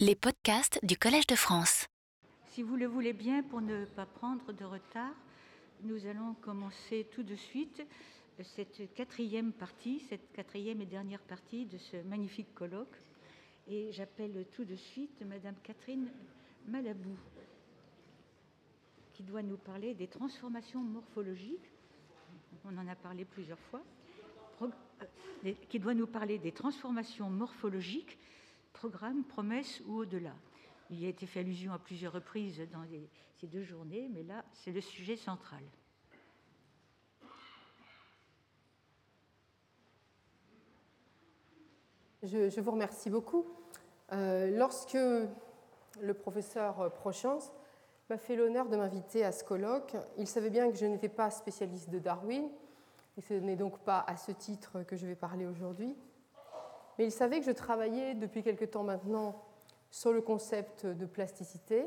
Les podcasts du Collège de France. Si vous le voulez bien, pour ne pas prendre de retard, nous allons commencer tout de suite cette quatrième partie, cette quatrième et dernière partie de ce magnifique colloque. Et j'appelle tout de suite Madame Catherine Malabou, qui doit nous parler des transformations morphologiques. On en a parlé plusieurs fois. Euh, qui doit nous parler des transformations morphologiques programme, promesse ou au-delà. Il y a été fait allusion à plusieurs reprises dans ces deux journées, mais là, c'est le sujet central. Je, vous remercie beaucoup. Euh, lorsque le professeur Prochance m'a fait l'honneur de m'inviter à ce colloque, il savait bien que je n'étais pas spécialiste de Darwin, et ce n'est donc pas à ce titre que je vais parler aujourd'hui mais il savait que je travaillais depuis quelque temps maintenant sur le concept de plasticité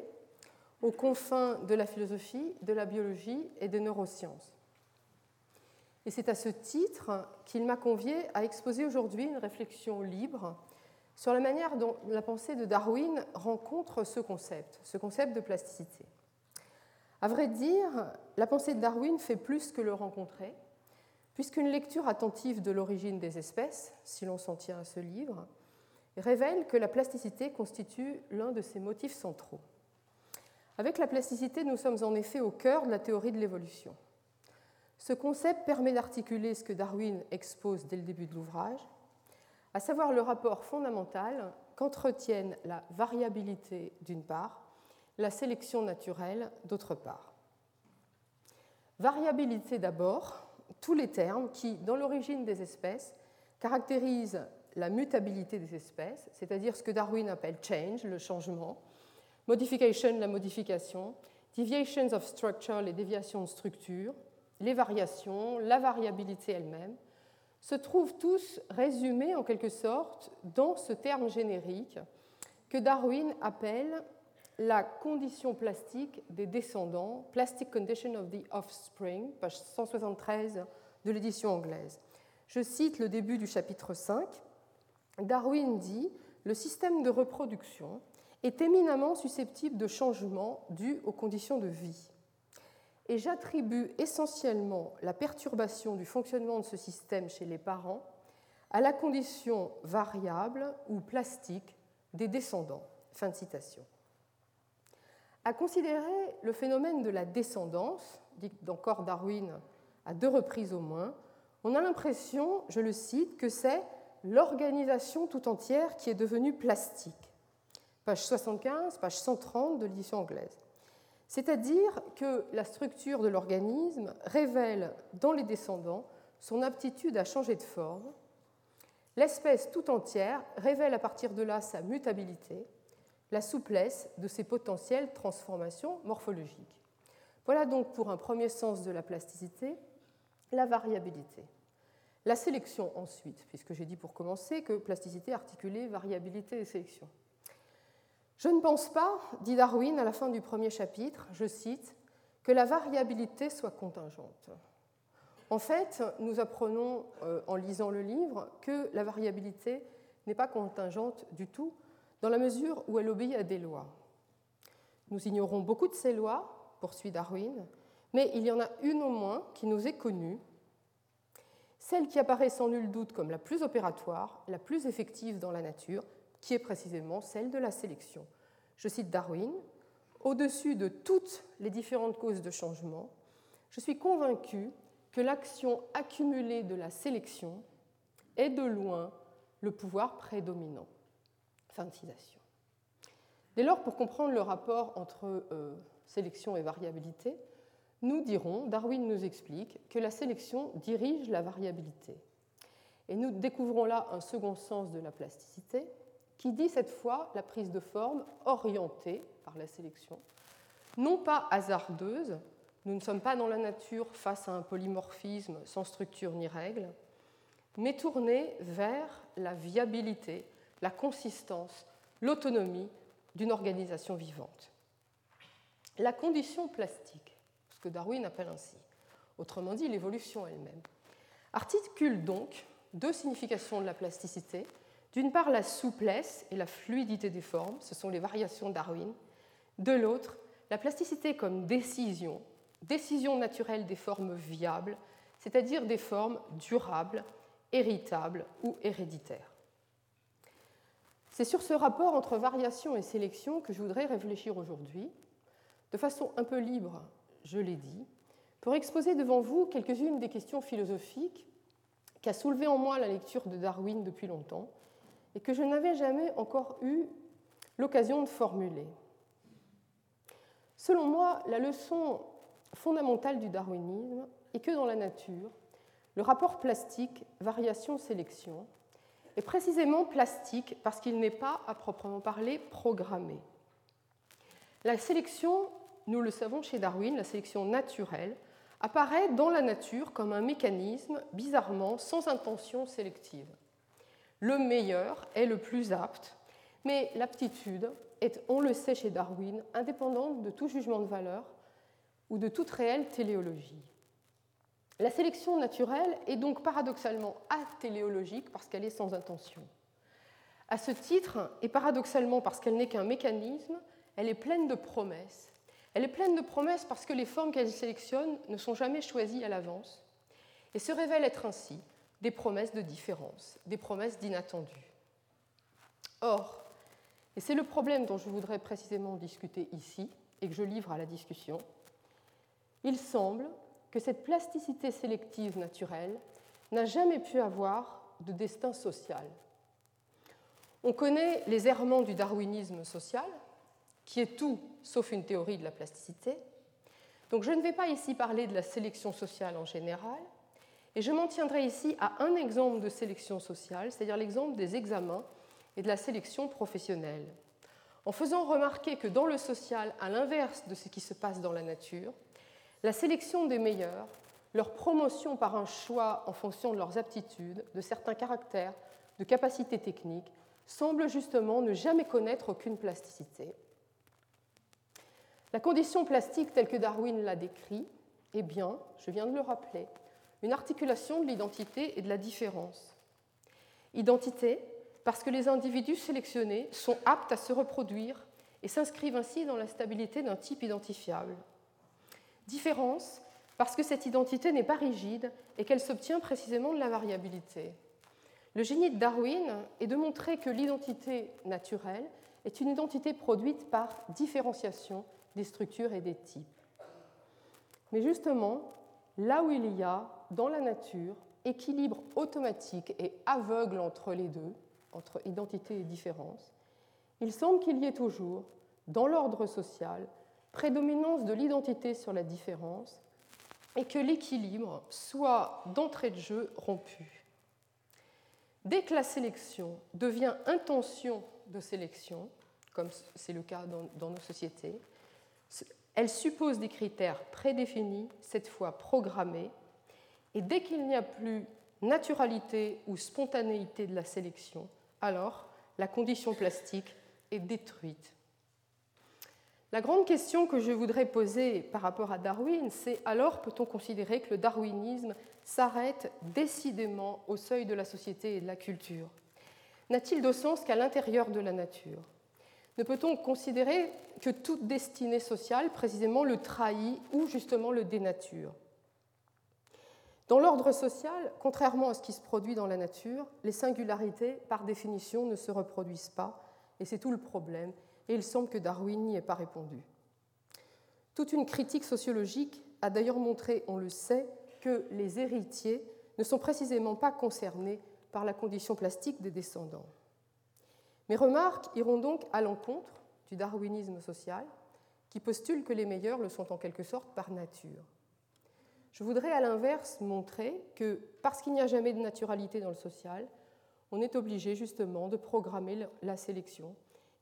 aux confins de la philosophie, de la biologie et des neurosciences. Et c'est à ce titre qu'il m'a convié à exposer aujourd'hui une réflexion libre sur la manière dont la pensée de Darwin rencontre ce concept, ce concept de plasticité. À vrai dire, la pensée de Darwin fait plus que le rencontrer puisqu'une lecture attentive de l'origine des espèces, si l'on s'en tient à ce livre, révèle que la plasticité constitue l'un de ses motifs centraux. Avec la plasticité, nous sommes en effet au cœur de la théorie de l'évolution. Ce concept permet d'articuler ce que Darwin expose dès le début de l'ouvrage, à savoir le rapport fondamental qu'entretiennent la variabilité d'une part, la sélection naturelle d'autre part. Variabilité d'abord, tous les termes qui, dans l'origine des espèces, caractérisent la mutabilité des espèces, c'est-à-dire ce que Darwin appelle change, le changement, modification, la modification, deviations of structure, les déviations de structure, les variations, la variabilité elle-même, se trouvent tous résumés en quelque sorte dans ce terme générique que Darwin appelle la condition plastique des descendants, Plastic Condition of the Offspring, page 173 de l'édition anglaise. Je cite le début du chapitre 5. Darwin dit Le système de reproduction est éminemment susceptible de changements dus aux conditions de vie. Et j'attribue essentiellement la perturbation du fonctionnement de ce système chez les parents à la condition variable ou plastique des descendants. Fin de citation. À considérer le phénomène de la descendance, dit encore Darwin à deux reprises au moins, on a l'impression, je le cite, que c'est l'organisation tout entière qui est devenue plastique. Page 75, page 130 de l'édition anglaise. C'est-à-dire que la structure de l'organisme révèle dans les descendants son aptitude à changer de forme. L'espèce tout entière révèle à partir de là sa mutabilité, la souplesse de ces potentielles transformations morphologiques. Voilà donc pour un premier sens de la plasticité, la variabilité. La sélection ensuite, puisque j'ai dit pour commencer que plasticité articulée, variabilité et sélection. Je ne pense pas, dit Darwin à la fin du premier chapitre, je cite, que la variabilité soit contingente. En fait, nous apprenons euh, en lisant le livre que la variabilité n'est pas contingente du tout, dans la mesure où elle obéit à des lois. Nous ignorons beaucoup de ces lois, poursuit Darwin, mais il y en a une au moins qui nous est connue, celle qui apparaît sans nul doute comme la plus opératoire, la plus effective dans la nature, qui est précisément celle de la sélection. Je cite Darwin, Au-dessus de toutes les différentes causes de changement, je suis convaincu que l'action accumulée de la sélection est de loin le pouvoir prédominant. Dès lors, pour comprendre le rapport entre euh, sélection et variabilité, nous dirons, Darwin nous explique, que la sélection dirige la variabilité. Et nous découvrons là un second sens de la plasticité, qui dit cette fois la prise de forme orientée par la sélection, non pas hasardeuse, nous ne sommes pas dans la nature face à un polymorphisme sans structure ni règle, mais tournée vers la viabilité, la consistance, l'autonomie d'une organisation vivante. La condition plastique, ce que Darwin appelle ainsi, autrement dit l'évolution elle-même, articule donc deux significations de la plasticité. D'une part, la souplesse et la fluidité des formes, ce sont les variations de Darwin. De l'autre, la plasticité comme décision, décision naturelle des formes viables, c'est-à-dire des formes durables, héritables ou héréditaires. C'est sur ce rapport entre variation et sélection que je voudrais réfléchir aujourd'hui, de façon un peu libre, je l'ai dit, pour exposer devant vous quelques-unes des questions philosophiques qu'a soulevé en moi la lecture de Darwin depuis longtemps et que je n'avais jamais encore eu l'occasion de formuler. Selon moi, la leçon fondamentale du darwinisme est que dans la nature, le rapport plastique variation-sélection est précisément plastique parce qu'il n'est pas, à proprement parler, programmé. La sélection, nous le savons chez Darwin, la sélection naturelle, apparaît dans la nature comme un mécanisme bizarrement sans intention sélective. Le meilleur est le plus apte, mais l'aptitude est, on le sait chez Darwin, indépendante de tout jugement de valeur ou de toute réelle téléologie. La sélection naturelle est donc paradoxalement atéléologique parce qu'elle est sans intention. À ce titre, et paradoxalement parce qu'elle n'est qu'un mécanisme, elle est pleine de promesses. Elle est pleine de promesses parce que les formes qu'elle sélectionne ne sont jamais choisies à l'avance et se révèlent être ainsi des promesses de différence, des promesses d'inattendu. Or, et c'est le problème dont je voudrais précisément discuter ici et que je livre à la discussion, il semble que cette plasticité sélective naturelle n'a jamais pu avoir de destin social. On connaît les errements du darwinisme social, qui est tout sauf une théorie de la plasticité. Donc je ne vais pas ici parler de la sélection sociale en général, et je m'en tiendrai ici à un exemple de sélection sociale, c'est-à-dire l'exemple des examens et de la sélection professionnelle, en faisant remarquer que dans le social, à l'inverse de ce qui se passe dans la nature, la sélection des meilleurs, leur promotion par un choix en fonction de leurs aptitudes, de certains caractères, de capacités techniques, semble justement ne jamais connaître aucune plasticité. La condition plastique telle que Darwin l'a décrit est bien, je viens de le rappeler, une articulation de l'identité et de la différence. Identité, parce que les individus sélectionnés sont aptes à se reproduire et s'inscrivent ainsi dans la stabilité d'un type identifiable. Différence, parce que cette identité n'est pas rigide et qu'elle s'obtient précisément de la variabilité. Le génie de Darwin est de montrer que l'identité naturelle est une identité produite par différenciation des structures et des types. Mais justement, là où il y a dans la nature équilibre automatique et aveugle entre les deux, entre identité et différence, il semble qu'il y ait toujours, dans l'ordre social, prédominance de l'identité sur la différence et que l'équilibre soit d'entrée de jeu rompu. Dès que la sélection devient intention de sélection, comme c'est le cas dans, nos sociétés, elle suppose des critères prédéfinis, cette fois programmés, et dès qu'il n'y a plus naturalité ou spontanéité de la sélection, alors la condition plastique est détruite. La grande question que je voudrais poser par rapport à Darwin, c'est alors peut-on considérer que le darwinisme s'arrête décidément au seuil de la société et de la culture? N'a-t-il de sens qu'à l'intérieur de la nature? Ne peut-on considérer que toute destinée sociale précisément le trahit ou justement le dénature? Dans l'ordre social, contrairement à ce qui se produit dans la nature, les singularités, par définition, ne se reproduisent pas, et c'est tout le problème, et il semble que Darwin n'y ait pas répondu. Toute une critique sociologique a d'ailleurs montré, on le sait, que les héritiers ne sont précisément pas concernés par la condition plastique des descendants. Mes remarques iront donc à l'encontre du darwinisme social, qui postule que les meilleurs le sont en quelque sorte par nature. Je voudrais à l'inverse montrer que parce qu'il n'y a jamais de naturalité dans le social, on est obligé justement de programmer la sélection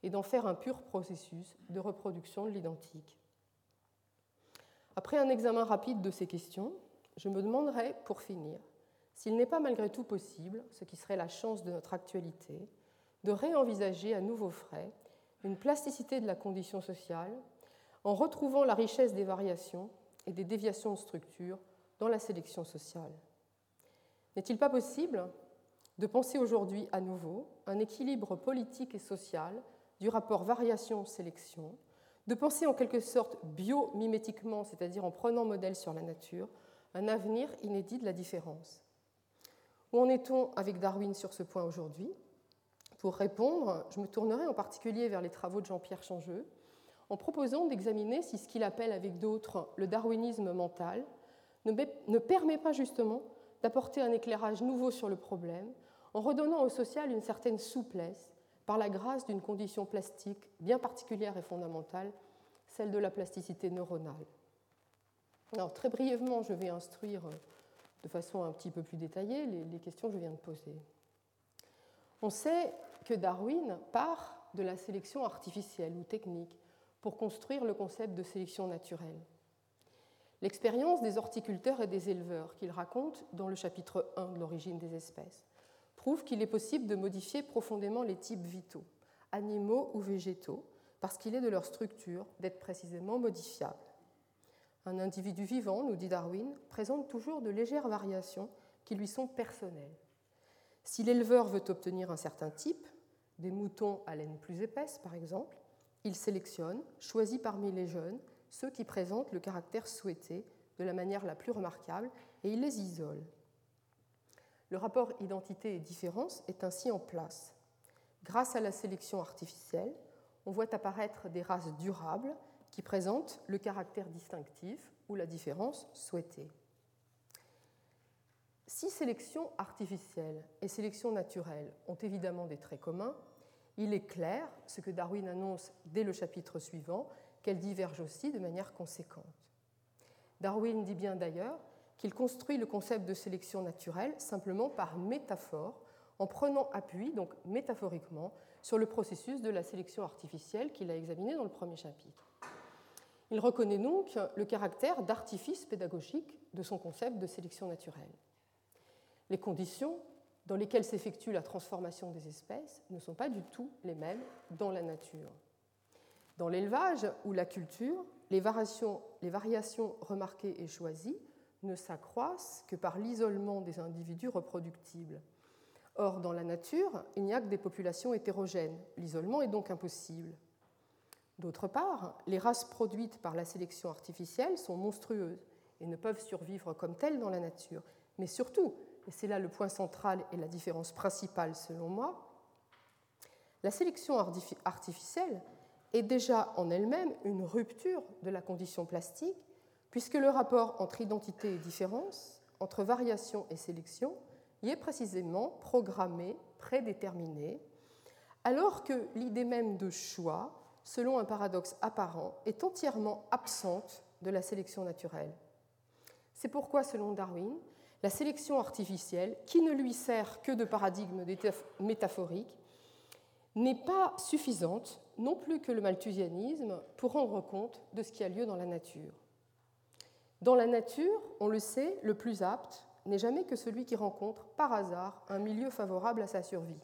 et d'en faire un pur processus de reproduction de l'identique. Après un examen rapide de ces questions, je me demanderai, pour finir, s'il n'est pas malgré tout possible, ce qui serait la chance de notre actualité, de réenvisager à nouveau frais une plasticité de la condition sociale en retrouvant la richesse des variations et des déviations de structure dans la sélection sociale. N'est-il pas possible de penser aujourd'hui à nouveau un équilibre politique et social du rapport variation-sélection, de penser en quelque sorte biomimétiquement, c'est-à-dire en prenant modèle sur la nature, un avenir inédit de la différence. Où en est-on avec Darwin sur ce point aujourd'hui? Pour répondre, je me tournerai en particulier vers les travaux de Jean-Pierre Changeux, en proposant d'examiner si ce qu'il appelle avec d'autres le darwinisme mental ne permet pas justement d'apporter un éclairage nouveau sur le problème, en redonnant au social une certaine souplesse par la grâce d'une condition plastique bien particulière et fondamentale, celle de la plasticité neuronale. Alors, très brièvement, je vais instruire de façon un petit peu plus détaillée les, questions que je viens de poser. On sait que Darwin part de la sélection artificielle ou technique pour construire le concept de sélection naturelle. L'expérience des horticulteurs et des éleveurs qu'il raconte dans le chapitre 1 de l'origine des espèces prouve qu'il est possible de modifier profondément les types vitaux, animaux ou végétaux, parce qu'il est de leur structure d'être précisément modifiable. Un individu vivant, nous dit Darwin, présente toujours de légères variations qui lui sont personnelles. Si l'éleveur veut obtenir un certain type, des moutons à laine plus épaisse par exemple, il sélectionne, choisit parmi les jeunes, ceux qui présentent le caractère souhaité de la manière la plus remarquable et il les isole. Le rapport identité et différence est ainsi en place. Grâce à la sélection artificielle, on voit apparaître des races durables qui présentent le caractère distinctif ou la différence souhaitée. Si sélection artificielle et sélection naturelle ont évidemment des traits communs, il est clair, ce que Darwin annonce dès le chapitre suivant, qu'elles divergent aussi de manière conséquente. Darwin dit bien d'ailleurs qu'il construit le concept de sélection naturelle simplement par métaphore, en prenant appui, donc métaphoriquement, sur le processus de la sélection artificielle qu'il a examiné dans le premier chapitre. Il reconnaît donc le caractère d'artifice pédagogique de son concept de sélection naturelle. Les conditions dans lesquelles s'effectue la transformation des espèces ne sont pas du tout les mêmes dans la nature. Dans l'élevage ou la culture, les variations, les variations remarquées et choisies ne s'accroissent que par l'isolement des individus reproductibles. Or, dans la nature, il n'y a que des populations hétérogènes. L'isolement est donc impossible. D'autre part, les races produites par la sélection artificielle sont monstrueuses et ne peuvent survivre comme telles dans la nature. Mais surtout, et c'est là le point central et la différence principale selon moi, la sélection artificielle est déjà en elle-même une rupture de la condition plastique puisque le rapport entre identité et différence, entre variation et sélection, y est précisément programmé, prédéterminé, alors que l'idée même de choix, selon un paradoxe apparent, est entièrement absente de la sélection naturelle. C'est pourquoi, selon Darwin, la sélection artificielle, qui ne lui sert que de paradigme métaphorique, n'est pas suffisante, non plus que le malthusianisme, pour rendre compte de ce qui a lieu dans la nature. Dans la nature, on le sait, le plus apte n'est jamais que celui qui rencontre par hasard un milieu favorable à sa survie.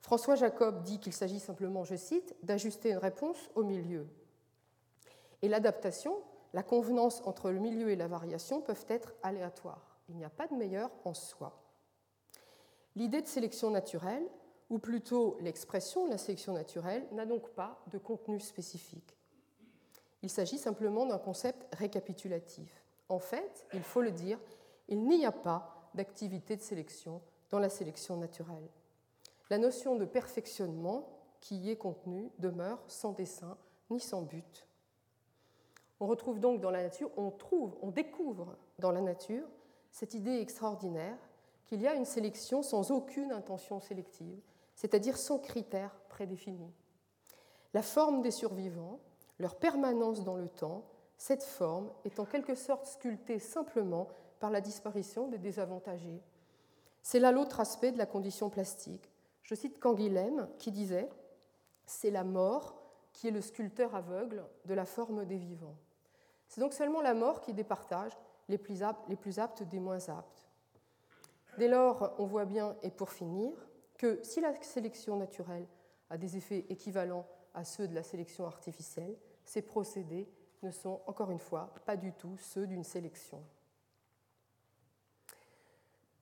François Jacob dit qu'il s'agit simplement, je cite, d'ajuster une réponse au milieu. Et l'adaptation, la convenance entre le milieu et la variation peuvent être aléatoires. Il n'y a pas de meilleur en soi. L'idée de sélection naturelle, ou plutôt l'expression de la sélection naturelle, n'a donc pas de contenu spécifique. Il s'agit simplement d'un concept récapitulatif. En fait, il faut le dire, il n'y a pas d'activité de sélection dans la sélection naturelle. La notion de perfectionnement qui y est contenue demeure sans dessin ni sans but. On retrouve donc dans la nature, on trouve, on découvre dans la nature cette idée extraordinaire qu'il y a une sélection sans aucune intention sélective, c'est-à-dire sans critères prédéfinis. La forme des survivants, leur permanence dans le temps, cette forme est en quelque sorte sculptée simplement par la disparition des désavantagés. C'est là l'autre aspect de la condition plastique. Je cite Canguilhem qui disait C'est la mort qui est le sculpteur aveugle de la forme des vivants. C'est donc seulement la mort qui départage les plus, aptes, des moins aptes. Dès lors, on voit bien, et pour finir, que si la sélection naturelle a des effets équivalents à ceux de la sélection artificielle, ces procédés ne sont, encore une fois, pas du tout ceux d'une sélection.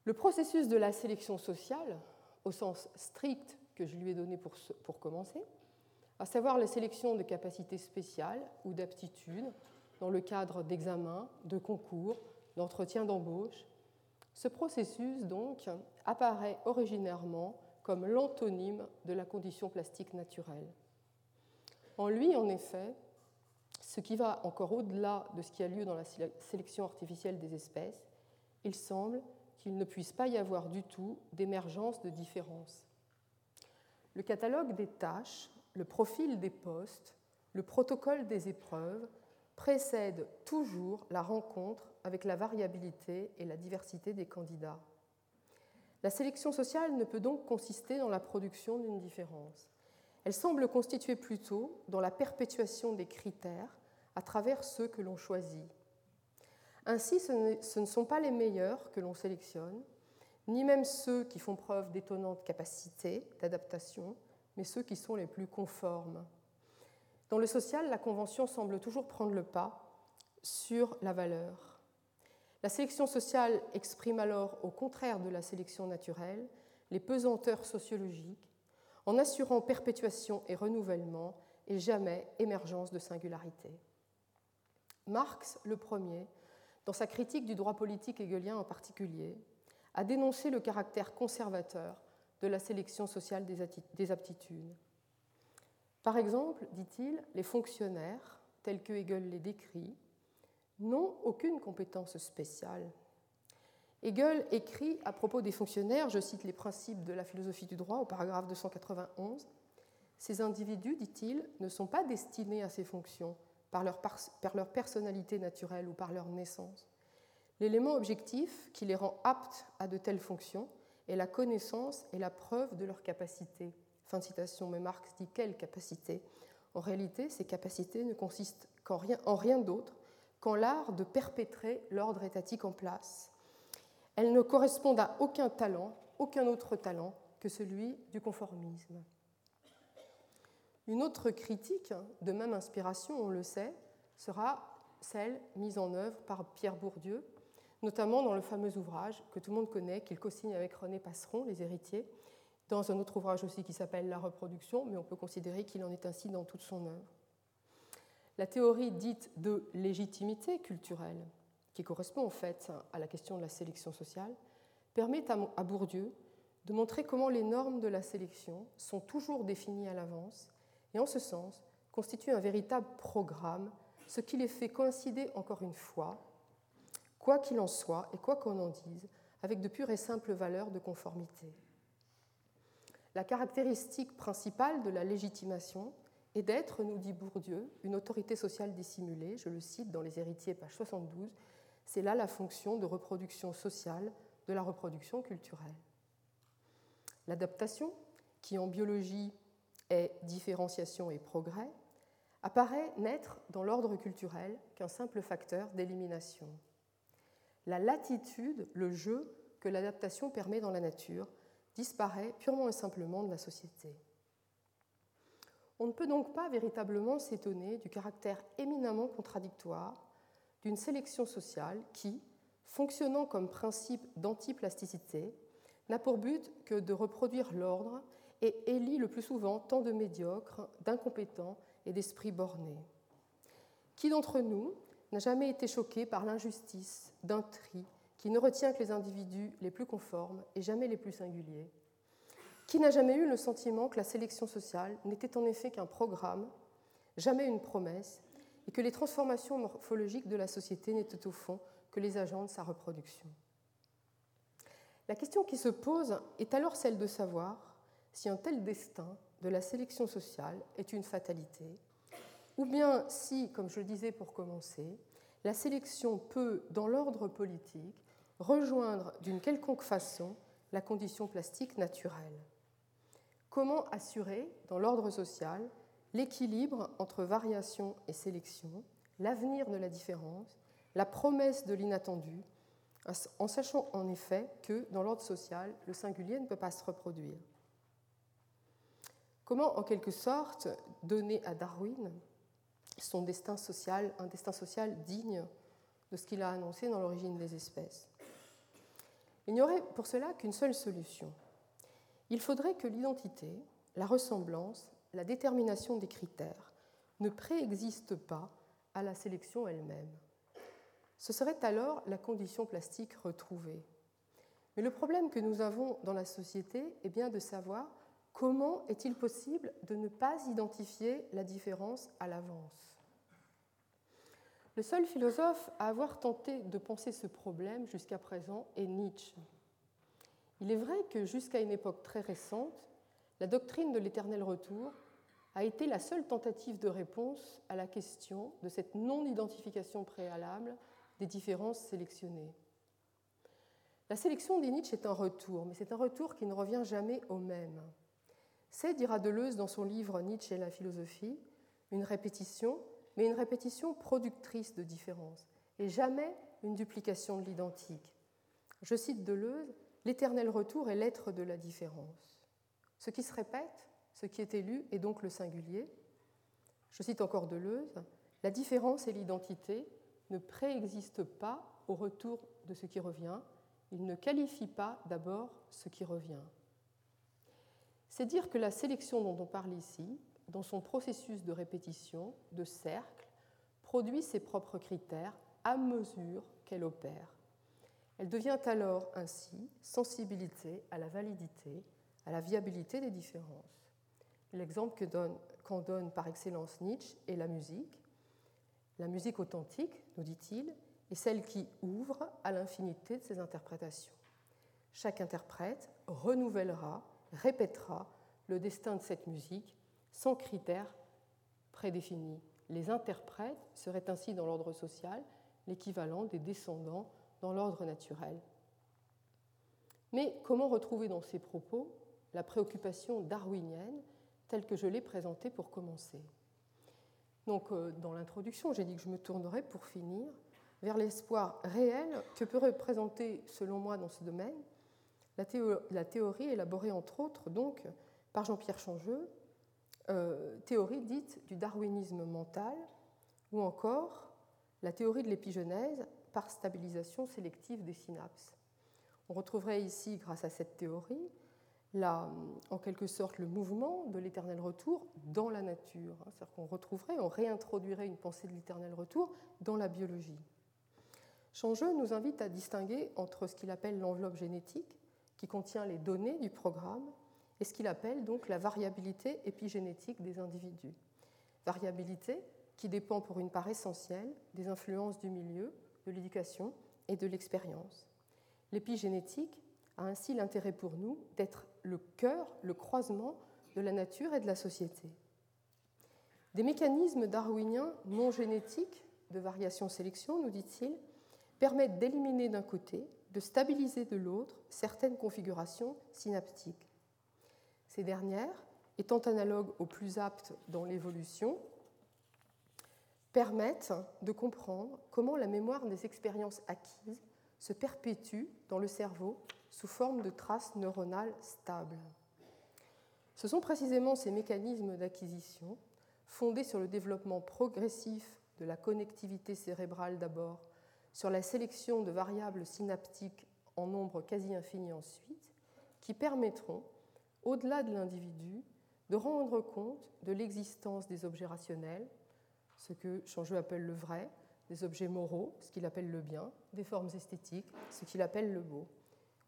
Le processus de la sélection sociale, au sens strict que je lui ai donné pour, commencer, à savoir la sélection de capacités spéciales ou d'aptitudes dans le cadre d'examens, de concours, d'entretiens d'embauche, ce processus, donc, apparaît originairement comme l'antonyme de la condition plastique naturelle. En lui, en effet, ce qui va encore au-delà de ce qui a lieu dans la sélection artificielle des espèces, il semble qu'il ne puisse pas y avoir du tout d'émergence de différence. Le catalogue des tâches, le profil des postes, le protocole des épreuves précèdent toujours la rencontre avec la variabilité et la diversité des candidats. La sélection sociale ne peut donc consister dans la production d'une différence. Elle semble constituer plutôt dans la perpétuation des critères à travers ceux que l'on choisit. Ainsi, ce ne sont pas les meilleurs que l'on sélectionne, ni même ceux qui font preuve d'étonnantes capacités d'adaptation, mais ceux qui sont les plus conformes. Dans le social, la convention semble toujours prendre le pas sur la valeur. La sélection sociale exprime alors, au contraire de la sélection naturelle, les pesanteurs sociologiques, en assurant perpétuation et renouvellement et jamais émergence de singularité. Marx, le premier, dans sa critique du droit politique hegelien en particulier, a dénoncé le caractère conservateur de la sélection sociale des aptitudes. Par exemple, dit-il, les fonctionnaires, tels que Hegel les décrit, n'ont aucune compétence spéciale. Hegel écrit à propos des fonctionnaires, je cite les principes de la philosophie du droit au paragraphe 291, Ces individus, dit-il, ne sont pas destinés à ces fonctions par leur, personnalité naturelle ou par leur naissance. L'élément objectif qui les rend aptes à de telles fonctions est la connaissance et la preuve de leur capacité. Fin de citation, mais Marx dit quelle capacité? En réalité, ces capacités ne consistent en rien, en rien d'autre qu'en l'art de perpétrer l'ordre étatique en place. Elles ne correspondent à aucun talent, aucun autre talent que celui du conformisme. Une autre critique, de même inspiration, on le sait, sera celle mise en œuvre par Pierre Bourdieu, notamment dans le fameux ouvrage que tout le monde connaît, qu'il co-signe avec René Passeron, Les héritiers, dans un autre ouvrage aussi qui s'appelle La reproduction, mais on peut considérer qu'il en est ainsi dans toute son œuvre. La théorie dite de légitimité culturelle, qui correspond en fait à la question de la sélection sociale, permet à Bourdieu de montrer comment les normes de la sélection sont toujours définies à l'avance et en ce sens constituent un véritable programme, ce qui les fait coïncider encore une fois, quoi qu'il en soit et quoi qu'on en dise, avec de pures et simples valeurs de conformité. La caractéristique principale de la légitimation et d'être, nous dit Bourdieu, une autorité sociale dissimulée, je le cite dans Les Héritiers, page 72, c'est là la fonction de reproduction sociale de la reproduction culturelle. L'adaptation, qui en biologie est différenciation et progrès, apparaît n'être dans l'ordre culturel qu'un simple facteur d'élimination. La latitude, le jeu que l'adaptation permet dans la nature, disparaît purement et simplement de la société. On ne peut donc pas véritablement s'étonner du caractère éminemment contradictoire d'une sélection sociale qui, fonctionnant comme principe d'antiplasticité, n'a pour but que de reproduire l'ordre et élit le plus souvent tant de médiocres, d'incompétents et d'esprits bornés. Qui d'entre nous n'a jamais été choqué par l'injustice d'un tri qui ne retient que les individus les plus conformes et jamais les plus singuliers? Qui n'a jamais eu le sentiment que la sélection sociale n'était en effet qu'un programme, jamais une promesse, et que les transformations morphologiques de la société n'étaient au fond que les agents de sa reproduction La question qui se pose est alors celle de savoir si un tel destin de la sélection sociale est une fatalité, ou bien si, comme je le disais pour commencer, la sélection peut, dans l'ordre politique, rejoindre d'une quelconque façon la condition plastique naturelle. Comment assurer, dans l'ordre social, l'équilibre entre variation et sélection, l'avenir de la différence, la promesse de l'inattendu, en sachant en effet que, dans l'ordre social, le singulier ne peut pas se reproduire Comment, en quelque sorte, donner à Darwin son destin social, un destin social digne de ce qu'il a annoncé dans l'origine des espèces? Il n'y aurait pour cela qu'une seule solution. Il faudrait que l'identité, la ressemblance, la détermination des critères ne préexistent pas à la sélection elle-même. Ce serait alors la condition plastique retrouvée. Mais le problème que nous avons dans la société est bien de savoir comment est-il possible de ne pas identifier la différence à l'avance. Le seul philosophe à avoir tenté de penser ce problème jusqu'à présent est Nietzsche. Il est vrai que jusqu'à une époque très récente, la doctrine de l'éternel retour a été la seule tentative de réponse à la question de cette non-identification préalable des différences sélectionnées. La sélection des Nietzsche est un retour, mais c'est un retour qui ne revient jamais au même. C'est, dira Deleuze dans son livre Nietzsche et la philosophie, une répétition, mais une répétition productrice de différences, et jamais une duplication de l'identique. Je cite Deleuze, L'éternel retour est l'être de la différence. Ce qui se répète, ce qui est élu, est donc le singulier. Je cite encore Deleuze, La différence et l'identité ne préexistent pas au retour de ce qui revient, il ne qualifie pas d'abord ce qui revient. C'est dire que la sélection dont on parle ici, dans son processus de répétition, de cercle, produit ses propres critères à mesure qu'elle opère. Elle devient alors ainsi sensibilité à la validité, à la viabilité des différences. L'exemple qu'en donne, par excellence Nietzsche est la musique. La musique authentique, nous dit-il, est celle qui ouvre à l'infinité de ses interprétations. Chaque interprète renouvellera, répétera le destin de cette musique sans critères prédéfinis. Les interprètes seraient ainsi dans l'ordre social l'équivalent des descendants dans l'ordre naturel. Mais comment retrouver dans ces propos la préoccupation darwinienne telle que je l'ai présentée pour commencer Donc, euh, dans l'introduction, j'ai dit que je me tournerais pour finir vers l'espoir réel que peut représenter, selon moi, dans ce domaine, la, théorie élaborée entre autres donc par Jean-Pierre Changeux, euh, théorie dite du darwinisme mental, ou encore la théorie de l'épigenèse par stabilisation sélective des synapses. On retrouverait ici, grâce à cette théorie, en quelque sorte le mouvement de l'éternel retour dans la nature. C'est-à-dire qu'on retrouverait, on réintroduirait une pensée de l'éternel retour dans la biologie. Changeux nous invite à distinguer entre ce qu'il appelle l'enveloppe génétique, qui contient les données du programme, et ce qu'il appelle donc la variabilité épigénétique des individus. Variabilité qui dépend pour une part essentielle des influences du milieu, de l'éducation et de l'expérience. L'épigénétique a ainsi l'intérêt pour nous d'être le cœur, le croisement de la nature et de la société. Des mécanismes darwiniens non génétiques de variation-sélection, nous dit-il, permettent d'éliminer d'un côté, de stabiliser de l'autre certaines configurations synaptiques. Ces dernières, étant analogues aux plus aptes dans l'évolution, permettent de comprendre comment la mémoire des expériences acquises se perpétue dans le cerveau sous forme de traces neuronales stables. Ce sont précisément ces mécanismes d'acquisition, fondés sur le développement progressif de la connectivité cérébrale d'abord, sur la sélection de variables synaptiques en nombre quasi infini ensuite, qui permettront, au-delà de l'individu, de rendre compte de l'existence des objets rationnels, ce que Changeux appelle le vrai, des objets moraux, ce qu'il appelle le bien, des formes esthétiques, ce qu'il appelle le beau.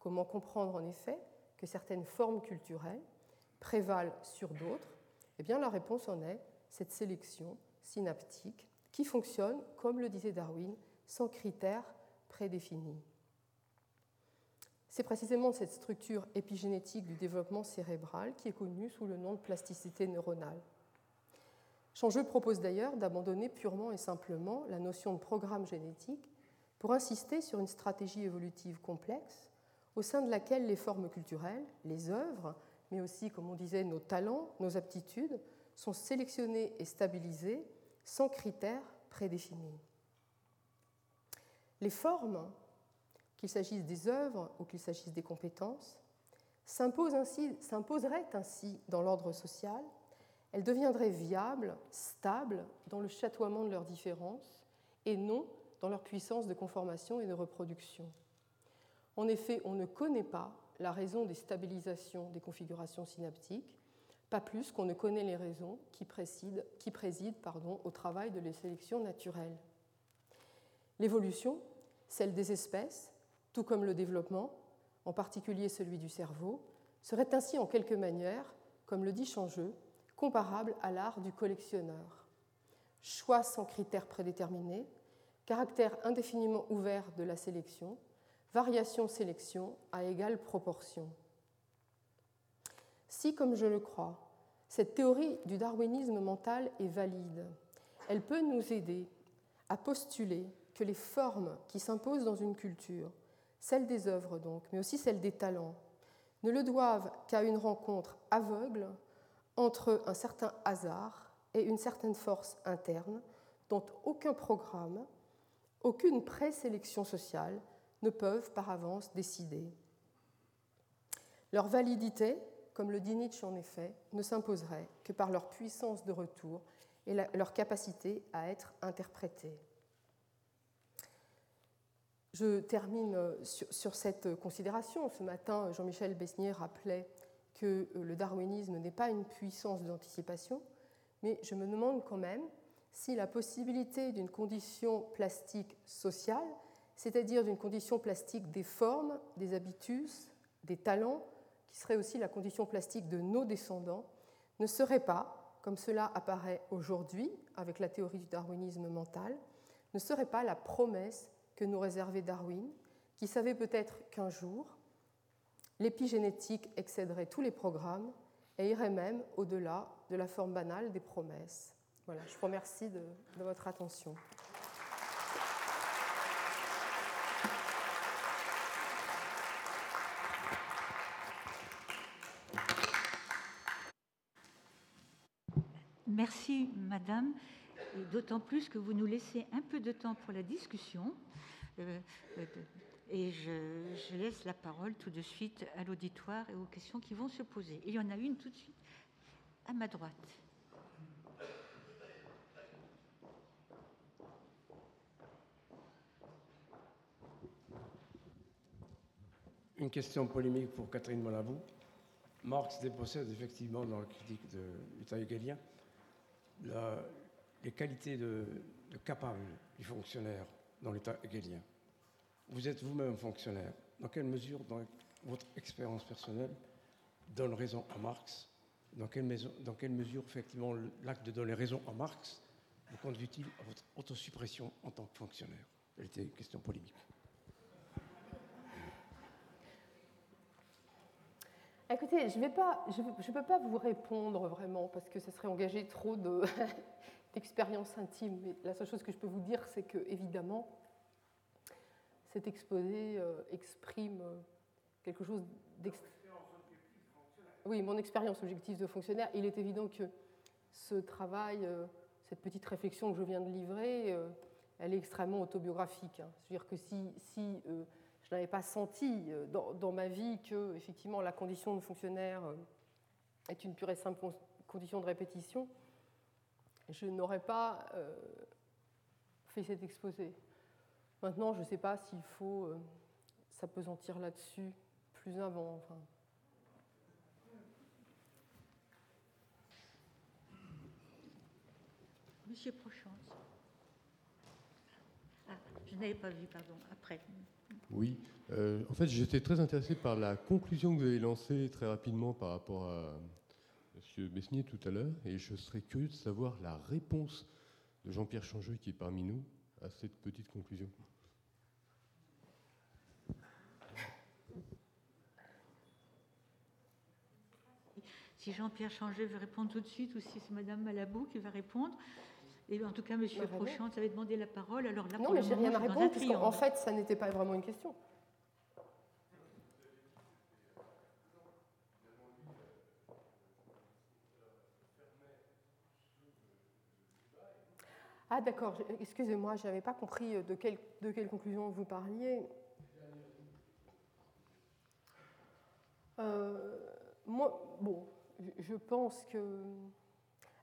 Comment comprendre en effet que certaines formes culturelles prévalent sur d'autres Eh bien, la réponse en est cette sélection synaptique qui fonctionne, comme le disait Darwin, sans critères prédéfinis. C'est précisément cette structure épigénétique du développement cérébral qui est connue sous le nom de plasticité neuronale. Changeux propose d'ailleurs d'abandonner purement et simplement la notion de programme génétique pour insister sur une stratégie évolutive complexe au sein de laquelle les formes culturelles, les œuvres, mais aussi, comme on disait, nos talents, nos aptitudes, sont sélectionnées et stabilisées sans critères prédéfinis. Les formes, qu'il s'agisse des œuvres ou qu'il s'agisse des compétences, s'imposeraient ainsi dans l'ordre social, elles deviendraient viables, stables dans le chatoiement de leurs différences et non dans leur puissance de conformation et de reproduction. En effet, on ne connaît pas la raison des stabilisations des configurations synaptiques, pas plus qu'on ne connaît les raisons qui, président, au travail de la sélection naturelle. L'évolution, celle des espèces, tout comme le développement, en particulier celui du cerveau, serait ainsi en quelque manière, comme le dit Changeux, comparable à l'art du collectionneur. Choix sans critères prédéterminés, caractère indéfiniment ouvert de la sélection, variation-sélection à égale proportion. Si, comme je le crois, cette théorie du darwinisme mental est valide, elle peut nous aider à postuler que les formes qui s'imposent dans une culture, celles des œuvres donc, mais aussi celles des talents, ne le doivent qu'à une rencontre aveugle entre un certain hasard et une certaine force interne dont aucun programme, aucune présélection sociale ne peuvent par avance décider. Leur validité, comme le dit Nietzsche en effet, ne s'imposerait que par leur puissance de retour et leur capacité à être interprétées. Je termine sur, cette considération. Ce matin, Jean-Michel Besnier rappelait que le darwinisme n'est pas une puissance d'anticipation, mais je me demande quand même si la possibilité d'une condition plastique sociale c'est-à-dire d'une condition plastique des formes, des habitus, des talents, qui serait aussi la condition plastique de nos descendants, ne serait pas, comme cela apparaît aujourd'hui avec la théorie du darwinisme mental, ne serait pas la promesse que nous réservait Darwin, qui savait peut-être qu'un jour, l'épigénétique excéderait tous les programmes et irait même au-delà de la forme banale des promesses. Voilà, je vous remercie de, de votre attention. Merci, Madame, d'autant plus que vous nous laissez un peu de temps pour la discussion. Euh, euh, et je, laisse la parole tout de suite à l'auditoire et aux questions qui vont se poser. il y en a une tout de suite à ma droite. Une question polémique pour Catherine Malabou. Marx dépossède effectivement dans la critique de l'État hegelien les qualités de, capable du fonctionnaire dans l'état hegelien. Vous êtes vous-même fonctionnaire. Dans quelle mesure, votre expérience personnelle, donne raison à Marx? Dans quelle, dans quelle mesure, effectivement, l'acte de donner raison à Marx vous conduit-il à votre autosuppression en tant que fonctionnaire? Elle était une question polémique. Écoutez, je ne peux pas vous répondre vraiment parce que ce serait engager trop d'expérience intime. Mais la seule chose que je peux vous dire, c'est que, évidemment, cet exposé euh, exprime euh, quelque chose d'extrêmement. Oui, mon expérience objective de fonctionnaire. Il est évident que ce travail, euh, cette petite réflexion que je viens de livrer, elle est extrêmement autobiographique. Hein. C'est-à-dire que si je n'avais pas senti euh, dans, ma vie que effectivement la condition de fonctionnaire euh, est une pure et simple condition de répétition, je n'aurais pas euh, fait cet exposé. Maintenant, je ne sais pas s'il faut s'apesantir là-dessus plus avant. Monsieur Prochance. Ah, je n'avais pas vu, pardon, après. Oui, euh, en fait, j'étais très intéressé par la conclusion que vous avez lancée très rapidement par rapport à M. Besnier tout à l'heure, et je serais curieux de savoir la réponse de Jean-Pierre Changeux, qui est parmi nous, à cette petite conclusion. Si Jean-Pierre Changeux veut répondre tout de suite, ou si c'est Mme Malabou qui va répondre. Et en tout cas, M. Prochant avait demandé la parole. Alors là, non, mais j'ai rien à répondre, puisqu'en fait, ça n'était pas vraiment une question. Ah d'accord, excusez-moi, je n'avais pas compris de quelle, de quelle conclusion vous parliez. Euh, moi, bon, je pense que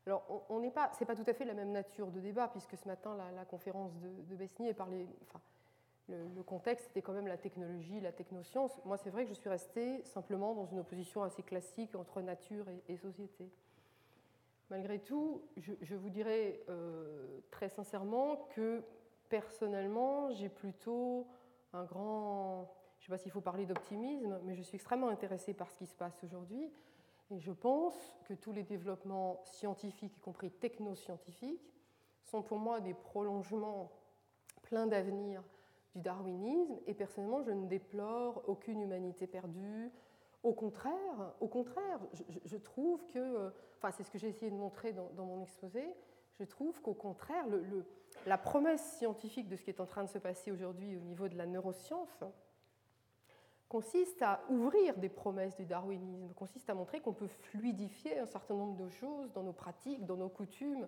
alors, on n'est pas, c'est pas tout à fait la même nature de débat, puisque ce matin, la, conférence de, de Besnier parlait, enfin, le, contexte était quand même la technologie, la technoscience. Moi, c'est vrai que je suis restée simplement dans une opposition assez classique entre nature et, société. Malgré tout, je, vous dirais euh, très sincèrement que personnellement, j'ai plutôt un grand, je ne sais pas s'il faut parler d'optimisme, mais je suis extrêmement intéressée par ce qui se passe aujourd'hui. Et je pense que tous les développements scientifiques, y compris technoscientifiques, sont pour moi des prolongements pleins d'avenir du darwinisme. Et personnellement, je ne déplore aucune humanité perdue. Au contraire, au contraire, je, trouve que, enfin, c'est ce que j'ai essayé de montrer dans, mon exposé. Je trouve qu'au contraire, la promesse scientifique de ce qui est en train de se passer aujourd'hui au niveau de la neuroscience consiste à ouvrir des promesses du darwinisme, consiste à montrer qu'on peut fluidifier un certain nombre de choses dans nos pratiques, dans nos coutumes,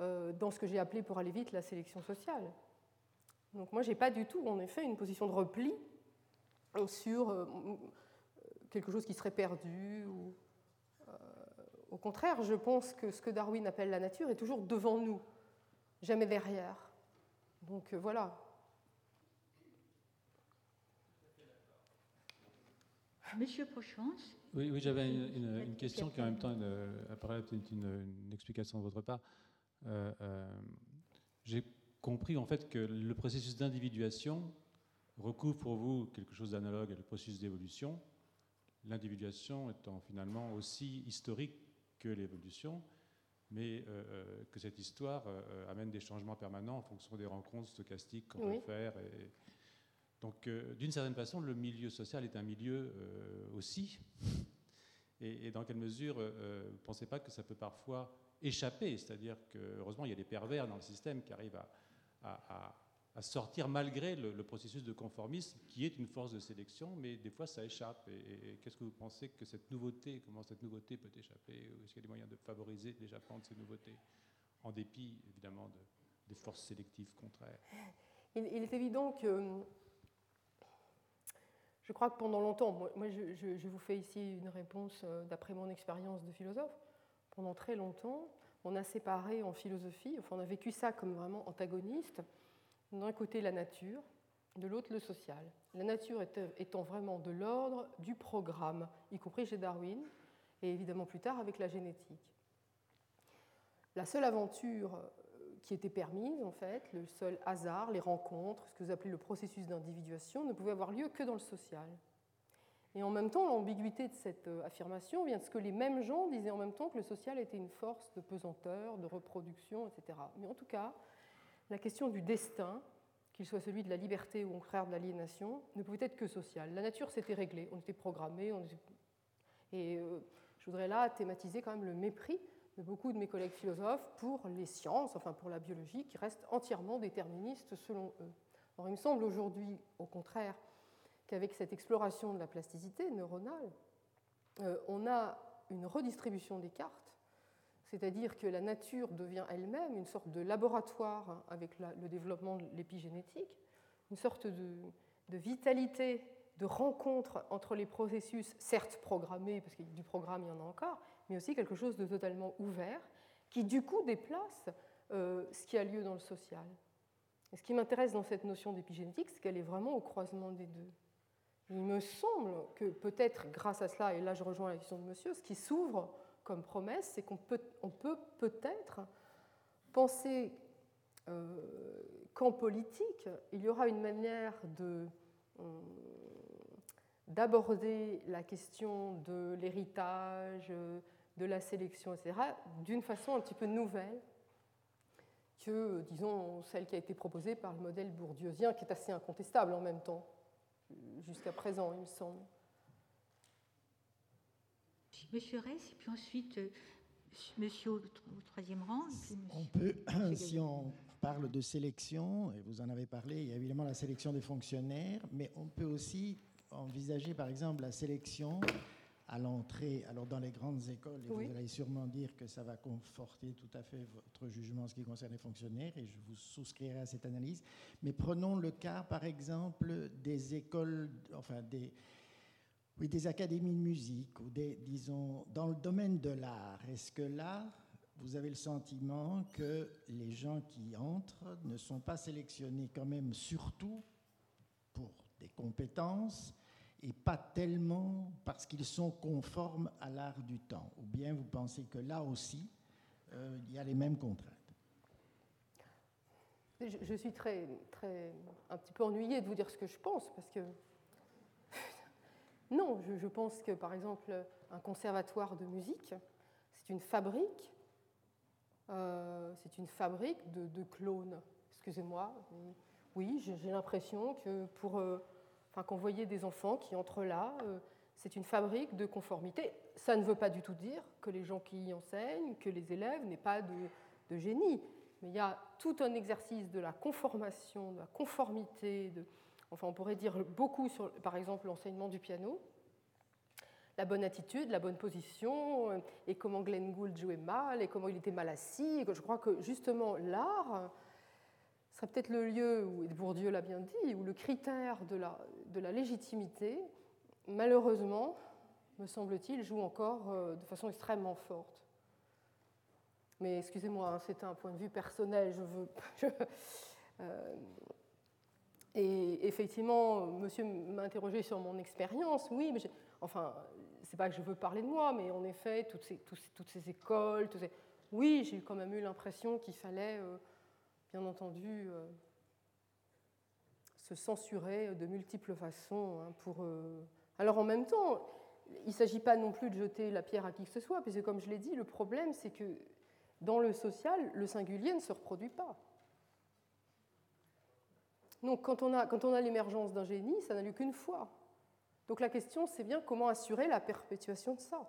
euh, dans ce que j'ai appelé pour aller vite la sélection sociale. Donc moi, je n'ai pas du tout, en effet, une position de repli sur euh, quelque chose qui serait perdu. Euh, au contraire, je pense que ce que Darwin appelle la nature est toujours devant nous, jamais derrière. Donc voilà. Monsieur Prochance Oui, oui j'avais une, question qui en même temps apparaît une, une, explication de votre part. Euh, euh, j'ai compris en fait que le processus d'individuation recouvre pour vous quelque chose d'analogue à le processus d'évolution, l'individuation étant finalement aussi historique que l'évolution, mais euh, que cette histoire amène des changements permanents en fonction des rencontres stochastiques qu'on peut faire. Et... Donc, d'une certaine façon, le milieu social est un milieu aussi. Et, dans quelle mesure ne pensez pas que ça peut parfois échapper, c'est-à-dire que heureusement il y a des pervers dans le système qui arrivent à, sortir malgré le, processus de conformisme qui est une force de sélection, mais des fois ça échappe. Et, qu'est-ce que vous pensez que cette nouveauté, comment cette nouveauté peut échapper? Est-ce qu'il y a des moyens de favoriser l'échappement de ces nouveautés, en dépit évidemment de, des forces sélectives contraires? Il, est évident que je crois que pendant longtemps, moi, je, vous fais ici une réponse euh, d'après mon expérience de philosophe, pendant très longtemps, on a séparé en philosophie, enfin on a vécu ça comme vraiment antagoniste, d'un côté la nature, de l'autre le social. La nature étant vraiment de l'ordre du programme, y compris chez Darwin, et évidemment plus tard avec la génétique. La seule aventure euh, qui était permise, en fait, le seul hasard, les rencontres, ce que vous appelez le processus d'individuation, ne pouvait avoir lieu que dans le social. Et en même temps, l'ambiguïté de cette euh, affirmation vient de ce que les mêmes gens disaient en même temps que le social était une force de pesanteur, de reproduction, etc. Mais en tout cas, la question du destin, qu'il soit celui de la liberté ou au contraire de l'aliénation, ne pouvait être que sociale. La nature s'était réglée, on était programmé, et euh, je voudrais là thématiser quand même le mépris de beaucoup de mes collègues philosophes pour les sciences, enfin pour la biologie, qui reste entièrement déterministe selon eux. Alors il me semble aujourd'hui, au contraire, qu'avec cette exploration de la plasticité neuronale, euh, on a une redistribution des cartes, c'est-à-dire que la nature devient elle-même une sorte de laboratoire avec le développement de l'épigénétique, une sorte de, vitalité, de rencontre entre les processus, certes programmés, parce que du programme il y en a encore, mais aussi quelque chose de totalement ouvert, qui du coup déplace euh, ce qui a lieu dans le social. Et ce qui m'intéresse dans cette notion d'épigénétique, c'est qu'elle est vraiment au croisement des deux. Il me semble que peut-être grâce à cela, et là je rejoins la question de monsieur, ce qui s'ouvre comme promesse, c'est qu'on peut peut-être penser euh, qu'en politique, il y aura une manière de, euh, d'aborder la question de l'héritage, de la sélection, etc., d'une façon un petit peu nouvelle que, disons, celle qui a été proposée par le modèle bourdieusien, qui est assez incontestable en même temps jusqu'à présent, il me semble. Monsieur Ress, et puis ensuite Monsieur au, troisième rang. On peut, si on parle de sélection, et vous en avez parlé, il y a évidemment la sélection des fonctionnaires, mais on peut aussi envisager par exemple la sélection à l'entrée, alors dans les grandes écoles, et vous allez sûrement dire que ça va conforter tout à fait votre jugement en ce qui concerne les fonctionnaires, et je vous souscrirai à cette analyse. Mais prenons le cas, par exemple, des écoles, enfin des, oui, des académies de musique, ou des, disons, dans le domaine de l'art. Est-ce que là, vous avez le sentiment que les gens qui entrent ne sont pas sélectionnés quand même surtout pour des compétences et pas tellement parce qu'ils sont conformes à l'art du temps Ou bien vous pensez que là aussi, euh, il y a les mêmes contraintes je, suis très, très, un petit peu ennuyée de vous dire ce que je pense, parce que non, je, pense que par exemple un conservatoire de musique, c'est une fabrique, euh, c'est une fabrique de, clones. Excusez-moi, oui, j'ai l'impression que pour euh, enfin, qu'on voyait des enfants qui entrent là, euh, c'est une fabrique de conformité. Ça ne veut pas du tout dire que les gens qui y enseignent, que les élèves n'aient pas de, génie mais il y a tout un exercice de la conformation, de la conformité, enfin on pourrait dire beaucoup sur par exemple l'enseignement du piano, la bonne attitude, la bonne position, euh, et comment Glenn Gould jouait mal, et comment il était mal assis. je crois que justement l'art serait peut-être le lieu, où, et Bourdieu l'a bien dit, où le critère de la, de la légitimité, malheureusement, me semble-t-il, joue encore euh, de façon extrêmement forte. Mais excusez-moi, hein, c'est un point de vue personnel. Je veux. Euh, et effectivement, monsieur m'a interrogé sur mon expérience. Oui, mais enfin, c'est pas que je veux parler de moi, mais en effet, toutes ces, toutes ces écoles, ces... oui, j'ai quand même eu l'impression qu'il fallait, euh, bien entendu, se censurer de multiples façons. Hein, pour, Alors en même temps, il ne s'agit pas non plus de jeter la pierre à qui que ce soit, puisque comme je l'ai dit, le problème, c'est que dans le social, le singulier ne se reproduit pas. Donc quand on a, l'émergence d'un génie, ça n'a lieu qu'une fois. Donc la question, c'est bien comment assurer la perpétuation de ça.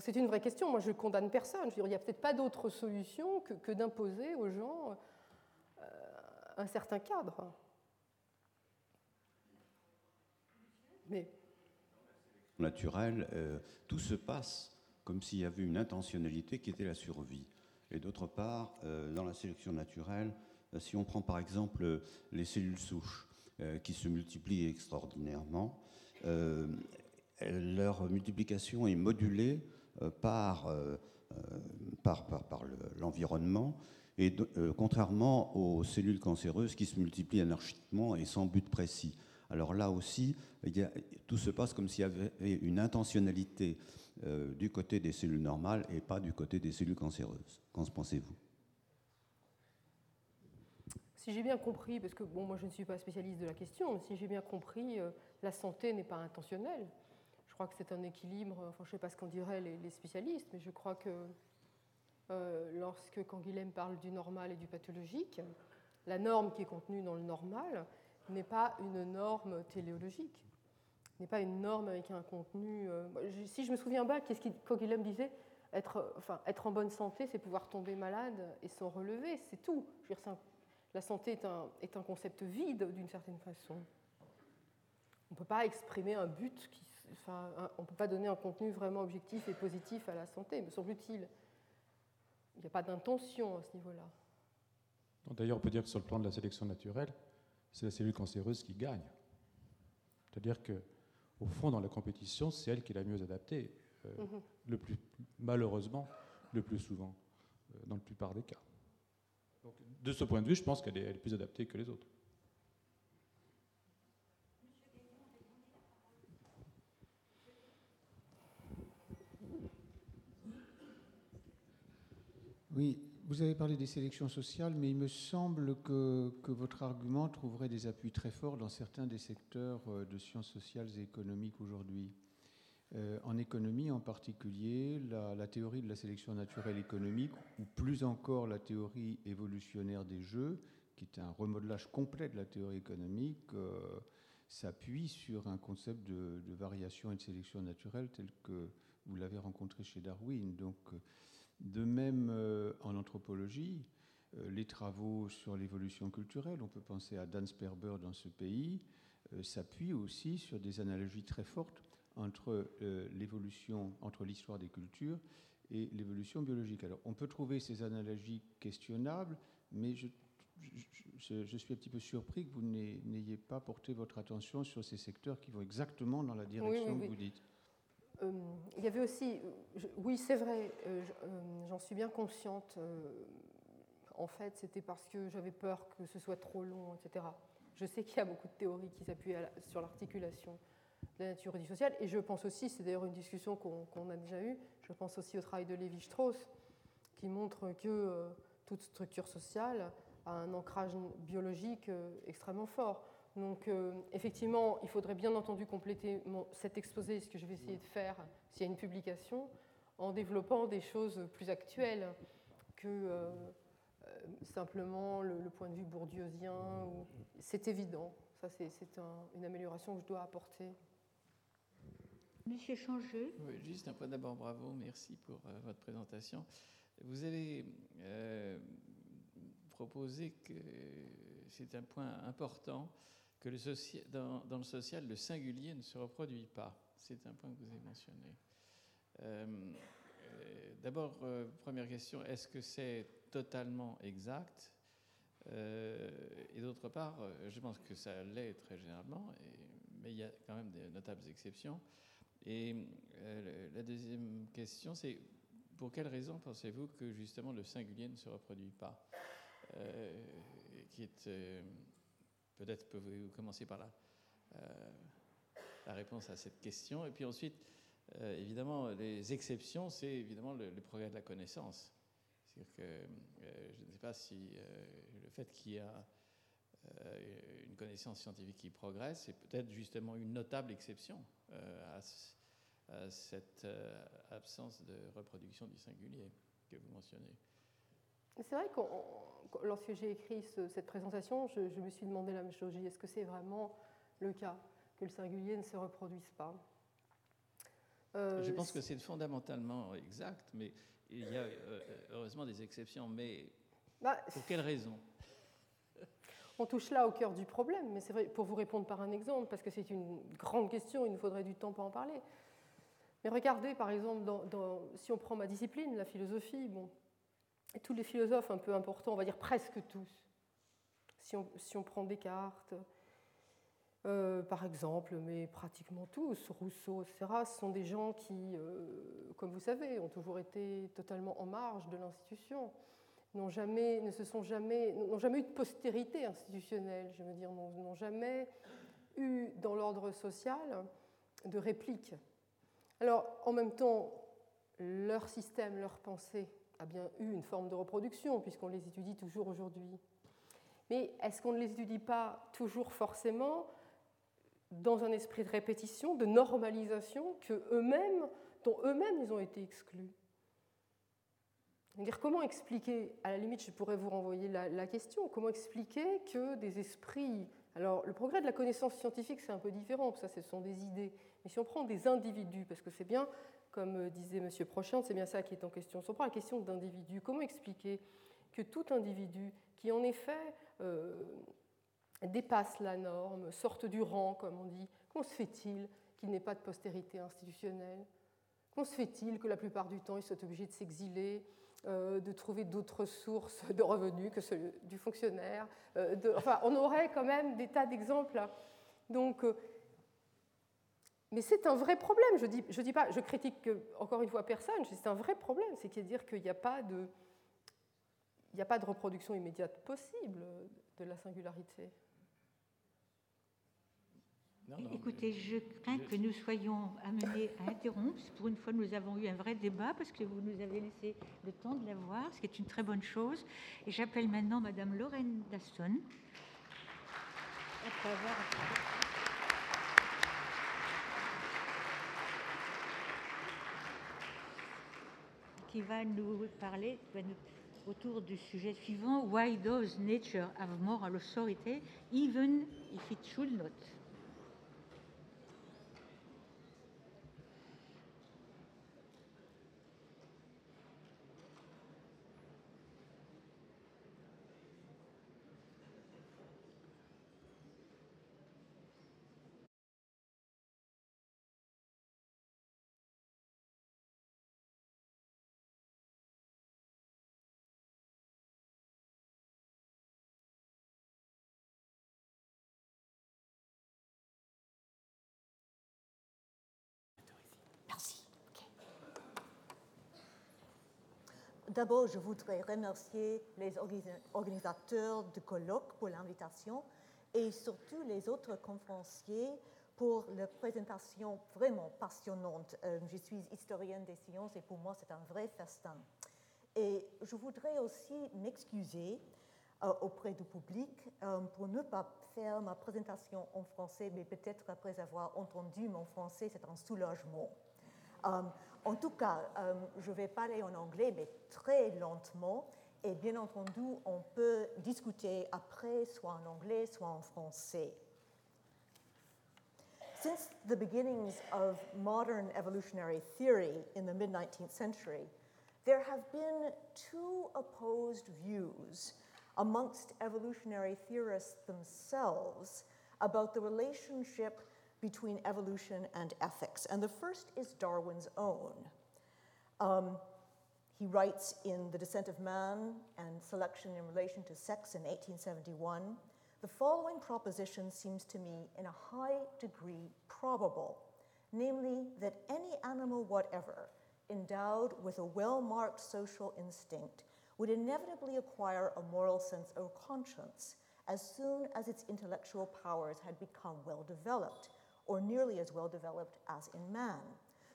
C'est une vraie question. Moi, je ne condamne personne. Il n'y a peut-être pas d'autre solution que, d'imposer aux gens euh, un certain cadre. Mais. Naturel, euh, tout se passe comme s'il y avait une intentionnalité qui était la survie. Et d'autre part, euh, dans la sélection naturelle, euh, si on prend par exemple les cellules souches qui se multiplient extraordinairement, leur multiplication est modulée par, par, par, l'environnement, et contrairement aux cellules cancéreuses qui se multiplient anarchiquement et sans but précis. Alors là aussi, tout se passe comme s'il y avait une intentionnalité euh, du côté des cellules normales et pas du côté des cellules cancéreuses. Qu'en pensez-vous? Si j'ai bien compris, parce que bon, moi je ne suis pas spécialiste de la question, si j'ai bien compris, euh, la santé n'est pas intentionnelle. Je crois que c'est un équilibre, enfin je ne sais pas ce qu'en diraient les, spécialistes, mais je crois que euh, lorsque Canguilhem parle du normal et du pathologique, la norme qui est contenue dans le normal n'est pas une norme téléologique n'est pas une norme avec un contenu. Euh, si je me souviens bien, qu'est-ce qu'il disait être, en bonne santé, c'est pouvoir tomber malade et s'en relever, c'est tout. La santé est un, concept vide d'une certaine façon. On ne peut pas exprimer un but, qui, on ne peut pas donner un contenu vraiment objectif et positif à la santé, me semble-t-il. Il n'y a pas d'intention à ce niveau-là. D'ailleurs, on peut dire que sur le plan de la sélection naturelle, c'est la cellule cancéreuse qui gagne. C'est-à-dire que au fond, dans la compétition, c'est elle qui est la mieux adaptée, euh, mhm. le plus, malheureusement, le plus souvent, euh, dans la plupart des cas. Donc, de ce point de vue, je pense qu'elle est, plus adaptée que les autres. Oui, vous avez parlé des sélections sociales, mais il me semble que, votre argument trouverait des appuis très forts dans certains des secteurs euh, de sciences sociales et économiques aujourd'hui. Euh, en économie en particulier, la, théorie de la sélection naturelle économique, ou plus encore la théorie évolutionnaire des jeux, qui est un remodelage complet de la théorie économique, euh, s'appuie sur un concept de, de, variation et de sélection naturelle tel que vous l'avez rencontré chez Darwin. Donc, de même, euh, en anthropologie, euh, les travaux sur l'évolution culturelle, on peut penser à Dan Sperber dans ce pays, euh, s'appuient aussi sur des analogies très fortes entre l'évolution, entre l'histoire des cultures et l'évolution biologique. Alors, on peut trouver ces analogies questionnables, mais je, suis un petit peu surpris que vous n'ayez pas porté votre attention sur ces secteurs qui vont exactement dans la direction que vous dites. Euh, il y avait aussi, oui c'est vrai, euh, euh, j'en suis bien consciente, en fait c'était parce que j'avais peur que ce soit trop long, etc. Je sais qu'il y a beaucoup de théories qui s'appuient sur l'articulation de la nature et du social, et je pense aussi, c'est d'ailleurs une discussion qu'on a déjà eue, je pense aussi au travail de Lévi-Strauss, qui montre que toute structure sociale a un ancrage biologique extrêmement fort. Donc euh, effectivement, il faudrait bien entendu compléter cet exposé, ce que je vais essayer de faire s'il y a une publication, en développant des choses plus actuelles que euh, simplement le, point de vue bourdieusien. C'est évident, ça c'est une amélioration que je dois apporter. Monsieur Changeux. Oui, juste un point d'abord, bravo, merci pour votre présentation. Vous avez proposé que c'est un point important que dans, le social, le singulier ne se reproduit pas. C'est un point que vous avez mentionné. Euh, euh, d'abord, euh, première question, est-ce que c'est totalement exact? Et d'autre part, je pense que ça l'est très généralement, mais il y a quand même de notables exceptions. Et la deuxième question, c'est pour quelle raison pensez-vous que justement le singulier ne se reproduit pas? Qui est Peut-être pouvez-vous commencer par la, euh, la réponse à cette question. Et puis ensuite, euh, évidemment, les exceptions, c'est évidemment le, progrès de la connaissance. C'est-à-dire que euh, je ne sais pas si le fait qu'il y a une connaissance scientifique qui progresse, c'est peut-être justement une notable exception à, cette absence de reproduction du singulier que vous mentionnez. C'est vrai que lorsque j'ai écrit cette présentation, je, me suis demandé la même chose. Est-ce que c'est vraiment le cas que le singulier ne se reproduise pas? Euh, Je pense que c'est fondamentalement exact, mais il y a euh, heureusement des exceptions. Mais bah, pour quelle raison? On touche là au cœur du problème, mais c'est vrai, pour vous répondre par un exemple, parce que c'est une grande question, il nous faudrait du temps pour en parler. Mais regardez, par exemple, si on prend ma discipline, la philosophie, bon, tous les philosophes un peu importants, on va dire presque tous, si on, si on prend Descartes, euh, par exemple, mais pratiquement tous, Rousseau, etc., sont des gens qui, euh, comme vous savez, ont toujours été totalement en marge de l'institution, n'ont jamais, ne se sont jamais, n'ont jamais eu de postérité institutionnelle, je veux dire, n'ont jamais eu dans l'ordre social de réplique. Alors, en même temps, leur système, leur pensée a bien eu une forme de reproduction, puisqu'on les étudie toujours aujourd'hui. Mais est-ce qu'on ne les étudie pas toujours forcément dans un esprit de répétition, de normalisation, que eux-mêmes, dont eux-mêmes ils ont été exclus? Dire, Comment expliquer, à la limite je pourrais vous renvoyer la, la question, comment expliquer que des esprits... Alors le progrès de la connaissance scientifique c'est un peu différent, ça ce sont des idées, mais si on prend des individus, parce que c'est bien comme euh, disait M. Prochant, c'est bien ça qui est en question. Si on prend la question d'individu, comment expliquer que tout individu qui, en effet, euh, dépasse la norme, sorte du rang, comme on dit, comment se fait-il qu'il n'ait pas de postérité institutionnelle? Comment se fait-il que la plupart du temps, il soit obligé de s'exiler, de trouver d'autres sources de revenus que ceux du fonctionnaire Enfin, on aurait quand même des tas d'exemples. Donc, mais c'est un vrai problème. Je dis, je dis pas, je critique encore une fois personne. C'est un vrai problème, c'est à dire qu'il n'y a pas de, il n'y a pas de reproduction immédiate possible de la singularité. Écoutez, je crains que nous soyons amenés à interrompre. Pour une fois, nous avons eu un vrai débat parce que vous nous avez laissé le temps de l'avoir, ce qui est une très bonne chose. Et j'appelle maintenant Madame Lorraine Daston. qui va nous parler autour du sujet suivant Why does nature have moral authority even if it should not? D'abord, je voudrais remercier les organisateurs du colloque pour l'invitation et surtout les autres conférenciers pour la présentation vraiment passionnante. Euh, je suis historienne des sciences et pour moi c'est un vrai festin. Et je voudrais aussi m'excuser euh, auprès du public euh, pour ne pas faire ma présentation en français, mais peut-être après avoir entendu mon français, c'est un soulagement. En tout cas, euh, je vais parler en anglais, mais très lentement. Et bien entendu, on peut discuter après, soit en anglais, soit en français. Since the beginnings of modern evolutionary theory in the mid 19th century, there have been two opposed views amongst evolutionary theorists themselves about the relationship between evolution and ethics. And the first is Darwin's own. Um, he writes in The Descent of Man and Selection in Relation to Sex in 1871 the following proposition seems to me in a high degree probable, namely that any animal whatever endowed with a well marked social instinct would inevitably acquire a moral sense or conscience as soon as its intellectual powers had become well developed, or nearly as well developed as in man.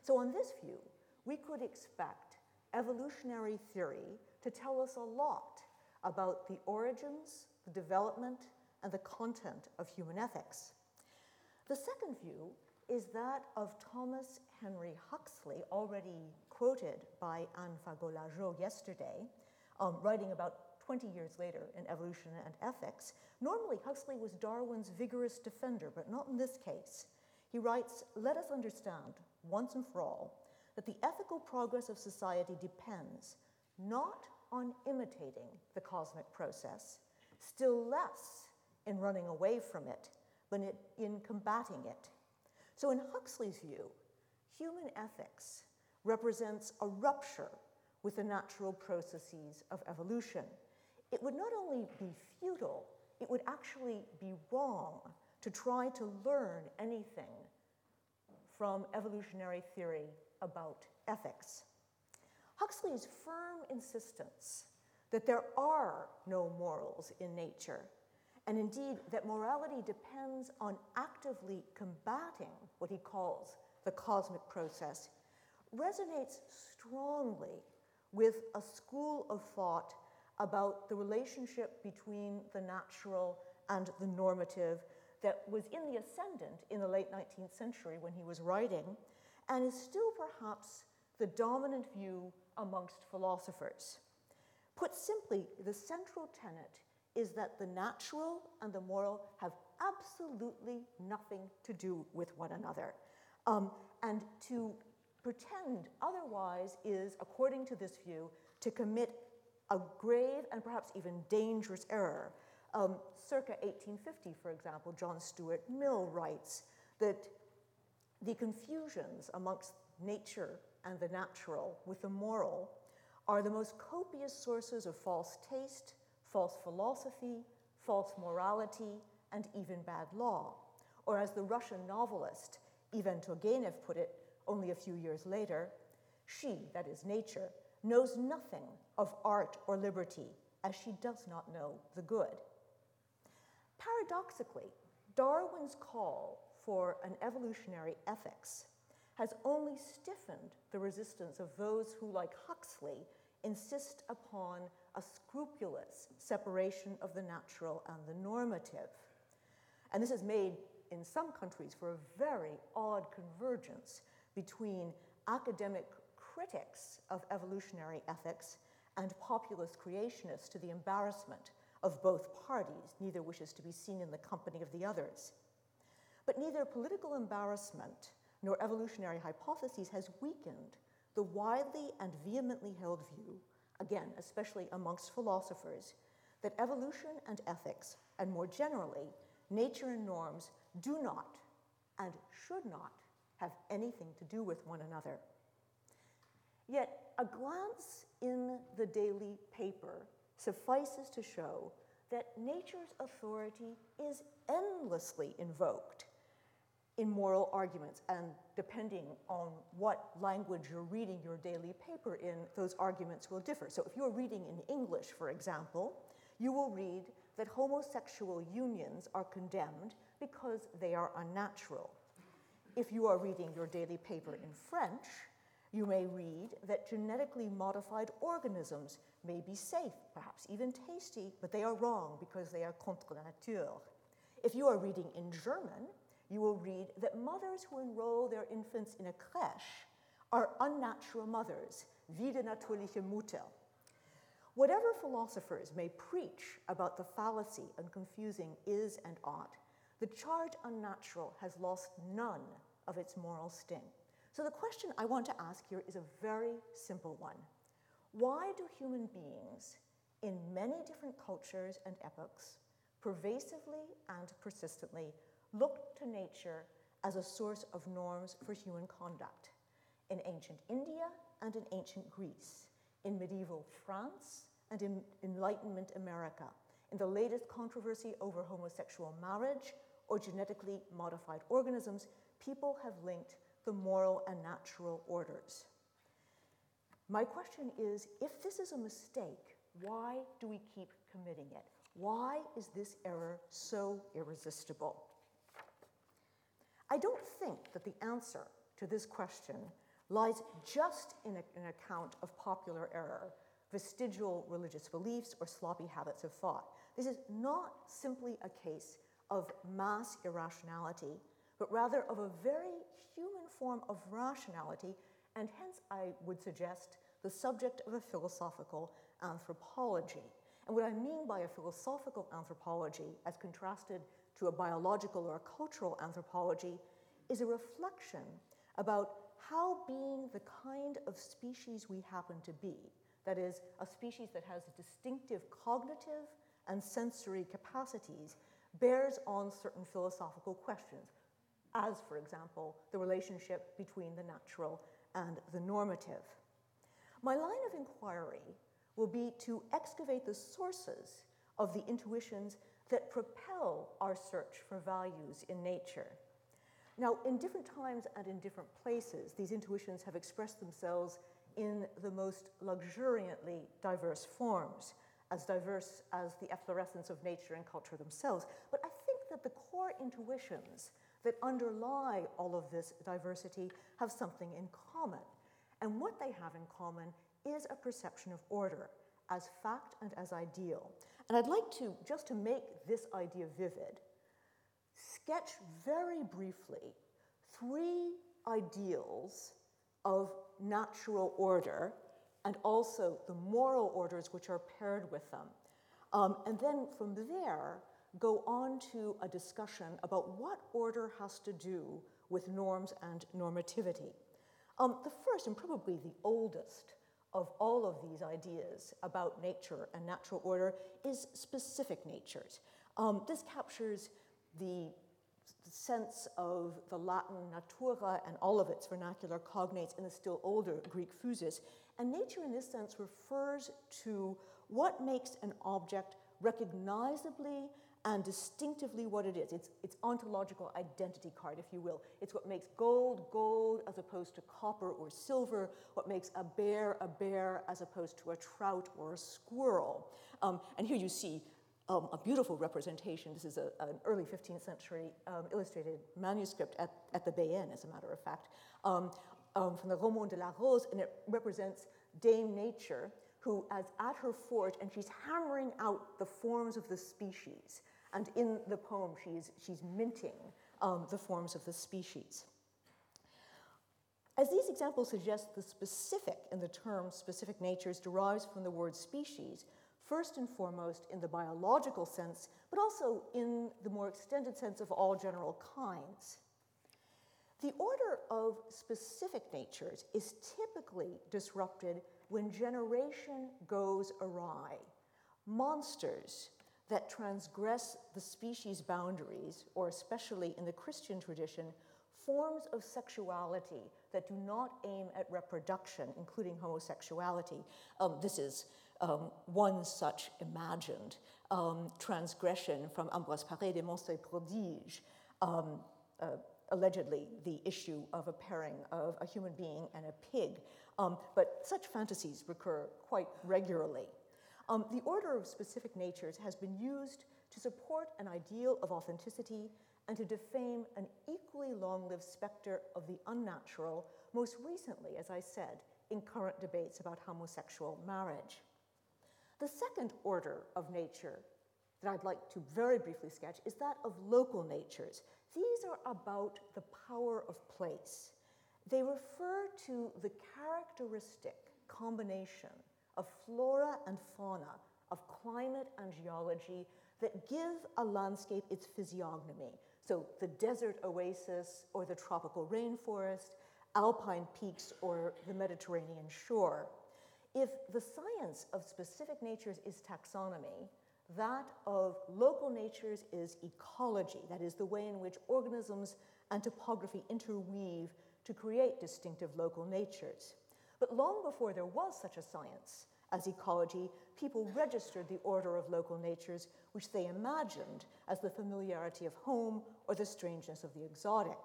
So, on this view, we could expect evolutionary theory to tell us a lot about the origins, the development, and the content of human ethics. The second view is that of Thomas Henry Huxley, already quoted by Anne Fagot-Largeault yesterday, um, writing about 20 years later in Evolution and Ethics. Normally, Huxley was Darwin's vigorous defender, but not in this case. He writes Let us understand, once and for all, that the ethical progress of society depends not on imitating the cosmic process, still less in running away from it, but in combating it. So, in Huxley's view, human ethics represents a rupture with the natural processes of evolution. It would not only be futile, it would actually be wrong to try to learn anything from evolutionary theory about ethics. Huxley's firm insistence that there are no morals in nature and indeed that morality depends on actively combating what he calls the cosmic process, resonates strongly with a school of thought about the relationship between the natural and the normative that was in the ascendant in the late 19th century when he was writing, and is still perhaps the dominant view amongst philosophers. Put simply, the central tenet is that the natural and the moral have absolutely nothing to do with one another. Um, and to pretend otherwise is, according to this view, to commit a grave and perhaps even dangerous error. Um, circa 1850, for example, John Stuart Mill writes that the confusions amongst nature and the natural with the moral are the most copious sources of false taste, false philosophy, false morality, and even bad law. Or, as the Russian novelist Ivan Turgenev put it only a few years later, she, that is nature, knows nothing of art or liberty, as she does not know the good. Paradoxically, Darwin's call for an evolutionary ethics has only stiffened the resistance of those who, like Huxley, insist upon a scrupulous separation of the natural and the normative. And this has made, in some countries, for a very odd convergence between academic critics of evolutionary ethics and populist creationists to the embarrassment of both parties. Neither wishes to be seen in the company of the others. But neither political embarrassment nor evolutionary hypotheses has weakened the widely and vehemently held view again, especially amongst philosophers, that evolution and ethics, and more generally, nature and norms, do not and should not have anything to do with one another. Yet, a glance in the daily paper suffices to show that nature's authority is endlessly invoked in moral arguments. And depending on what language you're reading your daily paper in, those arguments will differ. So if you're reading in English, for example, you will read that homosexual unions are condemned because they are unnatural. If you are reading your daily paper in French, you may read that genetically modified organisms may be safe, perhaps even tasty, but they are wrong because they are contre nature. If you are reading in German, you will read that mothers who enroll their infants in a creche are unnatural mothers, widernatürliche Mutter. Whatever philosophers may preach about the fallacy and confusing is and ought, the charge unnatural has lost none of its moral sting. So the question I want to ask here is a very simple one. Why do human beings in many different cultures and epochs pervasively and persistently look to nature as a source of norms for human conduct? In ancient India and in ancient Greece, in medieval France and in Enlightenment America, in the latest controversy over homosexual marriage or genetically modified organisms, people have linked the moral and natural orders. My question is if this is a mistake, why do we keep committing it? Why is this error so irresistible? I don't think that the answer to this question lies just in a, an account of popular error, vestigial religious beliefs, or sloppy habits of thought. This is not simply a case of mass irrationality, but rather of a very human form of rationality, and hence I would suggest the subject of a philosophical anthropology. And what I mean by a philosophical anthropology, as contrasted to a biological or a cultural anthropology, is a reflection about how being the kind of species we happen to be, that is, a species that has distinctive cognitive and sensory capacities, bears on certain philosophical questions, as, for example, the relationship between the natural and the normative. My line of inquiry will be to excavate the sources of the intuitions that propel our search for values in nature. Now, in different times and in different places, these intuitions have expressed themselves in the most luxuriantly diverse forms, as diverse as the efflorescence of nature and culture themselves. But I think that the core intuitions that underlie all of this diversity have something in common. And what they have in common is a perception of order as fact and as ideal. And I'd like to, just to make this idea vivid, sketch very briefly three ideals of natural order and also the moral orders which are paired with them. Um, and then from there, go on to a discussion about what order has to do with norms and normativity. Um, the first and probably the oldest of all of these ideas about nature and natural order is specific natures. Um, this captures the sense of the Latin natura and all of its vernacular cognates in the still older Greek physis. And nature, in this sense, refers to what makes an object recognizably and distinctively what it is. It's, its ontological identity card, if you will. It's what makes gold gold as opposed to copper or silver, what makes a bear a bear as opposed to a trout or a squirrel. Um, and here you see um, a beautiful representation. This is a, an early 15th century um, illustrated manuscript at, at the Bayenne, as a matter of fact, um, um, from the Roman de la Rose, and it represents Dame Nature, who is at her fort and she's hammering out the forms of the species. And in the poem, she's, she's minting um, the forms of the species. As these examples suggest, the specific in the term specific natures derives from the word species, first and foremost in the biological sense, but also in the more extended sense of all general kinds. The order of specific natures is typically disrupted when generation goes awry. Monsters, that transgress the species boundaries, or especially in the Christian tradition, forms of sexuality that do not aim at reproduction, including homosexuality. Um, this is um, one such imagined um, transgression from Ambroise Paré des Monstres Prodiges, um, uh, allegedly the issue of a pairing of a human being and a pig. Um, but such fantasies recur quite regularly. Um, the order of specific natures has been used to support an ideal of authenticity and to defame an equally long lived specter of the unnatural, most recently, as I said, in current debates about homosexual marriage. The second order of nature that I'd like to very briefly sketch is that of local natures. These are about the power of place. They refer to the characteristic combination of flora and fauna, of climate and geology that give a landscape its physiognomy. So the desert oasis or the tropical rainforest, alpine peaks or the Mediterranean shore. If the science of specific natures is taxonomy, that of local natures is ecology, that is, the way in which organisms and topography interweave to create distinctive local natures. But long before there was such a science as ecology, people registered the order of local natures, which they imagined as the familiarity of home or the strangeness of the exotic.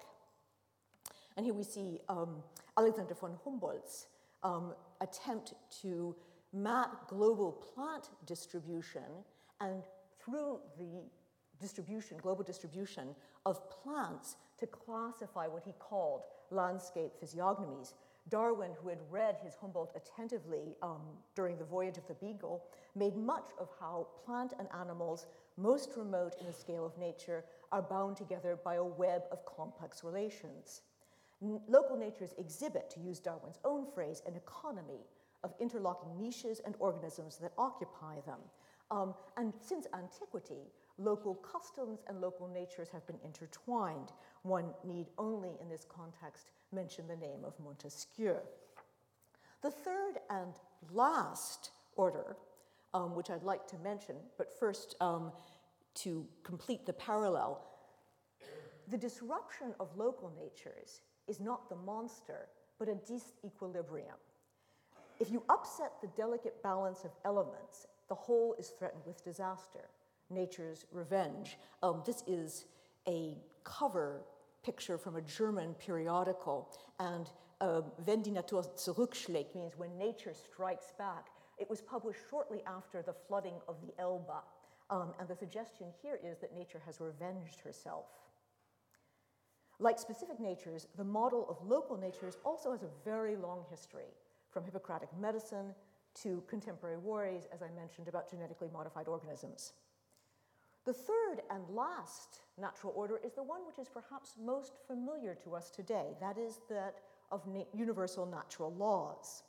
And here we see um, Alexander von Humboldt's um, attempt to map global plant distribution and through the distribution, global distribution of plants to classify what he called landscape physiognomies. Darwin, who had read his Humboldt attentively um, during the voyage of the Beagle, made much of how plant and animals, most remote in the scale of nature, are bound together by a web of complex relations. N- local natures exhibit, to use Darwin's own phrase, an economy of interlocking niches and organisms that occupy them. Um, and since antiquity, local customs and local natures have been intertwined. One need only, in this context, mention the name of Montesquieu. The third and last order, um, which I'd like to mention, but first um, to complete the parallel, the disruption of local natures is not the monster, but a disequilibrium. If you upset the delicate balance of elements the whole is threatened with disaster. Nature's revenge. Um, this is a cover picture from a German periodical, and uh, Wenn die Natur zurückschlägt means when nature strikes back. It was published shortly after the flooding of the Elbe, um, and the suggestion here is that nature has revenged herself. Like specific natures, the model of local natures also has a very long history, from Hippocratic medicine to contemporary worries, as I mentioned, about genetically modified organisms. The third and last natural order is the one which is perhaps most familiar to us today, that is, that of na- universal natural laws.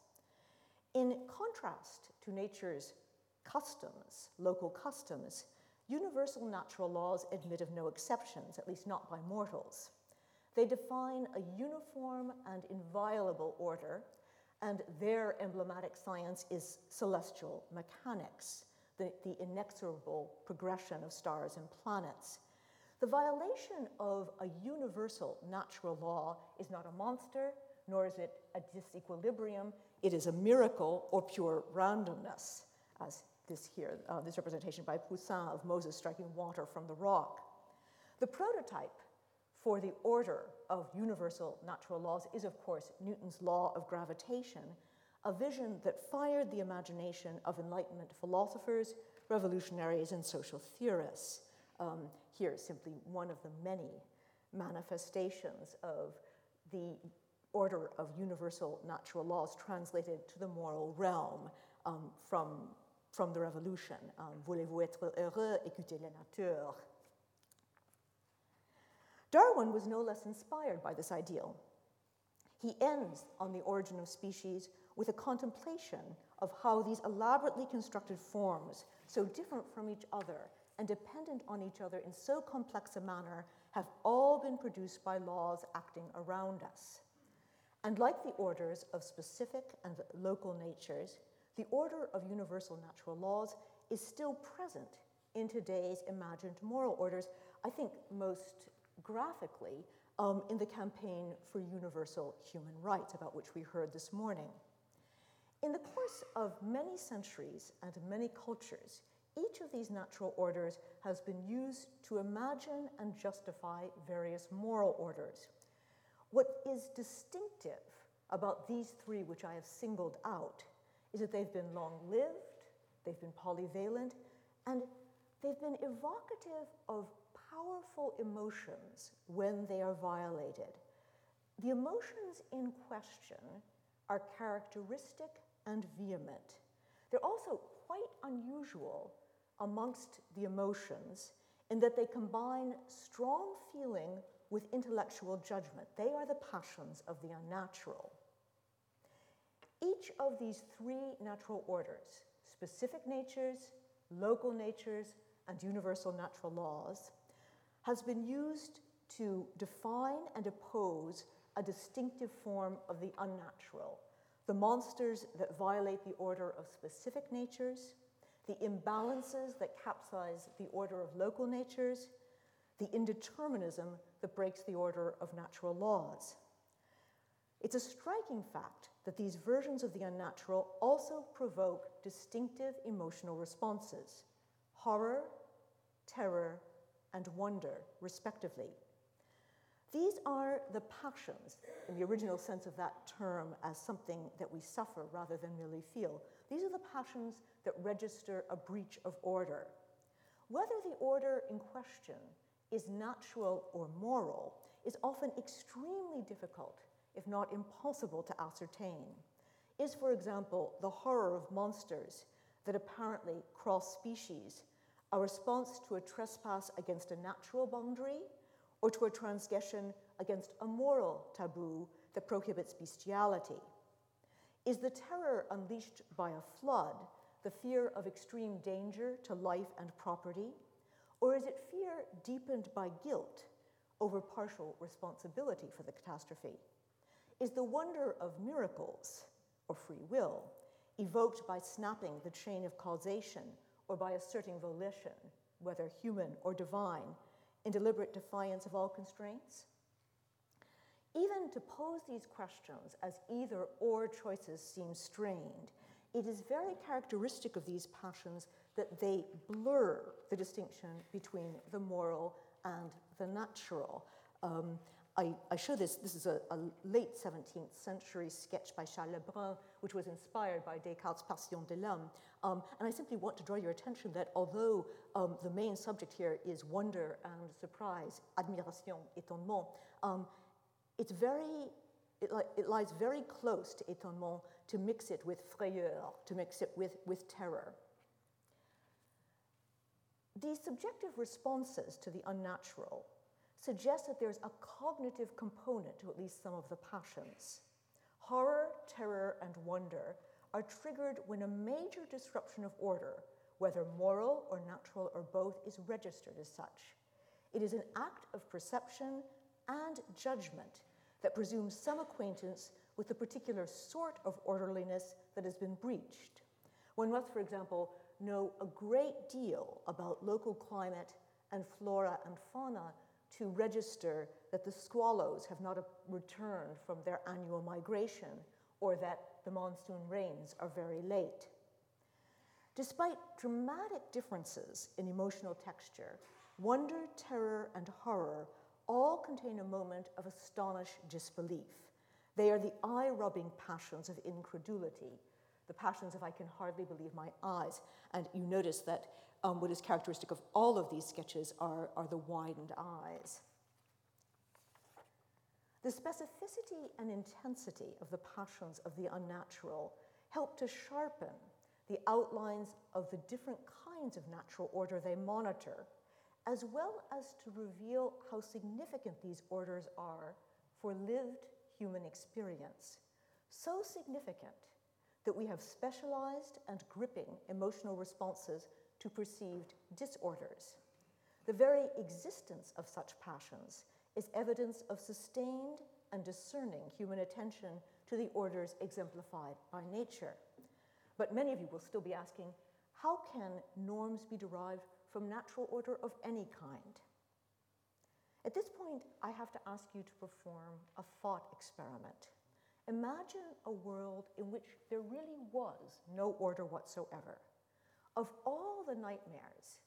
In contrast to nature's customs, local customs, universal natural laws admit of no exceptions, at least not by mortals. They define a uniform and inviolable order and their emblematic science is celestial mechanics, the, the inexorable progression of stars and planets. The violation of a universal natural law is not a monster, nor is it a disequilibrium. It is a miracle or pure randomness, as this here, uh, this representation by Poussin of Moses striking water from the rock. The prototype for the order of universal natural laws is, of course, Newton's law of gravitation, a vision that fired the imagination of Enlightenment philosophers, revolutionaries, and social theorists. Um, simply one of the many manifestations of the order of universal natural laws translated to the moral realm um, from, from the revolution. Um, Voulez-vous être heureux? Écoutez la nature. Darwin was no less inspired by this ideal. He ends on the origin of species with a contemplation of how these elaborately constructed forms, so different from each other and dependent on each other in so complex a manner, have all been produced by laws acting around us. And like the orders of specific and local natures, the order of universal natural laws is still present in today's imagined moral orders, I think most graphically um, in the campaign for universal human rights, about which we heard this morning. In the course of many centuries and many cultures, each of these natural orders has been used to imagine and justify various moral orders. What is distinctive about these three, which I have singled out, is that they've been long lived, they've been polyvalent, and they've been evocative of powerful emotions when they are violated. The emotions in question are characteristic and vehement. They're also quite unusual amongst the emotions in that they combine strong feeling with intellectual judgment. They are the passions of the unnatural. Each of these three natural orders, specific natures, local natures, and universal natural laws, has been used to define and oppose a distinctive form of the unnatural, the monsters that violate the order of specific natures, the imbalances that capsize the order of local natures, the indeterminism that breaks the order of natural laws. It's a striking fact that these versions of the unnatural also provoke distinctive emotional responses horror, terror, and wonder, respectively. These are the passions, in the original sense of that term, as something that we suffer rather than merely feel. These are the passions that register a breach of order. Whether the order in question is natural or moral is often extremely difficult, if not impossible, to ascertain. Is, for example, the horror of monsters that apparently cross species a response to a trespass against a natural boundary or to a transgression against a moral taboo that prohibits bestiality? Is the terror unleashed by a flood the fear of extreme danger to life and property? Or is it fear deepened by guilt over partial responsibility for the catastrophe? Is the wonder of miracles or free will evoked by snapping the chain of causation or by asserting volition, whether human or divine, in deliberate defiance of all constraints? Even to pose these questions as either or choices seems strained, it is very characteristic of these passions that they blur the distinction between the moral and the natural. Um, I, I, show this, this is a, a, late 17th century sketch by Charles Lebrun, which was inspired by Descartes' Passion de l'âme. Um, and I simply want to draw your attention that although um, the main subject here is wonder and surprise, admiration, étonnement, um, it's very, it, li it, lies very close to étonnement to mix it with frayeur, to mix it with, with terror. These subjective responses to the unnatural suggest that there's a cognitive component to at least some of the passions. Horror, terror, and wonder are triggered when a major disruption of order, whether moral or natural or both, is registered as such. It is an act of perception and judgment that presumes some acquaintance with the particular sort of orderliness that has been breached. One must, for example, know a great deal about local climate and flora and fauna to register that the squallows have not returned from their annual migration or that the monsoon rains are very late. Despite dramatic differences in emotional texture, wonder, terror, and horror all contain a moment of astonished disbelief. They are the eye rubbing passions of incredulity, the passions of I can hardly believe my eyes. And you notice that um, what is characteristic of all of these sketches are, are the widened eyes. The specificity and intensity of the passions of the unnatural help to sharpen the outlines of the different kinds of natural order they monitor, as well as to reveal how significant these orders are for lived human experience. So significant that we have specialized and gripping emotional responses to perceived disorders. The very existence of such passions is evidence of sustained and discerning human attention to the orders exemplified by nature. But many of you will still be asking how can norms be derived from natural order of any kind? At this point, I have to ask you to perform a thought experiment. Imagine a world in which there really was no order whatsoever. Of all the nightmares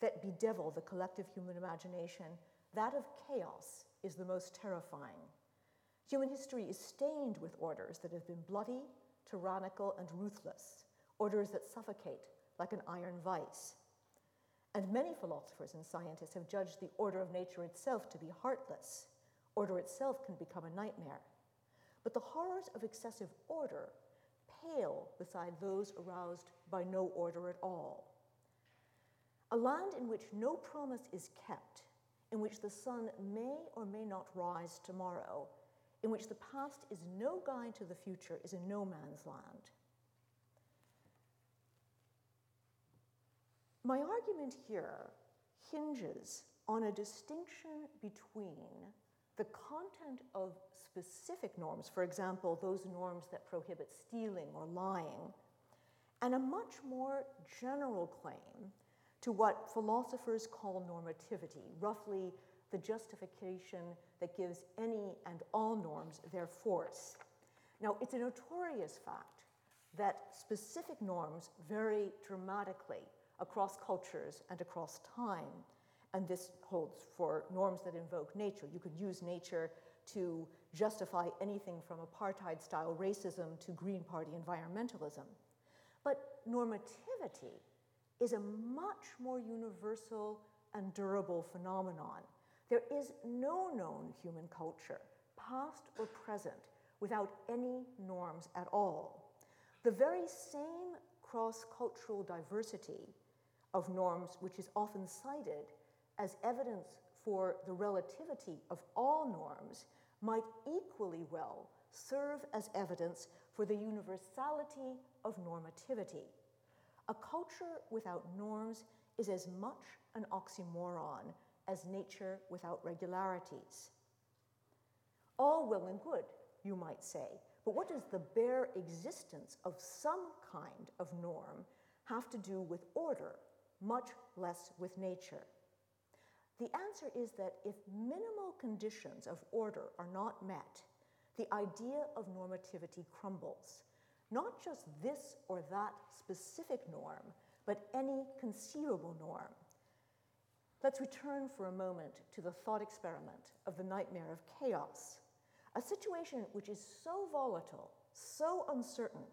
that bedevil the collective human imagination, that of chaos is the most terrifying. Human history is stained with orders that have been bloody, tyrannical, and ruthless, orders that suffocate like an iron vice. And many philosophers and scientists have judged the order of nature itself to be heartless. Order itself can become a nightmare. But the horrors of excessive order pale beside those aroused by no order at all. A land in which no promise is kept, in which the sun may or may not rise tomorrow, in which the past is no guide to the future, is a no man's land. My argument here hinges on a distinction between the content of specific norms, for example, those norms that prohibit stealing or lying, and a much more general claim to what philosophers call normativity, roughly the justification that gives any and all norms their force. Now, it's a notorious fact that specific norms vary dramatically across cultures and across time. And this holds for norms that invoke nature. You could use nature to justify anything from apartheid style racism to Green Party environmentalism. But normativity is a much more universal and durable phenomenon. There is no known human culture, past or present, without any norms at all. The very same cross cultural diversity of norms, which is often cited as evidence for the relativity of all norms, might equally well serve as evidence for the universality of normativity. A culture without norms is as much an oxymoron as nature without regularities. All well and good, you might say, but what does the bare existence of some kind of norm have to do with order, much less with nature? The answer is that if minimal conditions of order are not met, the idea of normativity crumbles. Not just this or that specific norm, but any conceivable norm. Let's return for a moment to the thought experiment of the nightmare of chaos, a situation which is so volatile, so uncertain,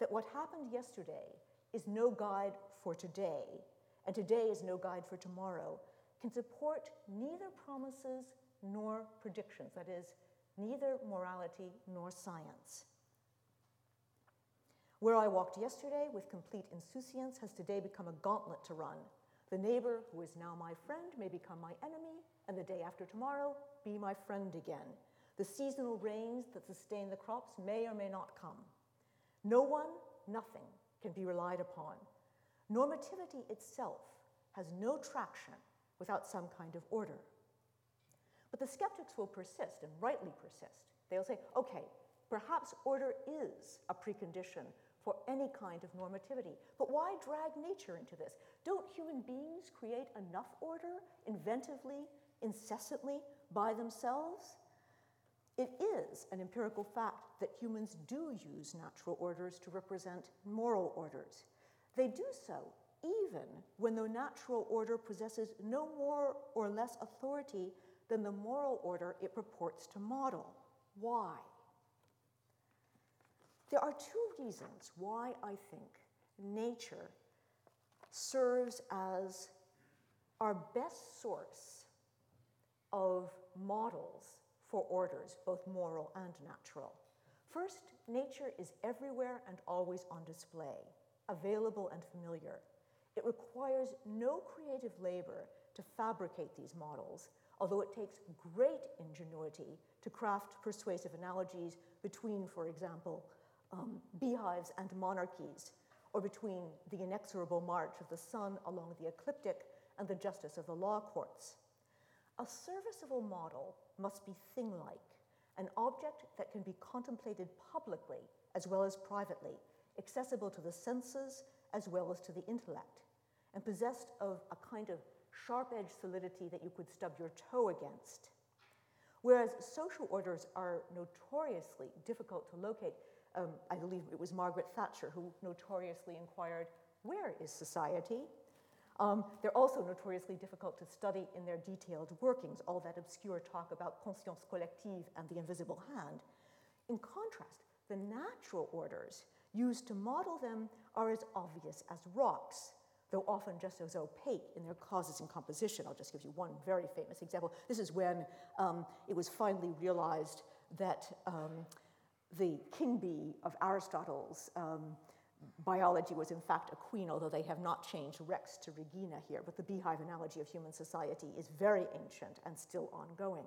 that what happened yesterday is no guide for today, and today is no guide for tomorrow, can support neither promises nor predictions, that is, neither morality nor science. Where I walked yesterday with complete insouciance has today become a gauntlet to run. The neighbor who is now my friend may become my enemy, and the day after tomorrow, be my friend again. The seasonal rains that sustain the crops may or may not come. No one, nothing can be relied upon. Normativity itself has no traction without some kind of order. But the skeptics will persist, and rightly persist. They'll say, okay, perhaps order is a precondition for any kind of normativity. But why drag nature into this? Don't human beings create enough order inventively, incessantly, by themselves? It is an empirical fact that humans do use natural orders to represent moral orders. They do so even when the natural order possesses no more or less authority than the moral order it purports to model. Why? There are two reasons why I think nature serves as our best source of models for orders, both moral and natural. First, nature is everywhere and always on display, available and familiar. It requires no creative labor to fabricate these models, although it takes great ingenuity to craft persuasive analogies between, for example, um, beehives and monarchies, or between the inexorable march of the sun along the ecliptic and the justice of the law courts. A serviceable model must be thing like, an object that can be contemplated publicly as well as privately, accessible to the senses as well as to the intellect, and possessed of a kind of sharp edged solidity that you could stub your toe against. Whereas social orders are notoriously difficult to locate, um, I believe it was Margaret Thatcher who notoriously inquired, Where is society? Um, they're also notoriously difficult to study in their detailed workings, all that obscure talk about conscience collective and the invisible hand. In contrast, the natural orders used to model them are as obvious as rocks. though often just as opaque in their causes and composition. I'll just give you one very famous example. This is when um, it was finally realized that um, the king bee of Aristotle's um, biology was in fact a queen, although they have not changed Rex to Regina here. But the beehive analogy of human society is very ancient and still ongoing.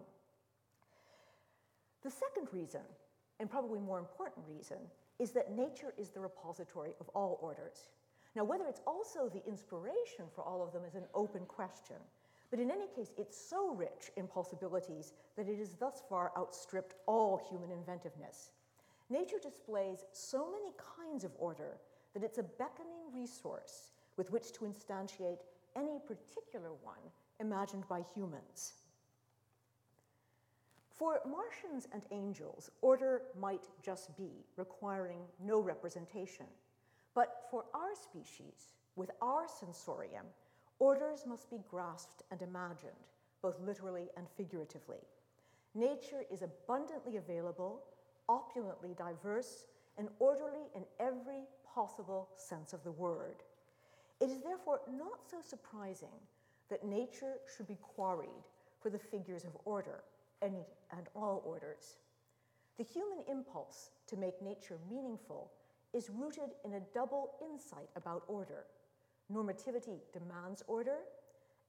The second reason, and probably more important reason, is that nature is the repository of all orders. Now, whether it's also the inspiration for all of them is an open question. But in any case, it's so rich in possibilities that it has thus far outstripped all human inventiveness. Nature displays so many kinds of order that it's a beckoning resource with which to instantiate any particular one imagined by humans. For Martians and angels, order might just be, requiring no representation. But for our species, with our sensorium, orders must be grasped and imagined, both literally and figuratively. Nature is abundantly available, opulently diverse, and orderly in every possible sense of the word. It is therefore not so surprising that nature should be quarried for the figures of order, any and all orders. The human impulse to make nature meaningful is rooted in a double insight about order. Normativity demands order,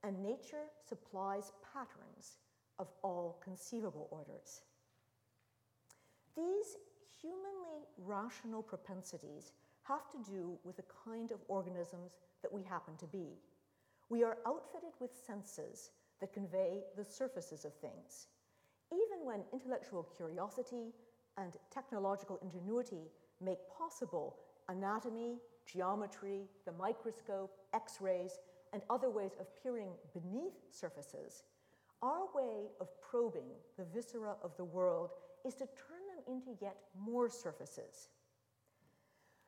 and nature supplies patterns of all conceivable orders. These humanly rational propensities have to do with the kind of organisms that we happen to be. We are outfitted with senses that convey the surfaces of things. Even when intellectual curiosity and technological ingenuity make possible anatomy, geometry, the microscope, x rays, and other ways of peering beneath surfaces, our way of probing the viscera of the world is to turn them into yet more surfaces.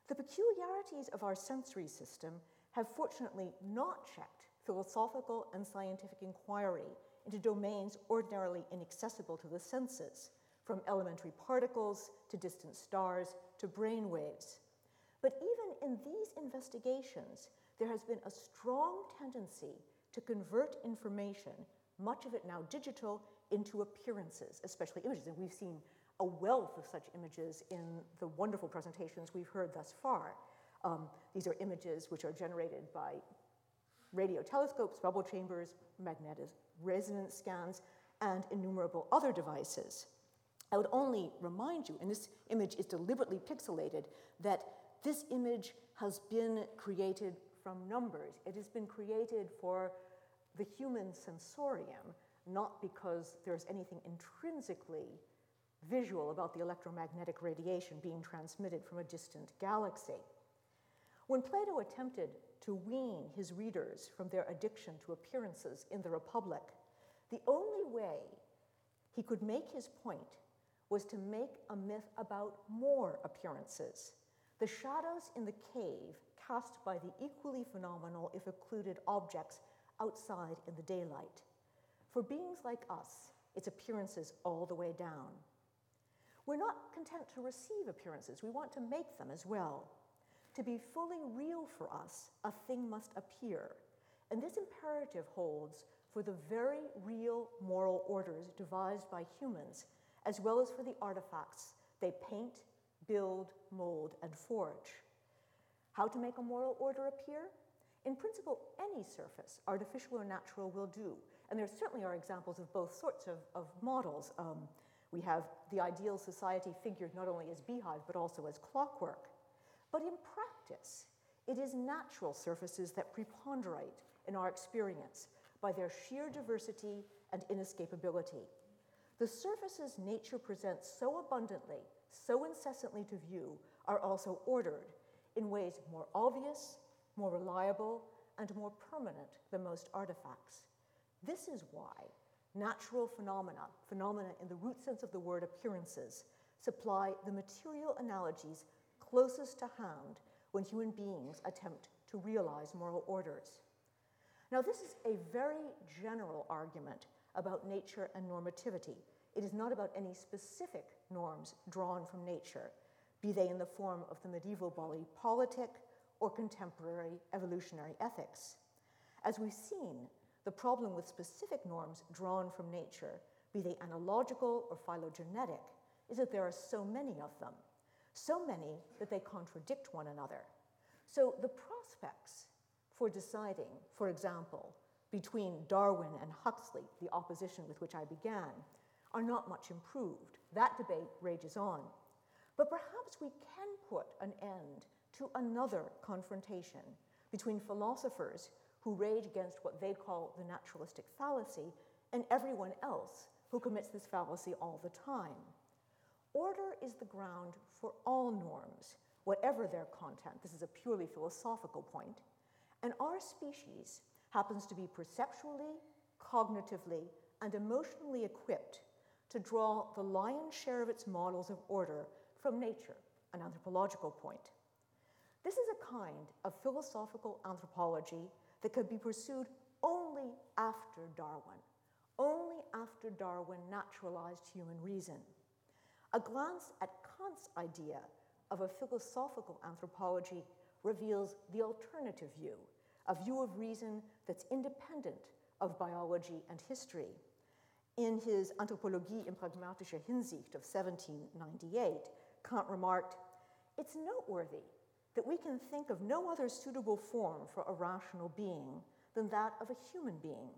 The peculiarities of our sensory system have fortunately not checked philosophical and scientific inquiry into domains ordinarily inaccessible to the senses, from elementary particles to distant stars to brain waves. But even in these investigations, there has been a strong tendency to convert information, much of it now digital, into appearances, especially images. And we've seen a wealth of such images in the wonderful presentations we've heard thus far. Um, these are images which are generated by radio telescopes, bubble chambers, magnetic resonance scans, and innumerable other devices. I would only remind you, and this image is deliberately pixelated, that this image has been created from numbers. It has been created for the human sensorium, not because there's anything intrinsically visual about the electromagnetic radiation being transmitted from a distant galaxy. When Plato attempted to wean his readers from their addiction to appearances in the Republic, the only way he could make his point was to make a myth about more appearances. The shadows in the cave cast by the equally phenomenal, if occluded, objects outside in the daylight. For beings like us, its appearances all the way down. We're not content to receive appearances, we want to make them as well. To be fully real for us, a thing must appear. And this imperative holds for the very real moral orders devised by humans as well as for the artifacts they paint, build, mold, and forge. How to make a moral order appear? In principle, any surface, artificial or natural, will do. And there certainly are examples of both sorts of, of models. Um, we have the ideal society figured not only as beehive, but also as clockwork. But in practice, it is natural surfaces that preponderate in our experience by their sheer diversity and inescapability. The surfaces nature presents so abundantly, so incessantly to view, are also ordered in ways more obvious, more reliable, and more permanent than most artifacts. This is why natural phenomena, phenomena in the root sense of the word appearances, supply the material analogies closest to hand when human beings attempt to realize moral orders. Now, this is a very general argument about nature and normativity. It is not about any specific norms drawn from nature, be they in the form of the medieval body politic or contemporary evolutionary ethics. As we've seen, the problem with specific norms drawn from nature, be they analogical or phylogenetic, is that there are so many of them, so many that they contradict one another. So the prospects for deciding, for example, between Darwin and Huxley, the opposition with which I began, are not much improved. That debate rages on. But perhaps we can put an end to another confrontation between philosophers who rage against what they call the naturalistic fallacy and everyone else who commits this fallacy all the time. Order is the ground for all norms, whatever their content. This is a purely philosophical point. And our species happens to be perceptually, cognitively, and emotionally equipped to draw the lion's share of its models of order from nature, an anthropological point. This is a kind of philosophical anthropology that could be pursued only after Darwin, only after Darwin naturalized human reason. A glance at Kant's idea of a philosophical anthropology reveals the alternative view, a view of reason that's independent of biology and history. In his Anthropologie in pragmatischer Hinsicht of 1798, Kant remarked, It's noteworthy that we can think of no other suitable form for a rational being than that of a human being.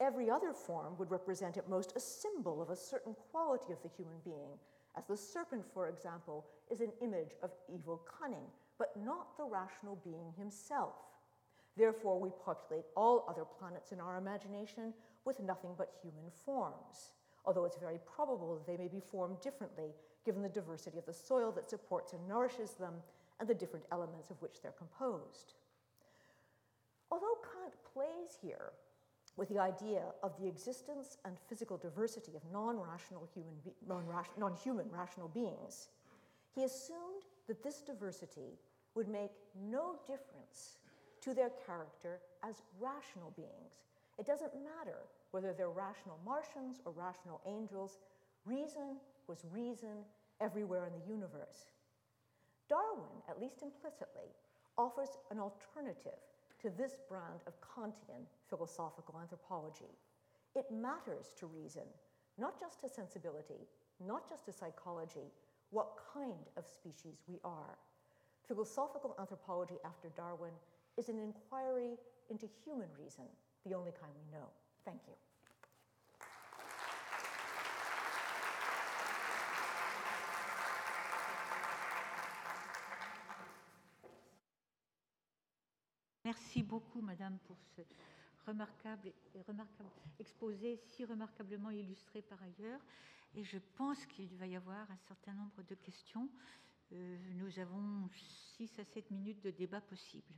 Every other form would represent at most a symbol of a certain quality of the human being, as the serpent, for example, is an image of evil cunning, but not the rational being himself. Therefore, we populate all other planets in our imagination with nothing but human forms, although it's very probable that they may be formed differently given the diversity of the soil that supports and nourishes them and the different elements of which they're composed. Although Kant plays here with the idea of the existence and physical diversity of non-rational human, be- non-human rational beings, he assumed that this diversity would make no difference to their character as rational beings. It doesn't matter whether they're rational Martians or rational angels, reason was reason everywhere in the universe. Darwin, at least implicitly, offers an alternative to this brand of Kantian philosophical anthropology. It matters to reason, not just to sensibility, not just to psychology, what kind of species we are. Philosophical anthropology after Darwin is an inquiry into human reason, the only kind we know. Thank you. Merci beaucoup, Madame, pour ce remarquable, remarquable exposé, si remarquablement illustré par ailleurs. Et je pense qu'il va y avoir un certain nombre de questions. Euh, nous avons 6 à 7 minutes de débat possible.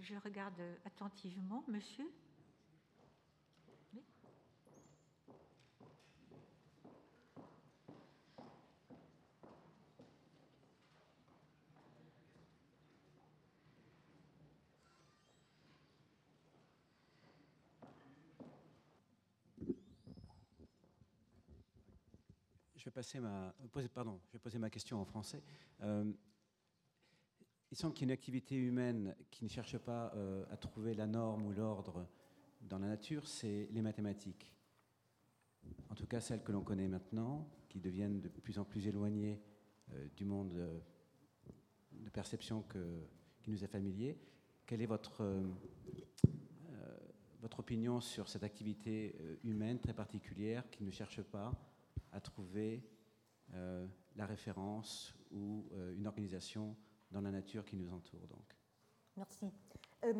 Je regarde attentivement, monsieur. Je vais poser ma question en français. Euh, il semble qu'il y ait une activité humaine qui ne cherche pas euh, à trouver la norme ou l'ordre dans la nature, c'est les mathématiques. En tout cas, celles que l'on connaît maintenant, qui deviennent de plus en plus éloignées euh, du monde de perception qui nous est familier. Quelle est votre, votre opinion sur cette activité humaine très particulière qui ne cherche pas à trouver la référence ou une organisation dans la nature qui nous entoure. Donc. Merci. Euh,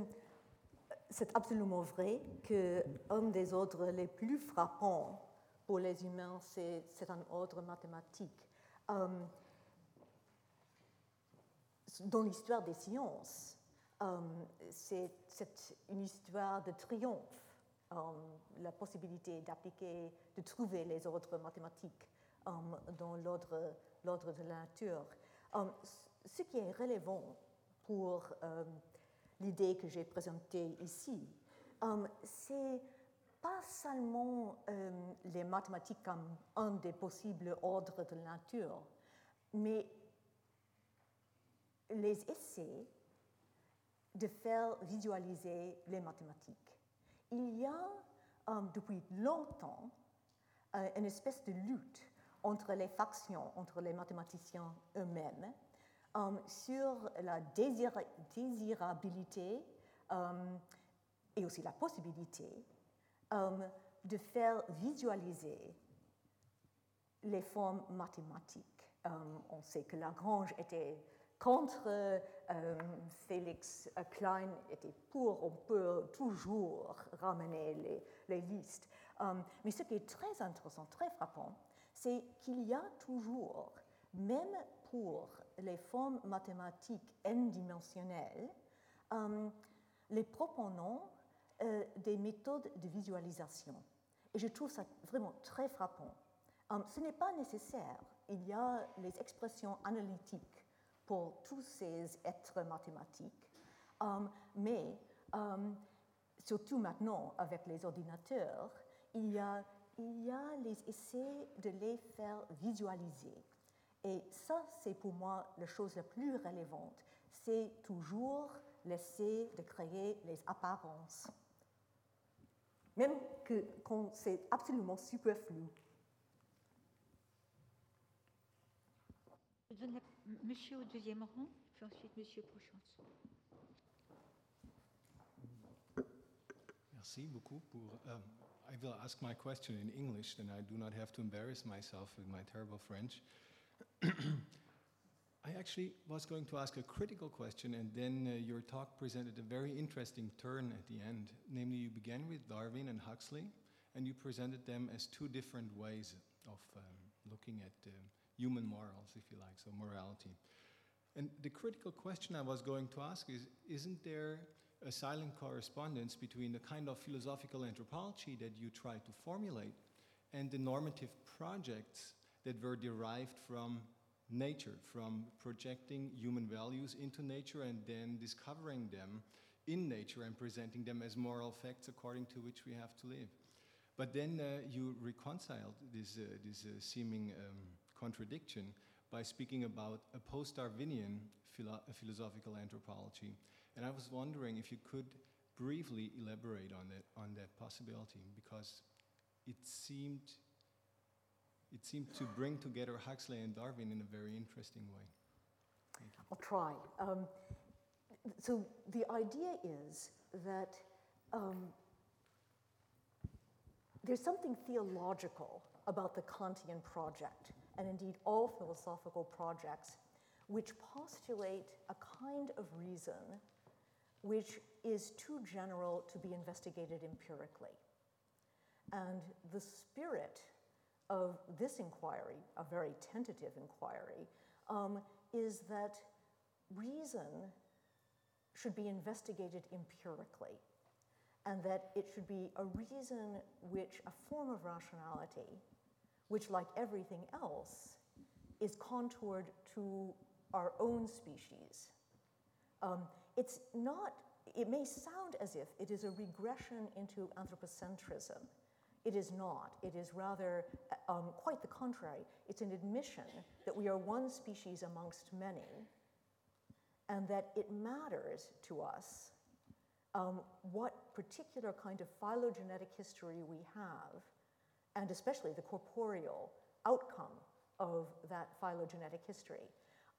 c'est absolument vrai qu'un des ordres les plus frappants pour les humains, c'est un ordre mathématique. Euh, dans l'histoire des sciences, euh, c'est une histoire de triomphe, la possibilité d'appliquer, de trouver les ordres mathématiques dans l'ordre de la nature ce qui est relevant pour euh, l'idée que j'ai présentée ici, c'est pas seulement les mathématiques comme un des possibles ordres de la nature, mais les essais de faire visualiser les mathématiques. Il y a um, depuis longtemps euh, une espèce de lutte entre les factions, entre les mathématiciens eux-mêmes, um, sur la désira désirabilité et aussi la possibilité de faire visualiser les formes mathématiques. on sait que Lagrange était contre euh, Félix Klein était pour, on peut toujours ramener les, listes. mais ce qui est très intéressant, très frappant, c'est qu'il y a toujours, même pour les formes mathématiques n-dimensionnelles, euh, les proponents euh, des méthodes de visualisation. Et je trouve ça vraiment très frappant. Euh, ce n'est pas nécessaire. Il y a les expressions analytiques pour tous ces êtres mathématiques, mais surtout maintenant avec les ordinateurs, il y a il y a les essais de les faire visualiser. Et ça, c'est pour moi la chose la plus relevante. C'est toujours l'essai de créer les apparences. Même quand c'est absolument superflu. Monsieur au deuxième rang, puis ensuite monsieur Prochiantz. Merci beaucoup pour. Euh, I will ask my question in English, then I do not have to embarrass myself with my terrible French. I actually was going to ask a critical question, and then uh, your talk presented a very interesting turn at the end. Namely, you began with Darwin and Huxley, and you presented them as two different ways of um, looking at uh, human morals, if you like, so morality. And the critical question I was going to ask is Isn't there a silent correspondence between the kind of philosophical anthropology that you try to formulate and the normative projects that were derived from nature, from projecting human values into nature and then discovering them in nature and presenting them as moral facts according to which we have to live. But then uh, you reconciled this, uh, this uh, seeming um, contradiction by speaking about a post Darwinian philo philosophical anthropology and I was wondering if you could briefly elaborate on that, on that possibility, because it seemed, it seemed to bring together Huxley and Darwin in a very interesting way. I'll try. Um, so the idea is that um, there's something theological about the Kantian project, and indeed all philosophical projects, which postulate a kind of reason which is too general to be investigated empirically. And the spirit of this inquiry, a very tentative inquiry, um, is that reason should be investigated empirically, and that it should be a reason which, a form of rationality, which, like everything else, is contoured to our own species. Um, it's not, it may sound as if it is a regression into anthropocentrism. It is not. It is rather um, quite the contrary. It's an admission that we are one species amongst many and that it matters to us um, what particular kind of phylogenetic history we have, and especially the corporeal outcome of that phylogenetic history.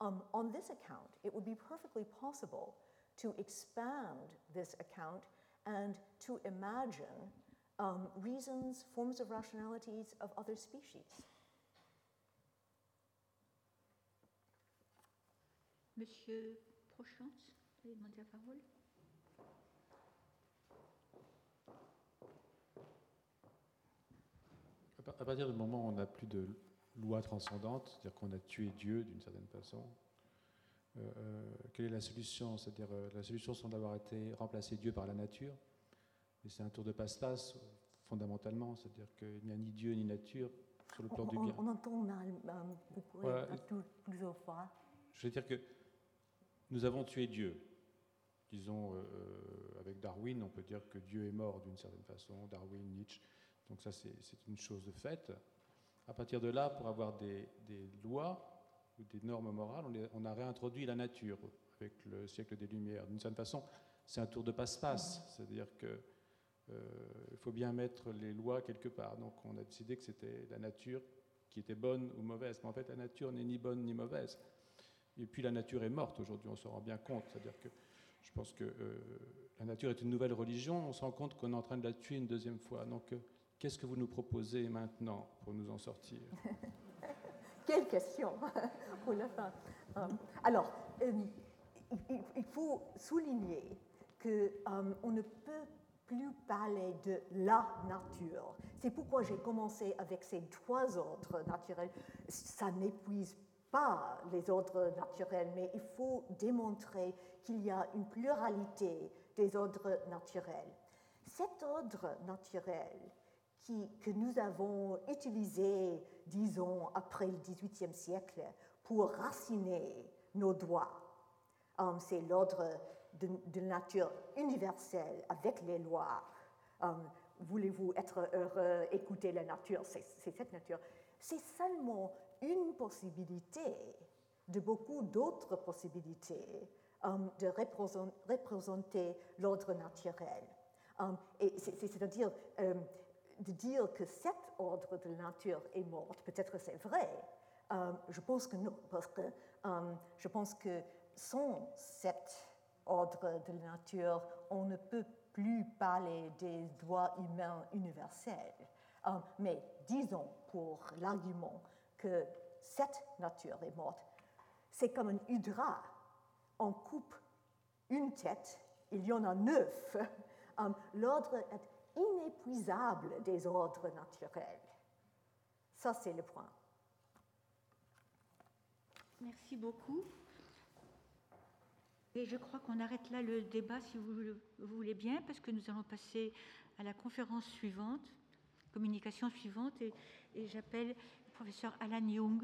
Um, on this account, it would be perfectly possible to expand this account and to imagine um, reasons, forms of rationalities of other species. Monsieur Prochiantz, vous avez la parole. À partir du moment où on n'a plus de loi transcendante, c'est-à-dire qu'on a tué Dieu d'une certaine façon, euh, euh, quelle est la solution? C'est-à-dire, euh, la solution semble avoir été remplacer Dieu par la nature. Et c'est un tour de passe-passe, fondamentalement. C'est-à-dire qu'il n'y a ni Dieu ni nature sur le plan on, du bien. On, entend beaucoup, voilà. plusieurs fois. Je veux dire que nous avons tué Dieu disons, avec Darwin, on peut dire que Dieu est mort d'une certaine façon, Darwin, Nietzsche. Donc ça, c'est une chose de fait. À partir de là, pour avoir des, lois ou des normes morales, on, a réintroduit la nature avec le siècle des Lumières. D'une certaine façon, c'est un tour de passe-passe, c'est-à-dire que il faut bien mettre les lois quelque part. Donc on a décidé que c'était la nature qui était bonne ou mauvaise. Mais en fait, la nature n'est ni bonne ni mauvaise. Et puis la nature est morte aujourd'hui, on se rend bien compte. C'est-à-dire que je pense que euh, la nature est une nouvelle religion, on se rend compte qu'on est en train de la tuer une deuxième fois. Donc euh, qu'est-ce que vous nous proposez maintenant pour nous en sortir Quelle question pour la fin. Euh, alors, il faut souligner qu'on ne peut plus parler de la nature. C'est pourquoi j'ai commencé avec ces trois ordres naturels. Ça n'épuise pas les ordres naturels, mais il faut démontrer qu'il y a une pluralité des ordres naturels. Cet ordre naturel que nous avons utilisé, disons, après le XVIIIe siècle pour raciner nos droits, euh, c'est l'ordre de, nature universelle avec les lois. Um, voulez-vous être heureux, écouter la nature, c'est cette nature. C'est seulement une possibilité de beaucoup d'autres possibilités um, de représenter l'ordre naturel. C'est-à-dire de dire que cet ordre de la nature est mort, peut-être c'est vrai. je pense que non, parce que je pense que sans cette ordre de la nature, on ne peut plus parler des droits humains universels. Euh, mais disons pour l'argument que cette nature est morte, c'est comme un hydra. On coupe une tête, il y en a neuf. Euh, l'ordre est inépuisable des ordres naturels. Ça, c'est le point. Merci beaucoup. Et je crois qu'on arrête là le débat, si vous, voulez bien, parce que nous allons passer à la conférence suivante, communication suivante, et, et j'appelle le professeur Alan Young.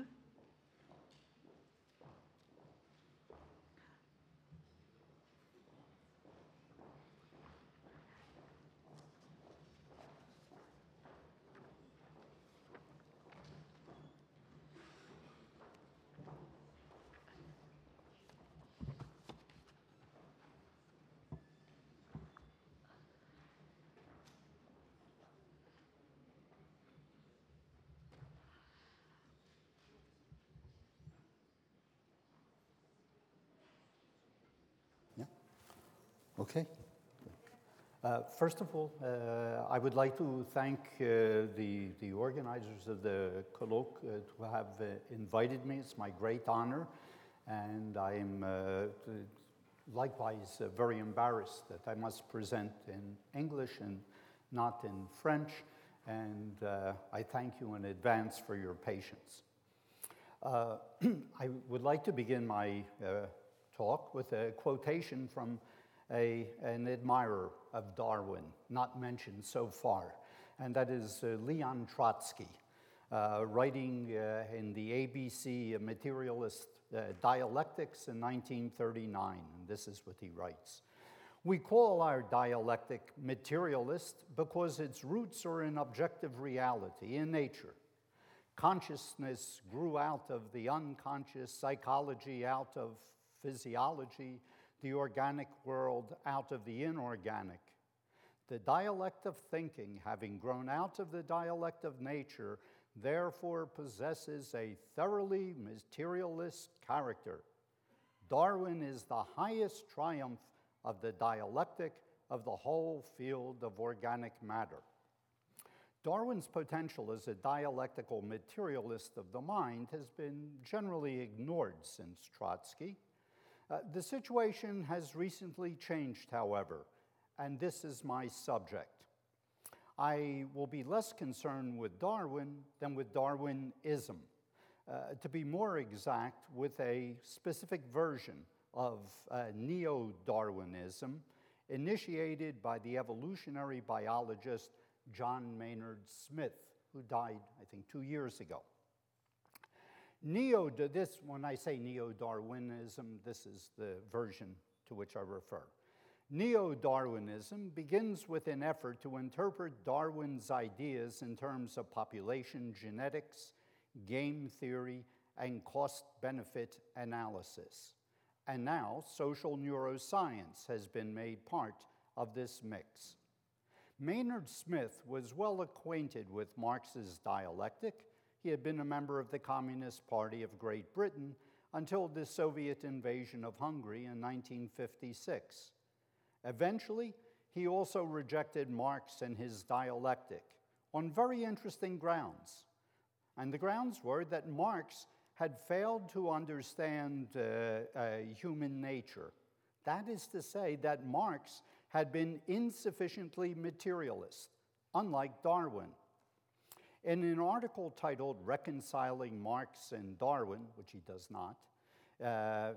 Okay. Uh, first of all, uh, I would like to thank uh, the, the organizers of the colloque uh, to have uh, invited me. It's my great honor, and I'm uh, likewise very embarrassed that I must present in English and not in French, and I thank you in advance for your patience. I would like to begin my talk with a quotation from a, an admirer of Darwin, not mentioned so far, and that is uh, Leon Trotsky, uh, writing uh, in the ABC Materialist uh, Dialectics in 1939. And this is what he writes. We call our dialectic materialist because its roots are in objective reality, in nature. Consciousness grew out of the unconscious, psychology out of physiology, the organic world out of the inorganic. The dialect of thinking, having grown out of the dialect of nature, therefore possesses a thoroughly materialist character. Darwin is the highest triumph of the dialectic of the whole field of organic matter. Darwin's potential as a dialectical materialist of the mind has been generally ignored since Trotsky. Uh, the situation has recently changed, however, and this is my subject. I will be less concerned with Darwin than with Darwinism. Uh, to be more exact, with a specific version of uh, neo Darwinism initiated by the evolutionary biologist John Maynard Smith, who died, I think, two years ago. Neo, this, when I say neo Darwinism, this is the version to which I refer. Neo Darwinism begins with an effort to interpret Darwin's ideas in terms of population genetics, game theory, and cost benefit analysis. And now social neuroscience has been made part of this mix. Maynard Smith was well acquainted with Marx's dialectic. He had been a member of the Communist Party of Great Britain until the Soviet invasion of Hungary in 1956. Eventually, he also rejected Marx and his dialectic on very interesting grounds. And the grounds were that Marx had failed to understand uh, uh, human nature. That is to say, that Marx had been insufficiently materialist, unlike Darwin. In an article titled Reconciling Marx and Darwin, which he does not, uh, uh,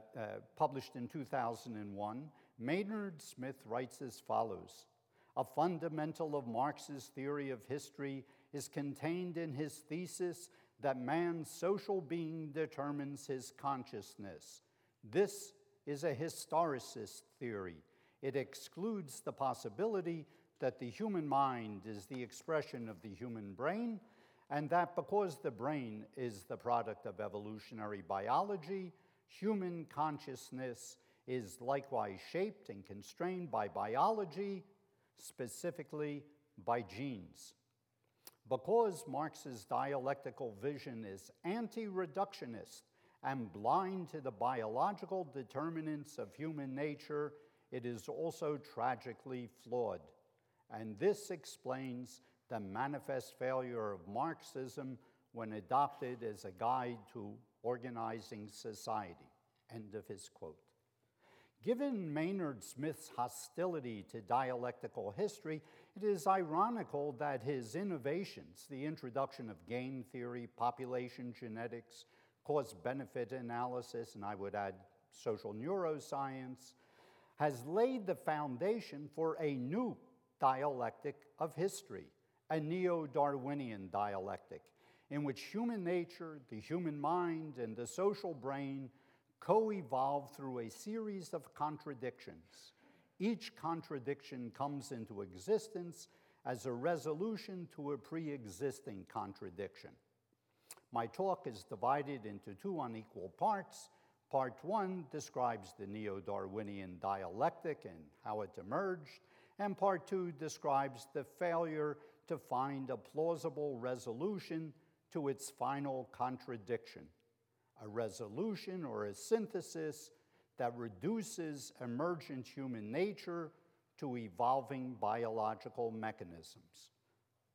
published in 2001, Maynard Smith writes as follows A fundamental of Marx's theory of history is contained in his thesis that man's social being determines his consciousness. This is a historicist theory. It excludes the possibility that the human mind is the expression of the human brain, and that because the brain is the product of evolutionary biology, human consciousness is likewise shaped and constrained by biology, specifically by genes. Because Marx's dialectical vision is anti reductionist and blind to the biological determinants of human nature, it is also tragically flawed. And this explains the manifest failure of Marxism when adopted as a guide to organizing society. End of his quote. Given Maynard Smith's hostility to dialectical history, it is ironical that his innovations, the introduction of game theory, population genetics, cost benefit analysis, and I would add social neuroscience, has laid the foundation for a new dialectic of history, a neo Darwinian dialectic, in which human nature, the human mind, and the social brain co evolve through a series of contradictions. Each contradiction comes into existence as a resolution to a pre existing contradiction. My talk is divided into two unequal parts. Part one describes the neo Darwinian dialectic and how it emerged, and part two describes the failure to find a plausible resolution to its final contradiction a resolution or a synthesis that reduces emergent human nature to evolving biological mechanisms.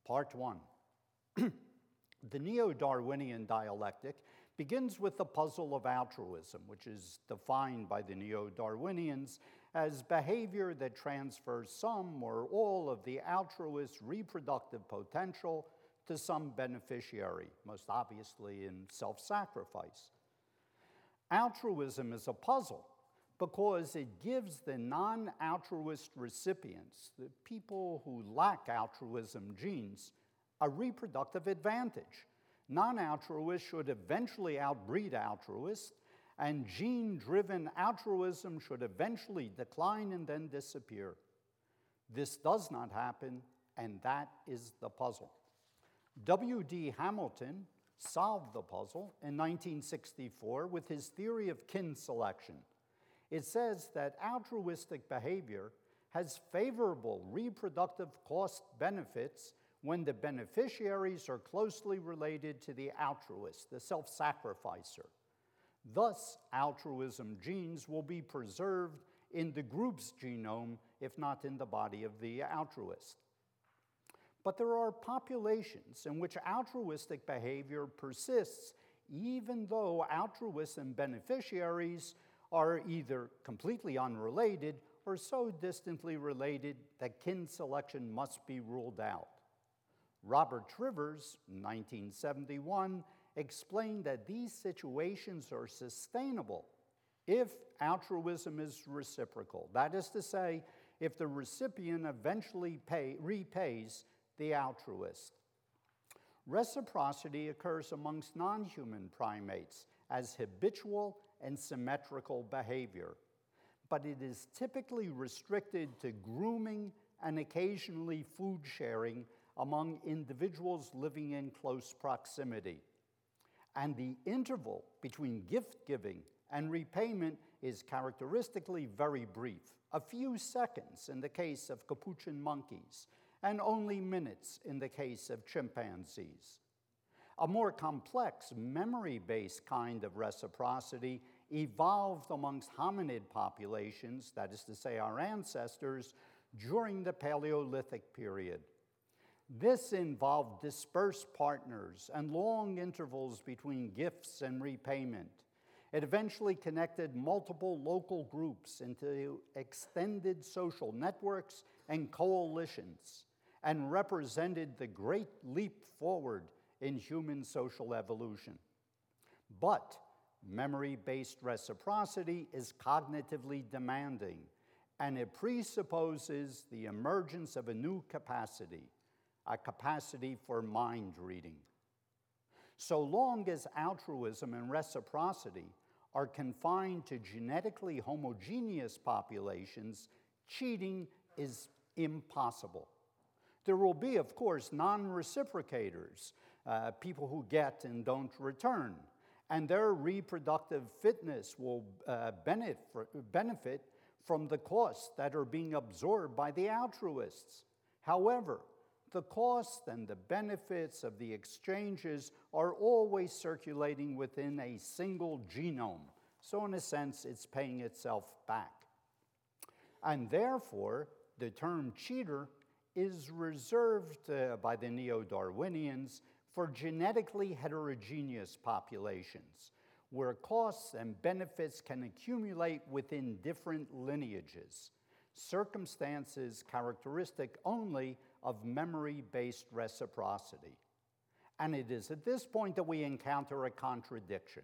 Part one. the neo Darwinian dialectic begins with the puzzle of altruism, which is defined by the neo Darwinians as behavior that transfers some or all of the altruist's reproductive potential to some beneficiary, most obviously in self sacrifice. Altruism is a puzzle because it gives the non altruist recipients, the people who lack altruism genes, a reproductive advantage. Non altruists should eventually outbreed altruists, and gene driven altruism should eventually decline and then disappear. This does not happen, and that is the puzzle. W.D. Hamilton solved the puzzle in 1964 with his theory of kin selection. It says that altruistic behavior has favorable reproductive cost benefits when the beneficiaries are closely related to the altruist, the self sacrificer. Thus, altruism genes will be preserved in the group's genome, if not in the body of the altruist. But there are populations in which altruistic behavior persists even though altruists and beneficiaries are either completely unrelated or so distantly related that kin selection must be ruled out. Robert Trivers, 1971, explained that these situations are sustainable if altruism is reciprocal. That is to say, if the recipient eventually pay, repays the altruist. Reciprocity occurs amongst non human primates as habitual and symmetrical behavior. but it is typically restricted to grooming and occasionally food sharing among individuals living in close proximity. And the interval between gift giving and repayment is characteristically very brief, a few seconds in the case of capuchin monkeys, and only minutes in the case of chimpanzees. A more complex, memory based kind of reciprocity evolved amongst hominid populations, that is to say, our ancestors, during the Paleolithic period. This involved dispersed partners and long intervals between gifts and repayment. It eventually connected multiple local groups into extended social networks and coalitions and represented the great leap forward in human social evolution. But memory based reciprocity is cognitively demanding and it presupposes the emergence of a new capacity, a capacity for mind reading. So long as altruism and reciprocity are confined to genetically homogeneous populations, cheating is impossible. There will be, of course, non reciprocators, uh, people who get and don't return, and their reproductive fitness will uh, benefit, benefit from the costs that are being absorbed by the altruists. However, the costs and the benefits of the exchanges are always circulating within a single genome. So, in a sense, it's paying itself back. And therefore, the term cheater is reserved uh, by the neo Darwinians for genetically heterogeneous populations where costs and benefits can accumulate within different lineages, circumstances characteristic only of memory based reciprocity. And it is at this point that we encounter a contradiction.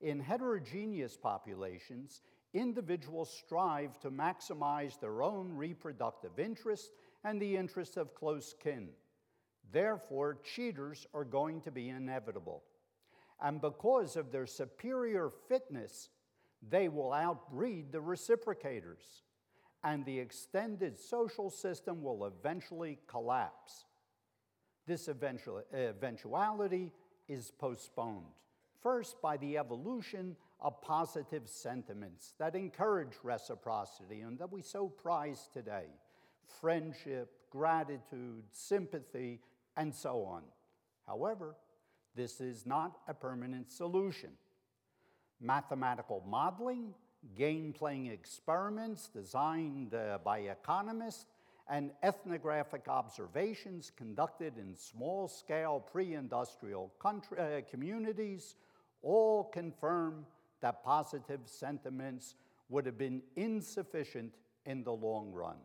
In heterogeneous populations, individuals strive to maximize their own reproductive interests and the interests of close kin. Therefore, cheaters are going to be inevitable and because of their superior fitness, they will outbreed the reciprocators, and the extended social system will eventually collapse. This eventuality is postponed, first by the evolution of positive sentiments that encourage reciprocity and that we so prize today friendship, gratitude, sympathy, and so on. However, this is not a permanent solution. Mathematical modeling, game playing experiments designed uh, by economists, and ethnographic observations conducted in small scale pre industrial uh, communities all confirm that positive sentiments would have been insufficient in the long run.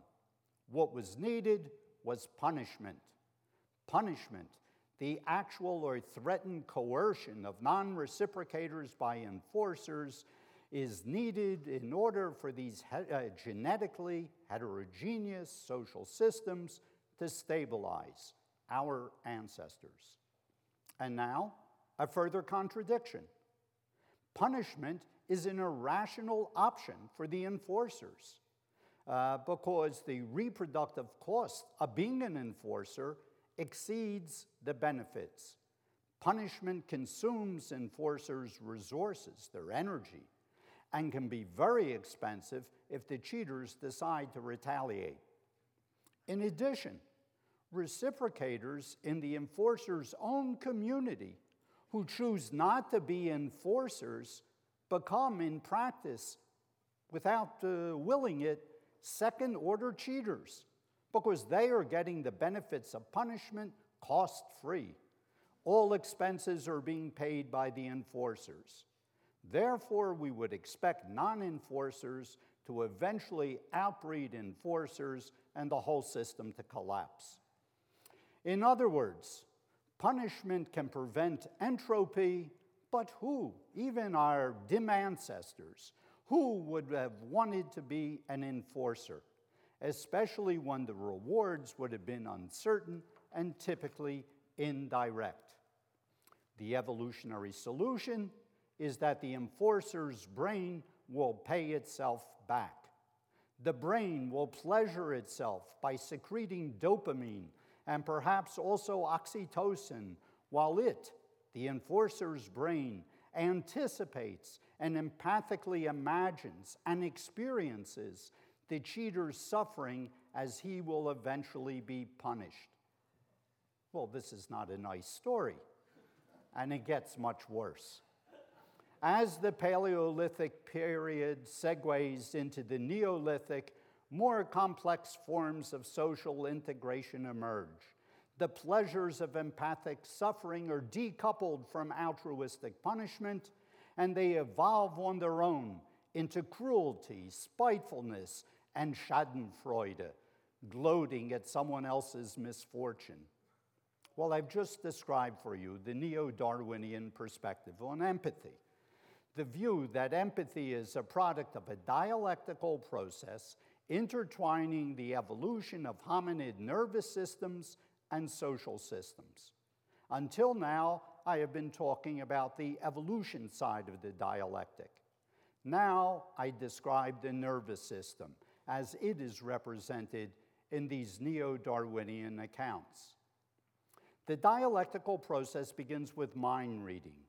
What was needed was punishment. Punishment the actual or threatened coercion of non reciprocators by enforcers is needed in order for these he- uh, genetically heterogeneous social systems to stabilize our ancestors. And now, a further contradiction. Punishment is an irrational option for the enforcers uh, because the reproductive cost of being an enforcer exceeds the benefits. Punishment consumes enforcers' resources, their energy, and can be very expensive if the cheaters decide to retaliate. In addition, reciprocators in the enforcer's own community who choose not to be enforcers become, in practice, without uh, willing it, second order cheaters because they are getting the benefits of punishment cost free. All expenses are being paid by the enforcers. Therefore, we would expect non enforcers to eventually outbreed enforcers and the whole system to collapse. In other words, punishment can prevent entropy, but who, even our dim ancestors, who would have wanted to be an enforcer? especially when the rewards would have been uncertain and typically indirect. The evolutionary solution is that the enforcer's brain will pay itself back. The brain will pleasure itself by secreting dopamine and perhaps also oxytocin, while it, the enforcer's brain, anticipates and empathically imagines and experiences the cheater's suffering as he will eventually be punished. Well, this is not a nice story, and it gets much worse. As the Paleolithic period segues into the Neolithic, more complex forms of social integration emerge. The pleasures of empathic suffering are decoupled from altruistic punishment, and they evolve on their own into cruelty, spitefulness, and schadenfreude, gloating at someone else's misfortune. Well, I've just described for you the neo Darwinian perspective on empathy. The view that empathy is a product of a dialectical process intertwining the evolution of hominid nervous systems and social systems. Until now, I have been talking about the evolution side of the dialectic. Now I describe the nervous system as it is represented in these neo Darwinian accounts. The dialectical process begins with mind reading.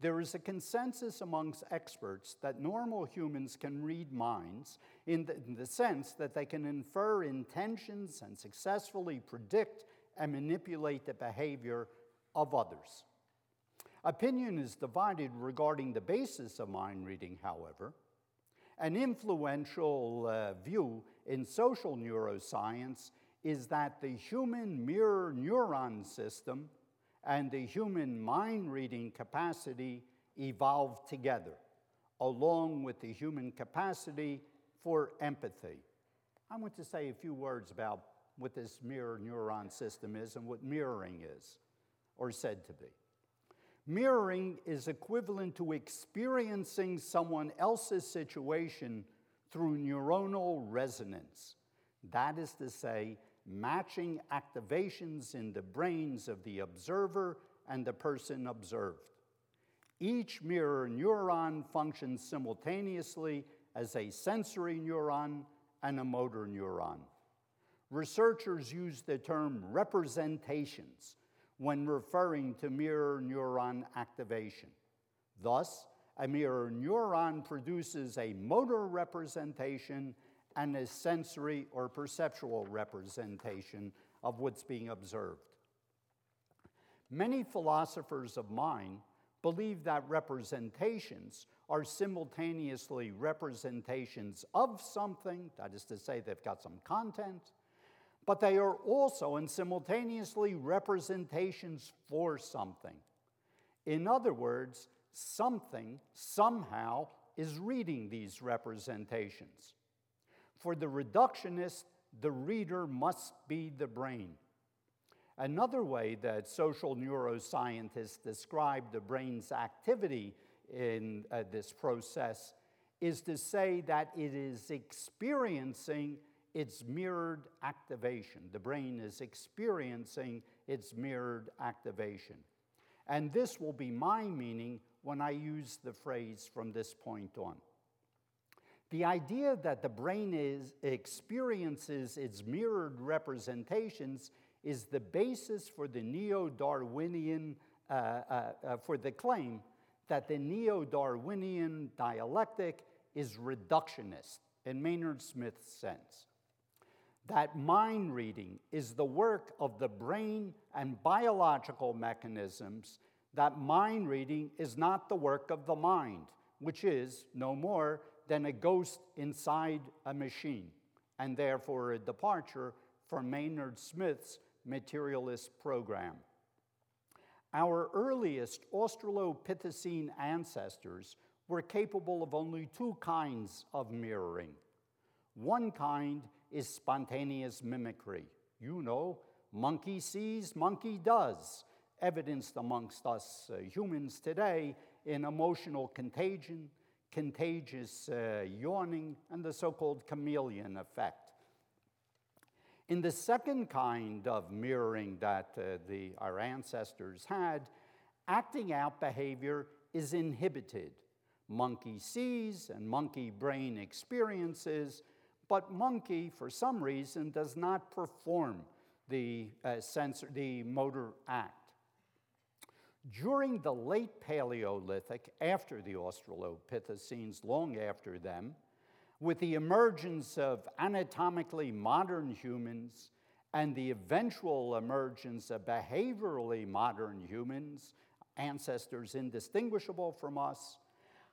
There is a consensus amongst experts that normal humans can read minds in the, in the, sense that they can infer intentions and successfully predict and manipulate the behavior of others. Opinion is divided regarding the basis of mind reading, however. An influential uh, view in social neuroscience is that the human mirror neuron system and the human mind reading capacity evolved together, along with the human capacity for empathy. I want to say a few words about what this mirror neuron system is and what mirroring is, or said to be. Mirroring is equivalent to experiencing someone else's situation through neuronal resonance. That is to say, matching activations in the brains of the observer and the person observed. Each mirror neuron functions simultaneously as a sensory neuron and a motor neuron. Researchers use the term representations when referring to mirror neuron activation. Thus, a mirror neuron produces a motor representation and a sensory or perceptual representation of what's being observed. Many philosophers of mind believe that representations are simultaneously representations of something, that is to say, they've got some content, but they are also and simultaneously representations for something. In other words, something somehow is reading these representations. For the reductionist, the reader must be the brain. Another way that social neuroscientists describe the brain's activity in uh, this process is to say that it is experiencing its mirrored activation. The brain is experiencing its mirrored activation. And this will be my meaning when I use the phrase from this point on. The idea that the brain is, experiences its mirrored representations is the basis for the neo-Darwinian, uh, uh, uh, for the claim that the neo-Darwinian dialectic is reductionist in Maynard Smith's sense. That mind reading is the work of the brain and biological mechanisms, that mind reading is not the work of the mind, which is no more than a ghost inside a machine, and therefore a departure from Maynard Smith's materialist program. Our earliest Australopithecine ancestors were capable of only two kinds of mirroring. One kind is spontaneous mimicry. You know, monkey sees, monkey does, evidenced amongst us uh, humans today in emotional contagion, contagious uh, yawning, and the so called chameleon effect. In the second kind of mirroring that uh, the, our ancestors had, acting out behavior is inhibited. Monkey sees and monkey brain experiences, but monkey, for some reason, does not perform the, uh, sensor, the motor act. During the late Paleolithic, after the Australopithecines, long after them, with the emergence of anatomically modern humans and the eventual emergence of behaviorally modern humans, ancestors indistinguishable from us,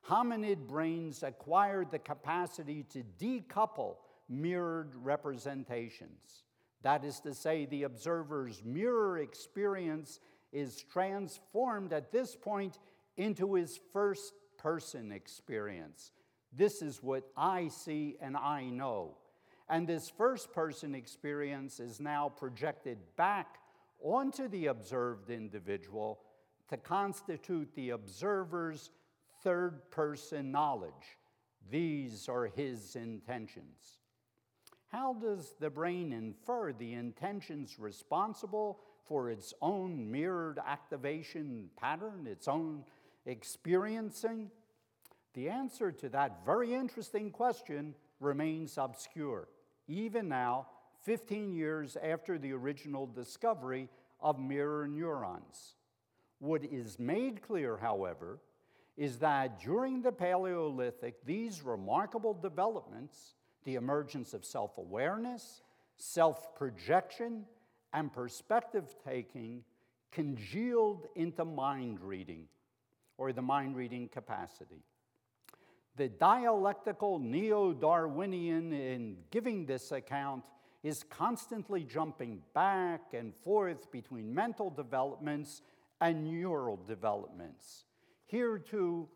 hominid brains acquired the capacity to decouple mirrored representations. That is to say, the observer's mirror experience is transformed at this point into his first person experience. This is what I see and I know. And this first person experience is now projected back onto the observed individual to constitute the observer's third person knowledge. These are his intentions. How does the brain infer the intentions responsible for its own mirrored activation pattern, its own experiencing? The answer to that very interesting question remains obscure, even now, 15 years after the original discovery of mirror neurons. What is made clear, however, is that during the Paleolithic, these remarkable developments, the emergence of self awareness, self projection, and perspective taking, congealed into mind reading, or the mind reading capacity. The dialectical neo Darwinian, in giving this account, is constantly jumping back and forth between mental developments and neural developments. Here, too,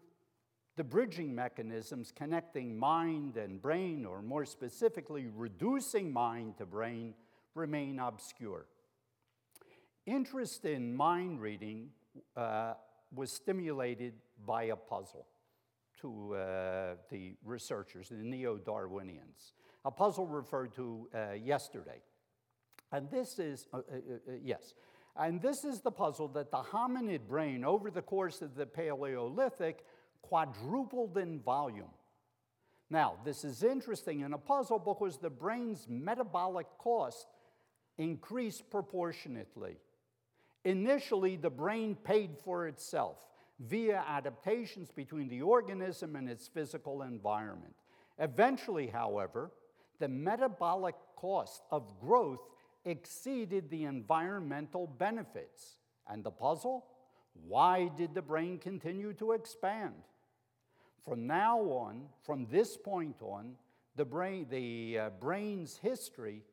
the bridging mechanisms connecting mind and brain, or more specifically, reducing mind to brain, remain obscure. Interest in mind reading uh, was stimulated by a puzzle to uh, the researchers, the neo Darwinians. A puzzle referred to uh, yesterday. And this is, uh, uh, uh, yes, and this is the puzzle that the hominid brain, over the course of the Paleolithic, quadrupled in volume. Now, this is interesting in a puzzle because the brain's metabolic cost increased proportionately. Initially, the brain paid for itself via adaptations between the organism and its physical environment. Eventually, however, the metabolic cost of growth exceeded the environmental benefits. And the puzzle? Why did the brain continue to expand? From now on, from this point on, the, brain, the uh, brain's history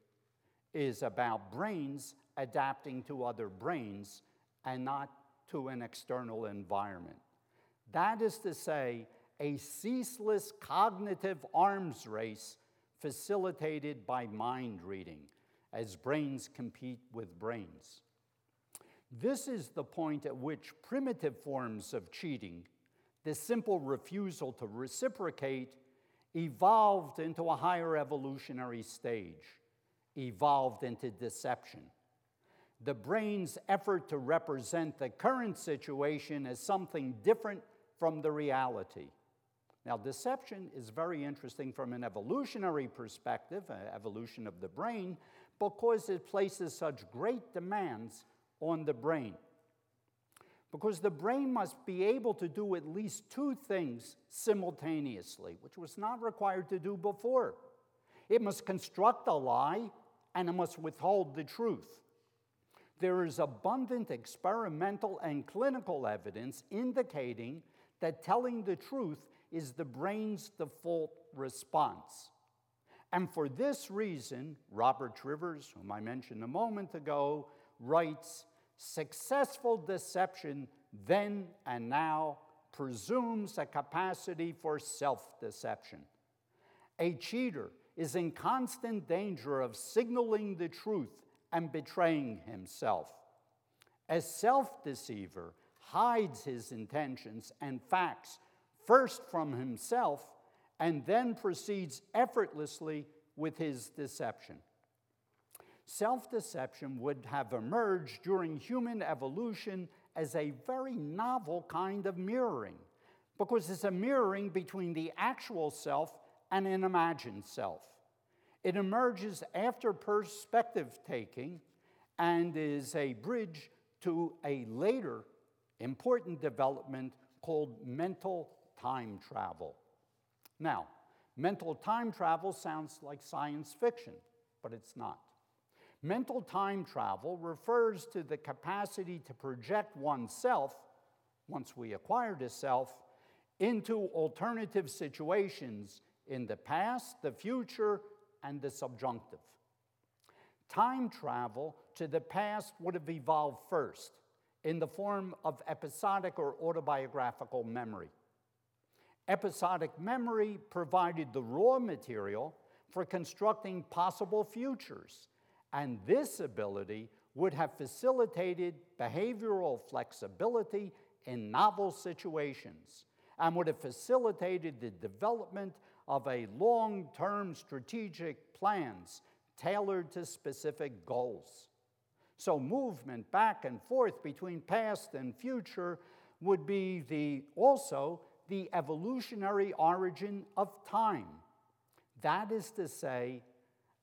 is about brains adapting to other brains and not to an external environment. That is to say, a ceaseless cognitive arms race facilitated by mind reading as brains compete with brains. This is the point at which primitive forms of cheating, the simple refusal to reciprocate, evolved into a higher evolutionary stage, evolved into deception. The brain's effort to represent the current situation as something different from the reality. Now, deception is very interesting from an evolutionary perspective, uh, evolution of the brain, because it places such great demands on the brain. Because the brain must be able to do at least two things simultaneously, which was not required to do before. It must construct a lie and it must withhold the truth. There is abundant experimental and clinical evidence indicating that telling the truth is the brain's default response. And for this reason, Robert Trivers, whom I mentioned a moment ago, writes successful deception then and now presumes a capacity for self deception. A cheater is in constant danger of signaling the truth and betraying himself. A self deceiver hides his intentions and facts first from himself and then proceeds effortlessly with his deception. Self deception would have emerged during human evolution as a very novel kind of mirroring, because it's a mirroring between the actual self and an imagined self. It emerges after perspective taking and is a bridge to a later important development called mental time travel. Now, mental time travel sounds like science fiction, but it's not. Mental time travel refers to the capacity to project oneself, once we acquire the self, into alternative situations in the past, the future, and the subjunctive. Time travel to the past would have evolved first in the form of episodic or autobiographical memory. Episodic memory provided the raw material for constructing possible futures, and this ability would have facilitated behavioral flexibility in novel situations and would have facilitated the development of a long-term strategic plans tailored to specific goals. So movement back and forth between past and future would be the, also the evolutionary origin of time. That is to say,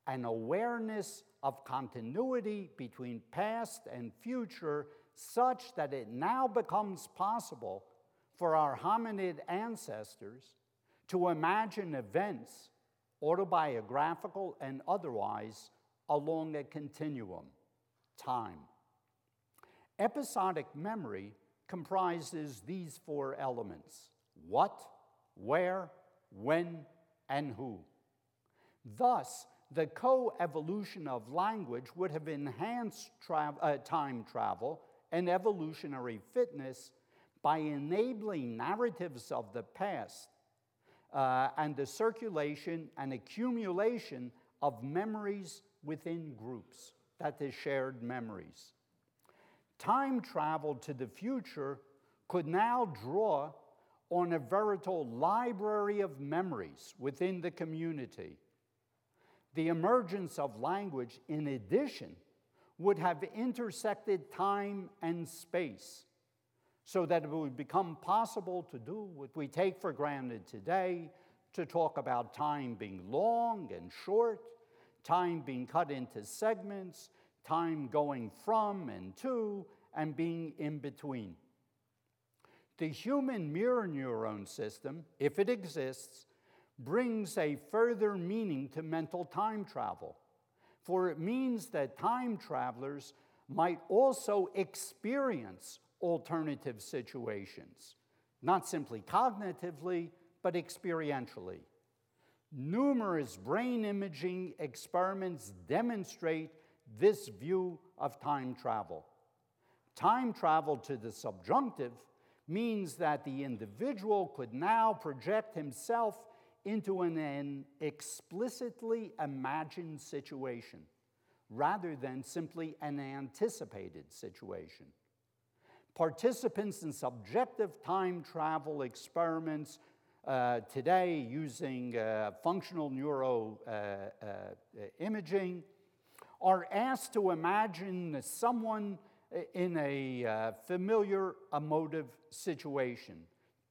an awareness of continuity between past and future such that it now becomes possible for our hominid ancestors to imagine events, autobiographical and otherwise, along a continuum, time. Episodic memory comprises these four elements what, where, when, and who. Thus, the co evolution of language would have enhanced tra- uh, time travel and evolutionary fitness by enabling narratives of the past uh, and the circulation and accumulation of memories within groups, that is, shared memories. Time travel to the future could now draw on a veritable library of memories within the community. The emergence of language, in addition, would have intersected time and space so that it would become possible to do what we take for granted today to talk about time being long and short, time being cut into segments, time going from and to, and being in between. The human mirror neuron system, if it exists, brings a further meaning to mental time travel, for it means that time travelers might also experience alternative situations, not simply cognitively, but experientially. Numerous brain imaging experiments demonstrate this view of time travel. Time travel to the subjunctive means that the individual could now project himself into an, an, explicitly imagined situation rather than simply an anticipated situation. Participants in subjective time travel experiments uh, today using uh, functional neuro uh, uh imaging are asked to imagine someone in a uh, familiar emotive situation.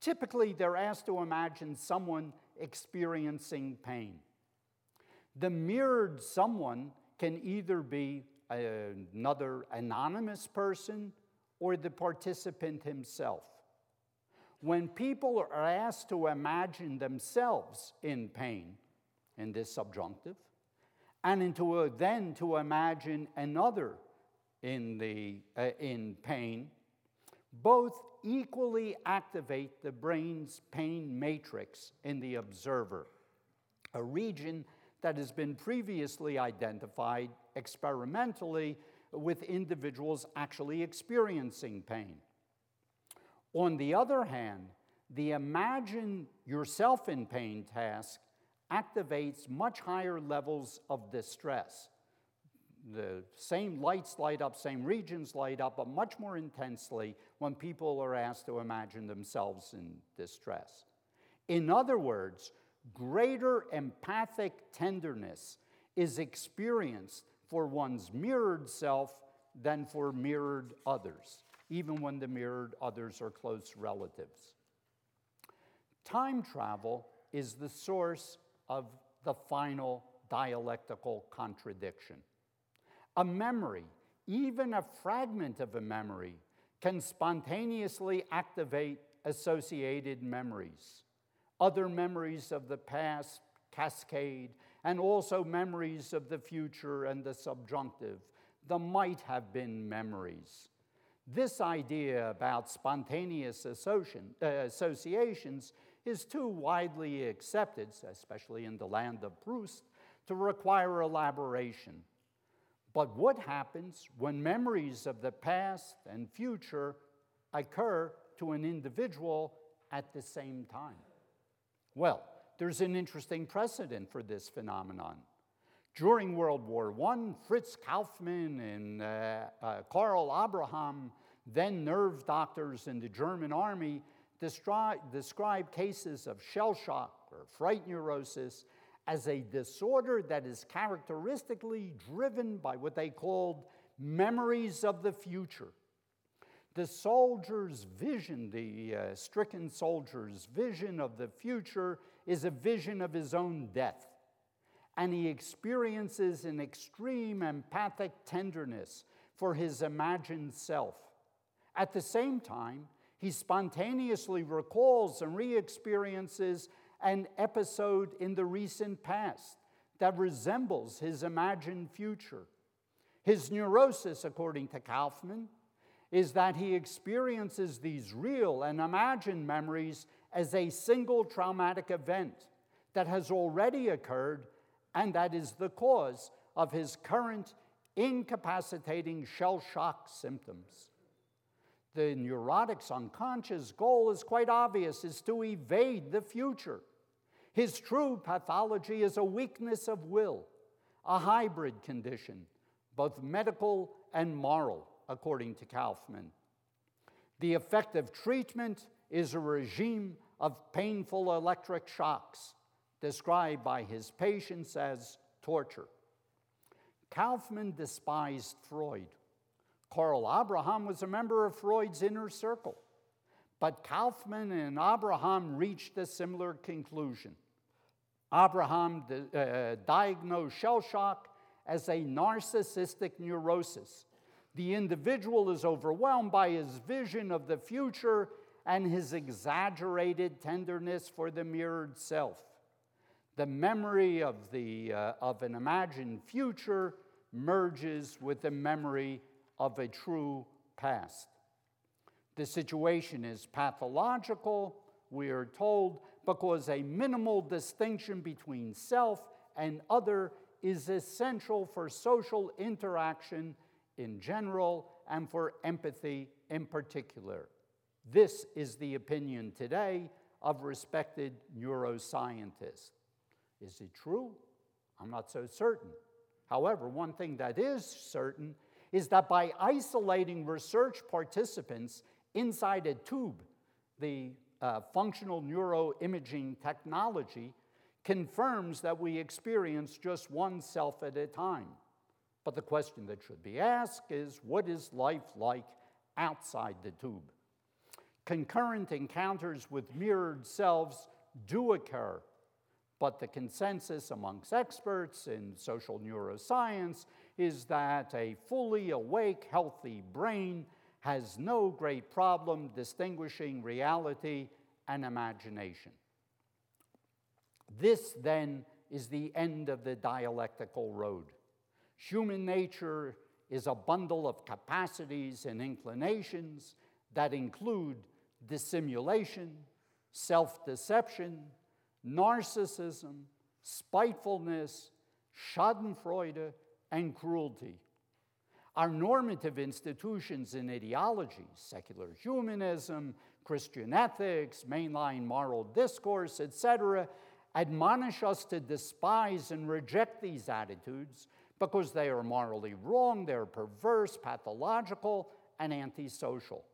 Typically, they're asked to imagine someone experiencing pain. The mirrored someone can either be another anonymous person or the participant himself. When people are asked to imagine themselves in pain, in this subjunctive, and into a, then to imagine another in, the, uh, in pain, both equally activate the brain's pain matrix in the observer, a region that has been previously identified experimentally with individuals actually experiencing pain. On the other hand, the imagine yourself in pain task activates much higher levels of distress. The same lights light up, same regions light up, but much more intensely when people are asked to imagine themselves in distress. In other words, greater empathic tenderness is experienced for one's mirrored self than for mirrored others, even when the mirrored others are close relatives. Time travel is the source of the final dialectical contradiction. A memory, even a fragment of a memory, can spontaneously activate associated memories. Other memories of the past cascade, and also memories of the future and the subjunctive, the might have been memories. This idea about spontaneous uh, associations is too widely accepted, especially in the land of Proust, to require elaboration. But what happens when memories of the past and future occur to an individual at the same time? Well, there's an interesting precedent for this phenomenon. During World War I, Fritz Kaufmann and uh, uh, Karl Abraham, then nerve doctors in the German army, describe cases of shell shock or fright neurosis as a disorder that is characteristically driven by what they called memories of the future. The soldier's vision, the uh, stricken soldier's vision of the future, is a vision of his own death. And he experiences an extreme empathic tenderness for his imagined self. At the same time, he spontaneously recalls and re experiences an episode in the recent past that resembles his imagined future. His neurosis, according to Kaufmann, is that he experiences these real and imagined memories as a single traumatic event that has already occurred and that is the cause of his current incapacitating shell shock symptoms. The neurotic's unconscious goal is quite obvious is to evade the future. His true pathology is a weakness of will, a hybrid condition, both medical and moral according to Kaufmann. The effective treatment is a regime of painful electric shocks, described by his patients as torture. Kaufmann despised Freud. Karl Abraham was a member of Freud's inner circle. But Kaufmann and Abraham reached a similar conclusion. Abraham uh, diagnosed shell shock as a narcissistic neurosis the individual is overwhelmed by his vision of the future and his exaggerated tenderness for the mirrored self. The memory of, the, uh, of an imagined future merges with the memory of a true past. The situation is pathological, we are told, because a minimal distinction between self and other is essential for social interaction in general and for empathy in particular. This is the opinion today of respected neuroscientists. Is it true? I'm not so certain. However, one thing that is certain is that by isolating research participants inside a tube, the uh, functional neuroimaging technology confirms that we experience just one self at a time. But the question that should be asked is what is life like outside the tube? Concurrent encounters with mirrored selves do occur, but the consensus amongst experts in social neuroscience is that a fully awake, healthy brain has no great problem distinguishing reality and imagination. This then is the end of the dialectical road. Human nature is a bundle of capacities and inclinations that include dissimulation, self deception, narcissism, spitefulness, schadenfreude, and cruelty. Our normative institutions and ideologies, secular humanism, Christian ethics, mainline moral discourse, etc., admonish us to despise and reject these attitudes because they are morally wrong, they're perverse, pathological, and antisocial.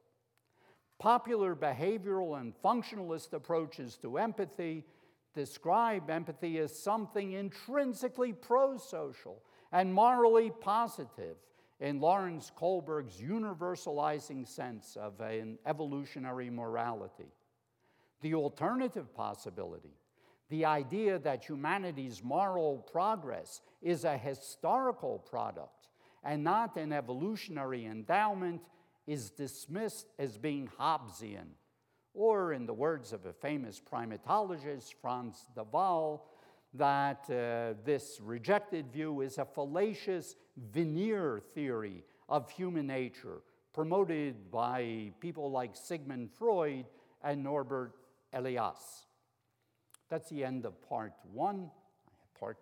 Popular behavioral and functionalist approaches to empathy describe empathy as something intrinsically pro social and morally positive in Lawrence Kohlberg's universalizing sense of an evolutionary morality. The alternative possibility, the idea that humanity's moral progress is a historical product and not an evolutionary endowment, is dismissed as being Hobbesian. Or, in the words of a famous primatologist, Frans de Waal, that uh, this rejected view is a fallacious veneer theory of human nature promoted by people like Sigmund Freud and Norbert Elias. That's the end of part one. Part,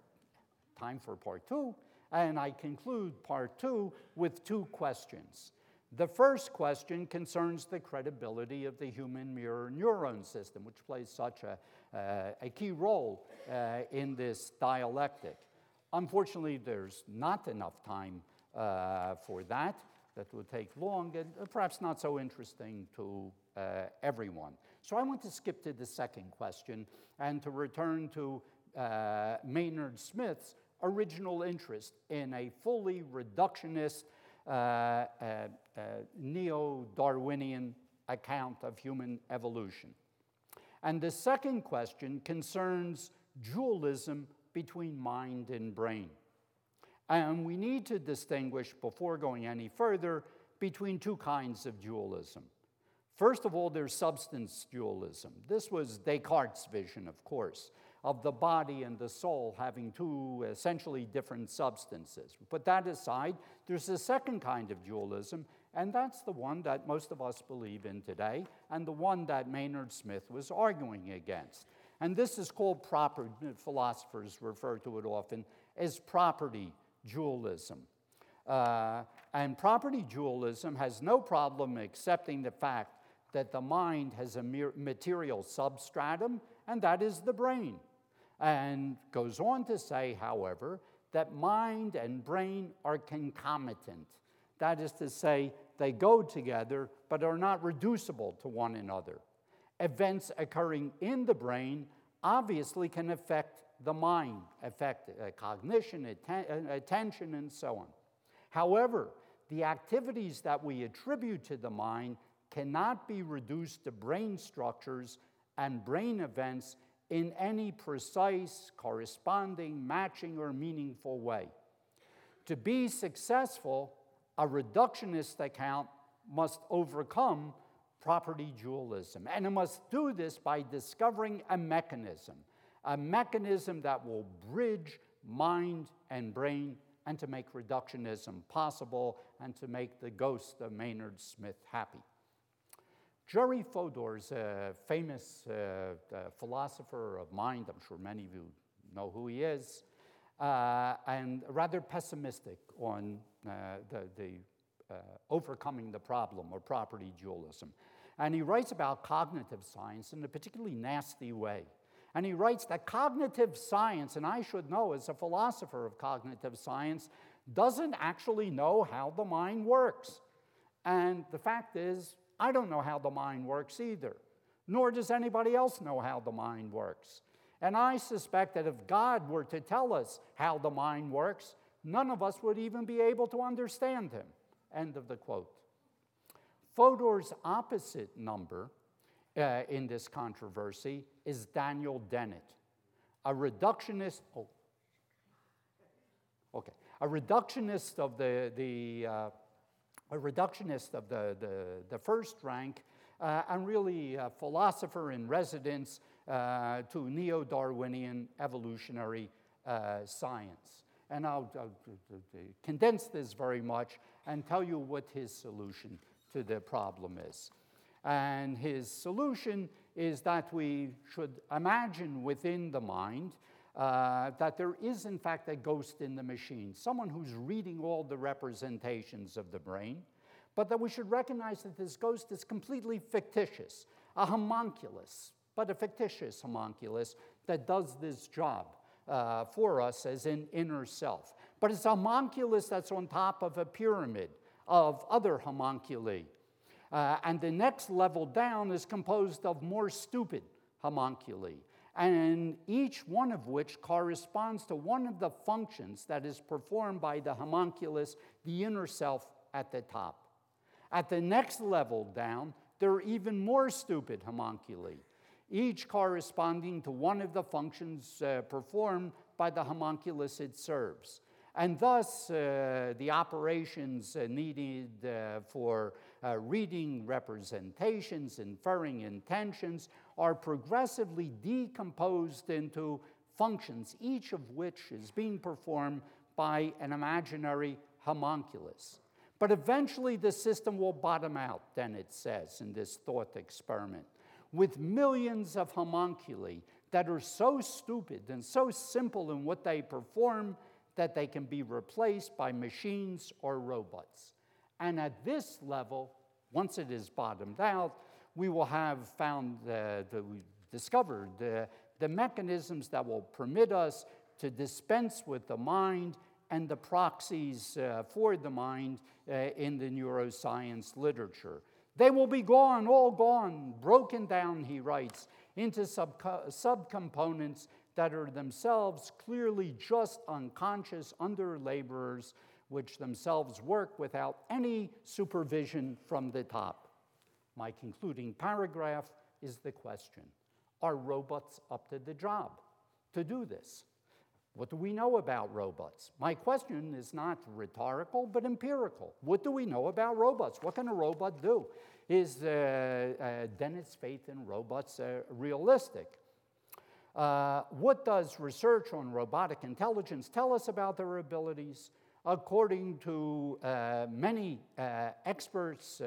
time for part two. And I conclude part two with two questions. The first question concerns the credibility of the human mirror neuron system, which plays such a, uh, a key role uh, in this dialectic. Unfortunately, there's not enough time uh, for that. That would take long and uh, perhaps not so interesting to uh, everyone. So I want to skip to the second question and to return to uh, Maynard Smith's original interest in a fully reductionist Uh, uh, uh, neo Darwinian account of human evolution. And the second question concerns dualism between mind and brain. And we need to distinguish, before going any further, between two kinds of dualism. First of all, there's substance dualism. This was Descartes' vision, of course, of the body and the soul having two essentially different substances. Put that aside, there's a second kind of dualism, and that's the one that most of us believe in today, and the one that Maynard Smith was arguing against. And this is called property, philosophers refer to it often as property dualism. Uh, and property dualism has no problem accepting the fact that the mind has a material substratum, and that is the brain. And goes on to say, however, that mind and brain are concomitant. That is to say, they go together but are not reducible to one another. Events occurring in the brain obviously can affect the mind, affect uh, cognition, atten- uh, attention, and so on. However, the activities that we attribute to the mind cannot be reduced to brain structures and brain events in any precise, corresponding, matching, or meaningful way. To be successful, a reductionist account must overcome property dualism. And it must do this by discovering a mechanism, a mechanism that will bridge mind and brain and to make reductionism possible and to make the ghost of Maynard Smith happy. Jerry Fodor is a famous uh, uh, philosopher of mind. I'm sure many of you know who he is, uh, and rather pessimistic on uh, the, the uh, overcoming the problem or property dualism. And he writes about cognitive science in a particularly nasty way. And he writes that cognitive science, and I should know as a philosopher of cognitive science, doesn't actually know how the mind works. And the fact is, I don't know how the mind works either, nor does anybody else know how the mind works. And I suspect that if God were to tell us how the mind works, none of us would even be able to understand him. End of the quote. Fodor's opposite number uh, in this controversy is Daniel Dennett, a reductionist. Oh, okay, a reductionist of the the uh, a reductionist of the the, the first rank, uh, and really a philosopher in residence uh, to neo-Darwinian evolutionary uh, science. And I'll, I'll condense this very much and tell you what his solution to the problem is. And his solution is that we should imagine within the mind uh, that there is, in fact, a ghost in the machine, someone who's reading all the representations of the brain, but that we should recognize that this ghost is completely fictitious, a homunculus, but a fictitious homunculus that does this job uh, for us as an inner self. But it's a homunculus that's on top of a pyramid of other homunculi. Uh, and the next level down is composed of more stupid homunculi, and each one of which corresponds to one of the functions that is performed by the homunculus, the inner self at the top. At the next level down, there are even more stupid homunculi. each corresponding to one of the functions uh, performed by the homunculus it serves. And thus, uh, the operations uh, needed uh, for uh, reading representations, inferring intentions, are progressively decomposed into functions, each of which is being performed by an imaginary homunculus. But eventually, the system will bottom out, then it says in this thought experiment, with millions of homunculi that are so stupid and so simple in what they perform that they can be replaced by machines or robots. And at this level, once it is bottomed out, we will have found, the, discovered uh, the mechanisms that will permit us to dispense with the mind and the proxies uh, for the mind uh, in the neuroscience literature. They will be gone, all gone, broken down, he writes, into sub- subcomponents that are themselves clearly just unconscious under laborers, which themselves work without any supervision from the top. My concluding paragraph is the question Are robots up to the job to do this? What do we know about robots? My question is not rhetorical, but empirical. What do we know about robots? What can a robot do? Is uh, uh, Dennett's faith in robots uh, realistic? Uh, what does research on robotic intelligence tell us about their abilities? According to uh, many uh, experts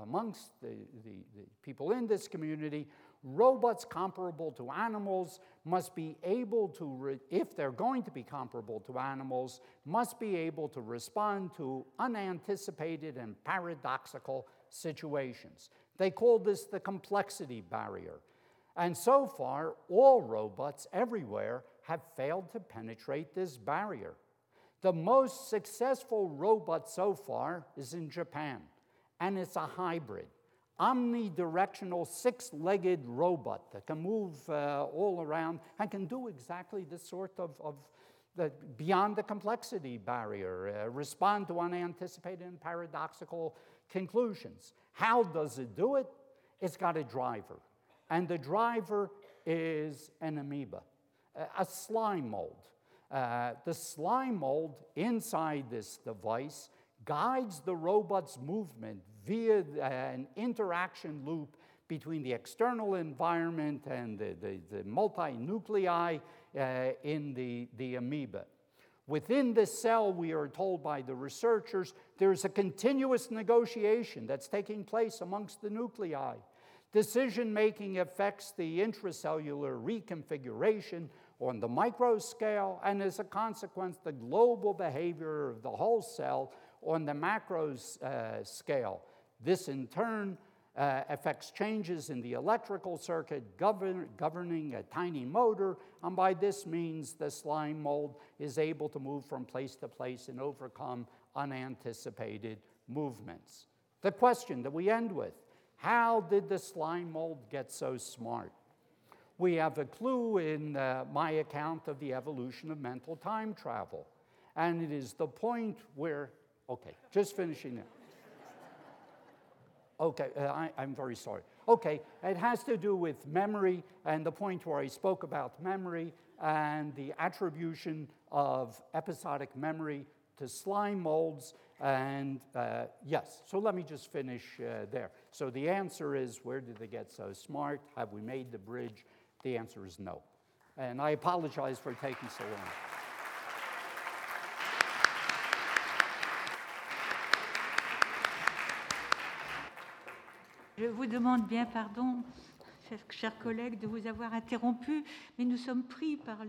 amongst the, the, the people in this community, robots comparable to animals must be able to, if they're going to be comparable to animals, must be able to respond to unanticipated and paradoxical situations. They call this the complexity barrier. And so far, all robots everywhere have failed to penetrate this barrier. The most successful robot so far is in Japan, and it's a hybrid omnidirectional six legged robot that can move uh, all around and can do exactly this sort of, of the, beyond the complexity barrier, uh, respond to unanticipated and paradoxical conclusions. How does it do it? It's got a driver, and the driver is an amoeba, a slime mold. Uh, the slime mold inside this device guides the robot's movement via an interaction loop between the external environment and the, the, the multinuclei uh, in the, the amoeba. Within the cell, we are told by the researchers, there's a continuous negotiation that's taking place amongst the nuclei. Decision making affects the intracellular reconfiguration on the micro scale, and as a consequence, the global behavior of the whole cell on the macro uh, scale. This, in turn, uh, affects changes in the electrical circuit govern, governing a tiny motor, and by this means, the slime mold is able to move from place to place and overcome unanticipated movements. The question that we end with how did the slime mold get so smart? We have a clue in uh, my account of the evolution of mental time travel. And it is the point where, okay, just finishing it. Okay, uh, I, I'm very sorry. Okay, it has to do with memory and the point where I spoke about memory and the attribution of episodic memory to slime molds. And uh, yes, so let me just finish uh, there. So the answer is where did they get so smart? Have we made the bridge? The answer is no. And I apologize for taking so long. Je vous demande bien pardon, chers collègues, de vous avoir interrompu, mais nous sommes pris par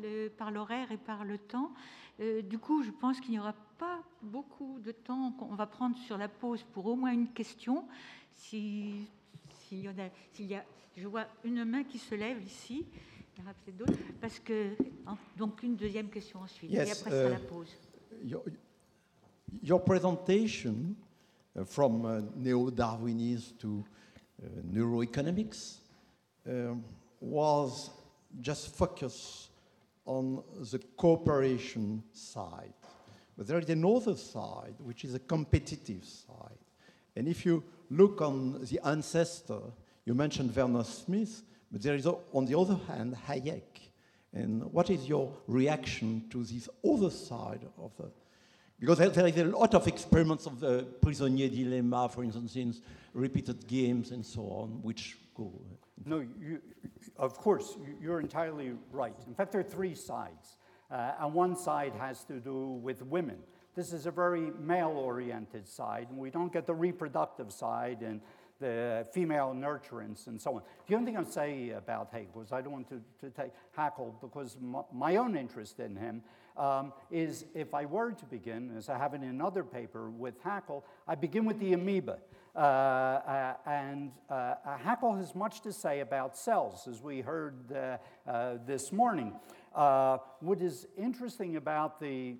l'horaire par et par le temps. Euh, du coup, je pense qu'il n'y aura pas beaucoup de temps qu'on va prendre sur la pause pour au moins une question. S'il y, en a, s'il y a, je vois une main qui se lève ici. Il y aura peut-être d'autres. Parce que, donc, une deuxième question ensuite. Yes, et après, uh, la pause. Your, your presentation uh, from uh, neo-Darwinism to Uh, neuroeconomics um, was just focused on the cooperation side. But there is another side, which is a competitive side. And if you look on the ancestor, you mentioned Werner Smith, But there is, on the other hand, Hayek. And what is your reaction to this other side of the because there, there is a lot of experiments of the prisonnier dilemma, for instance, in repeated games and so on, which go. No, you, of course, you're entirely right. In fact, there are three sides. Uh, and one side has to do with women. This is a very male oriented side, and we don't get the reproductive side and the female nurturance and so on. The only thing I'll say about Hegel is I don't want to, to take Haeckel because my, my own interest in him um, is if I were to begin, as I have in another paper with Haeckel, I begin with the amoeba. Uh, uh, and uh, uh Haeckel has much to say about cells, as we heard uh, uh, this morning. what is interesting about the,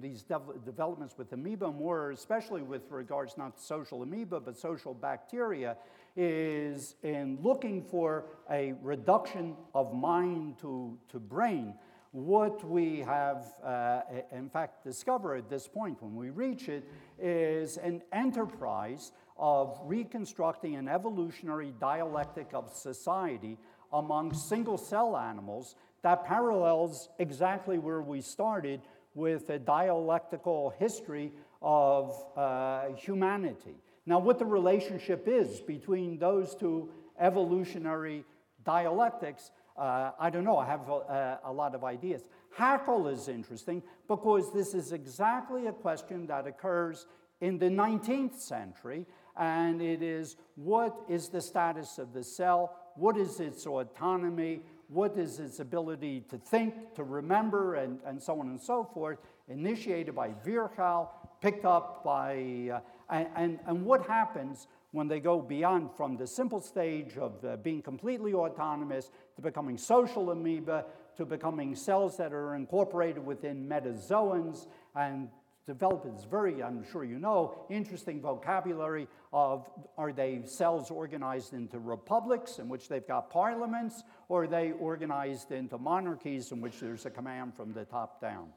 these developments with amoeba, more especially with regards not to social amoeba, but social bacteria, is in looking for a reduction of mind to, to brain what we have, uh, in fact, discovered at this point when we reach it is an enterprise of reconstructing an evolutionary dialectic of society among single cell animals that parallels exactly where we started with a dialectical history of uh, humanity. Now, what the relationship is between those two evolutionary dialectics uh, I don't know, I have a, a, lot of ideas. Haeckel is interesting because this is exactly a question that occurs in the 19th century, and it is what is the status of the cell? What is its autonomy? What is its ability to think, to remember, and, and so on and so forth? Initiated by Virchow, picked up by, uh, and, and, and what happens when they go beyond from the simple stage of uh, being completely autonomous to becoming social amoeba to becoming cells that are incorporated within metazoans and develop this very, I'm sure you know, interesting vocabulary of are they cells organized into republics in which they've got parliaments, or are they organized into monarchies in which there's a command from the top down?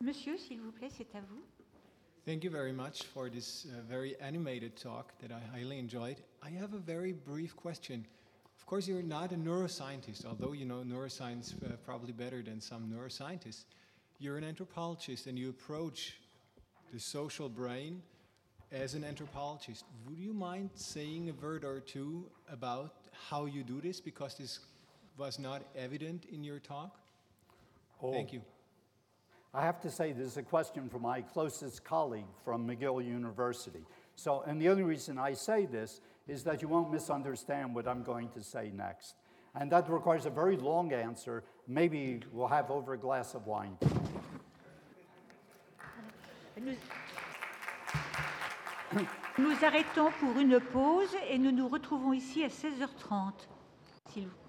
Monsieur, s'il vous plaît, c'est à vous. Thank you very much for this uh, very animated talk that I highly enjoyed. I have a very brief question. Of course, you're not a neuroscientist, although you know neuroscience uh, probably better than some neuroscientists. You're an anthropologist and you approach the social brain as an anthropologist. Would you mind saying a word or two about how you do this? Because this was not evident in your talk. Oh. Thank you. I have to say, this is a question from my closest colleague from McGill University. So, and the only reason I say this is that you won't misunderstand what I'm going to say next. And that requires a very long answer. Maybe we'll have over a glass of wine. Nous, arrêtons pour une pause et nous nous retrouvons ici à 16h30. S'il vous plaît.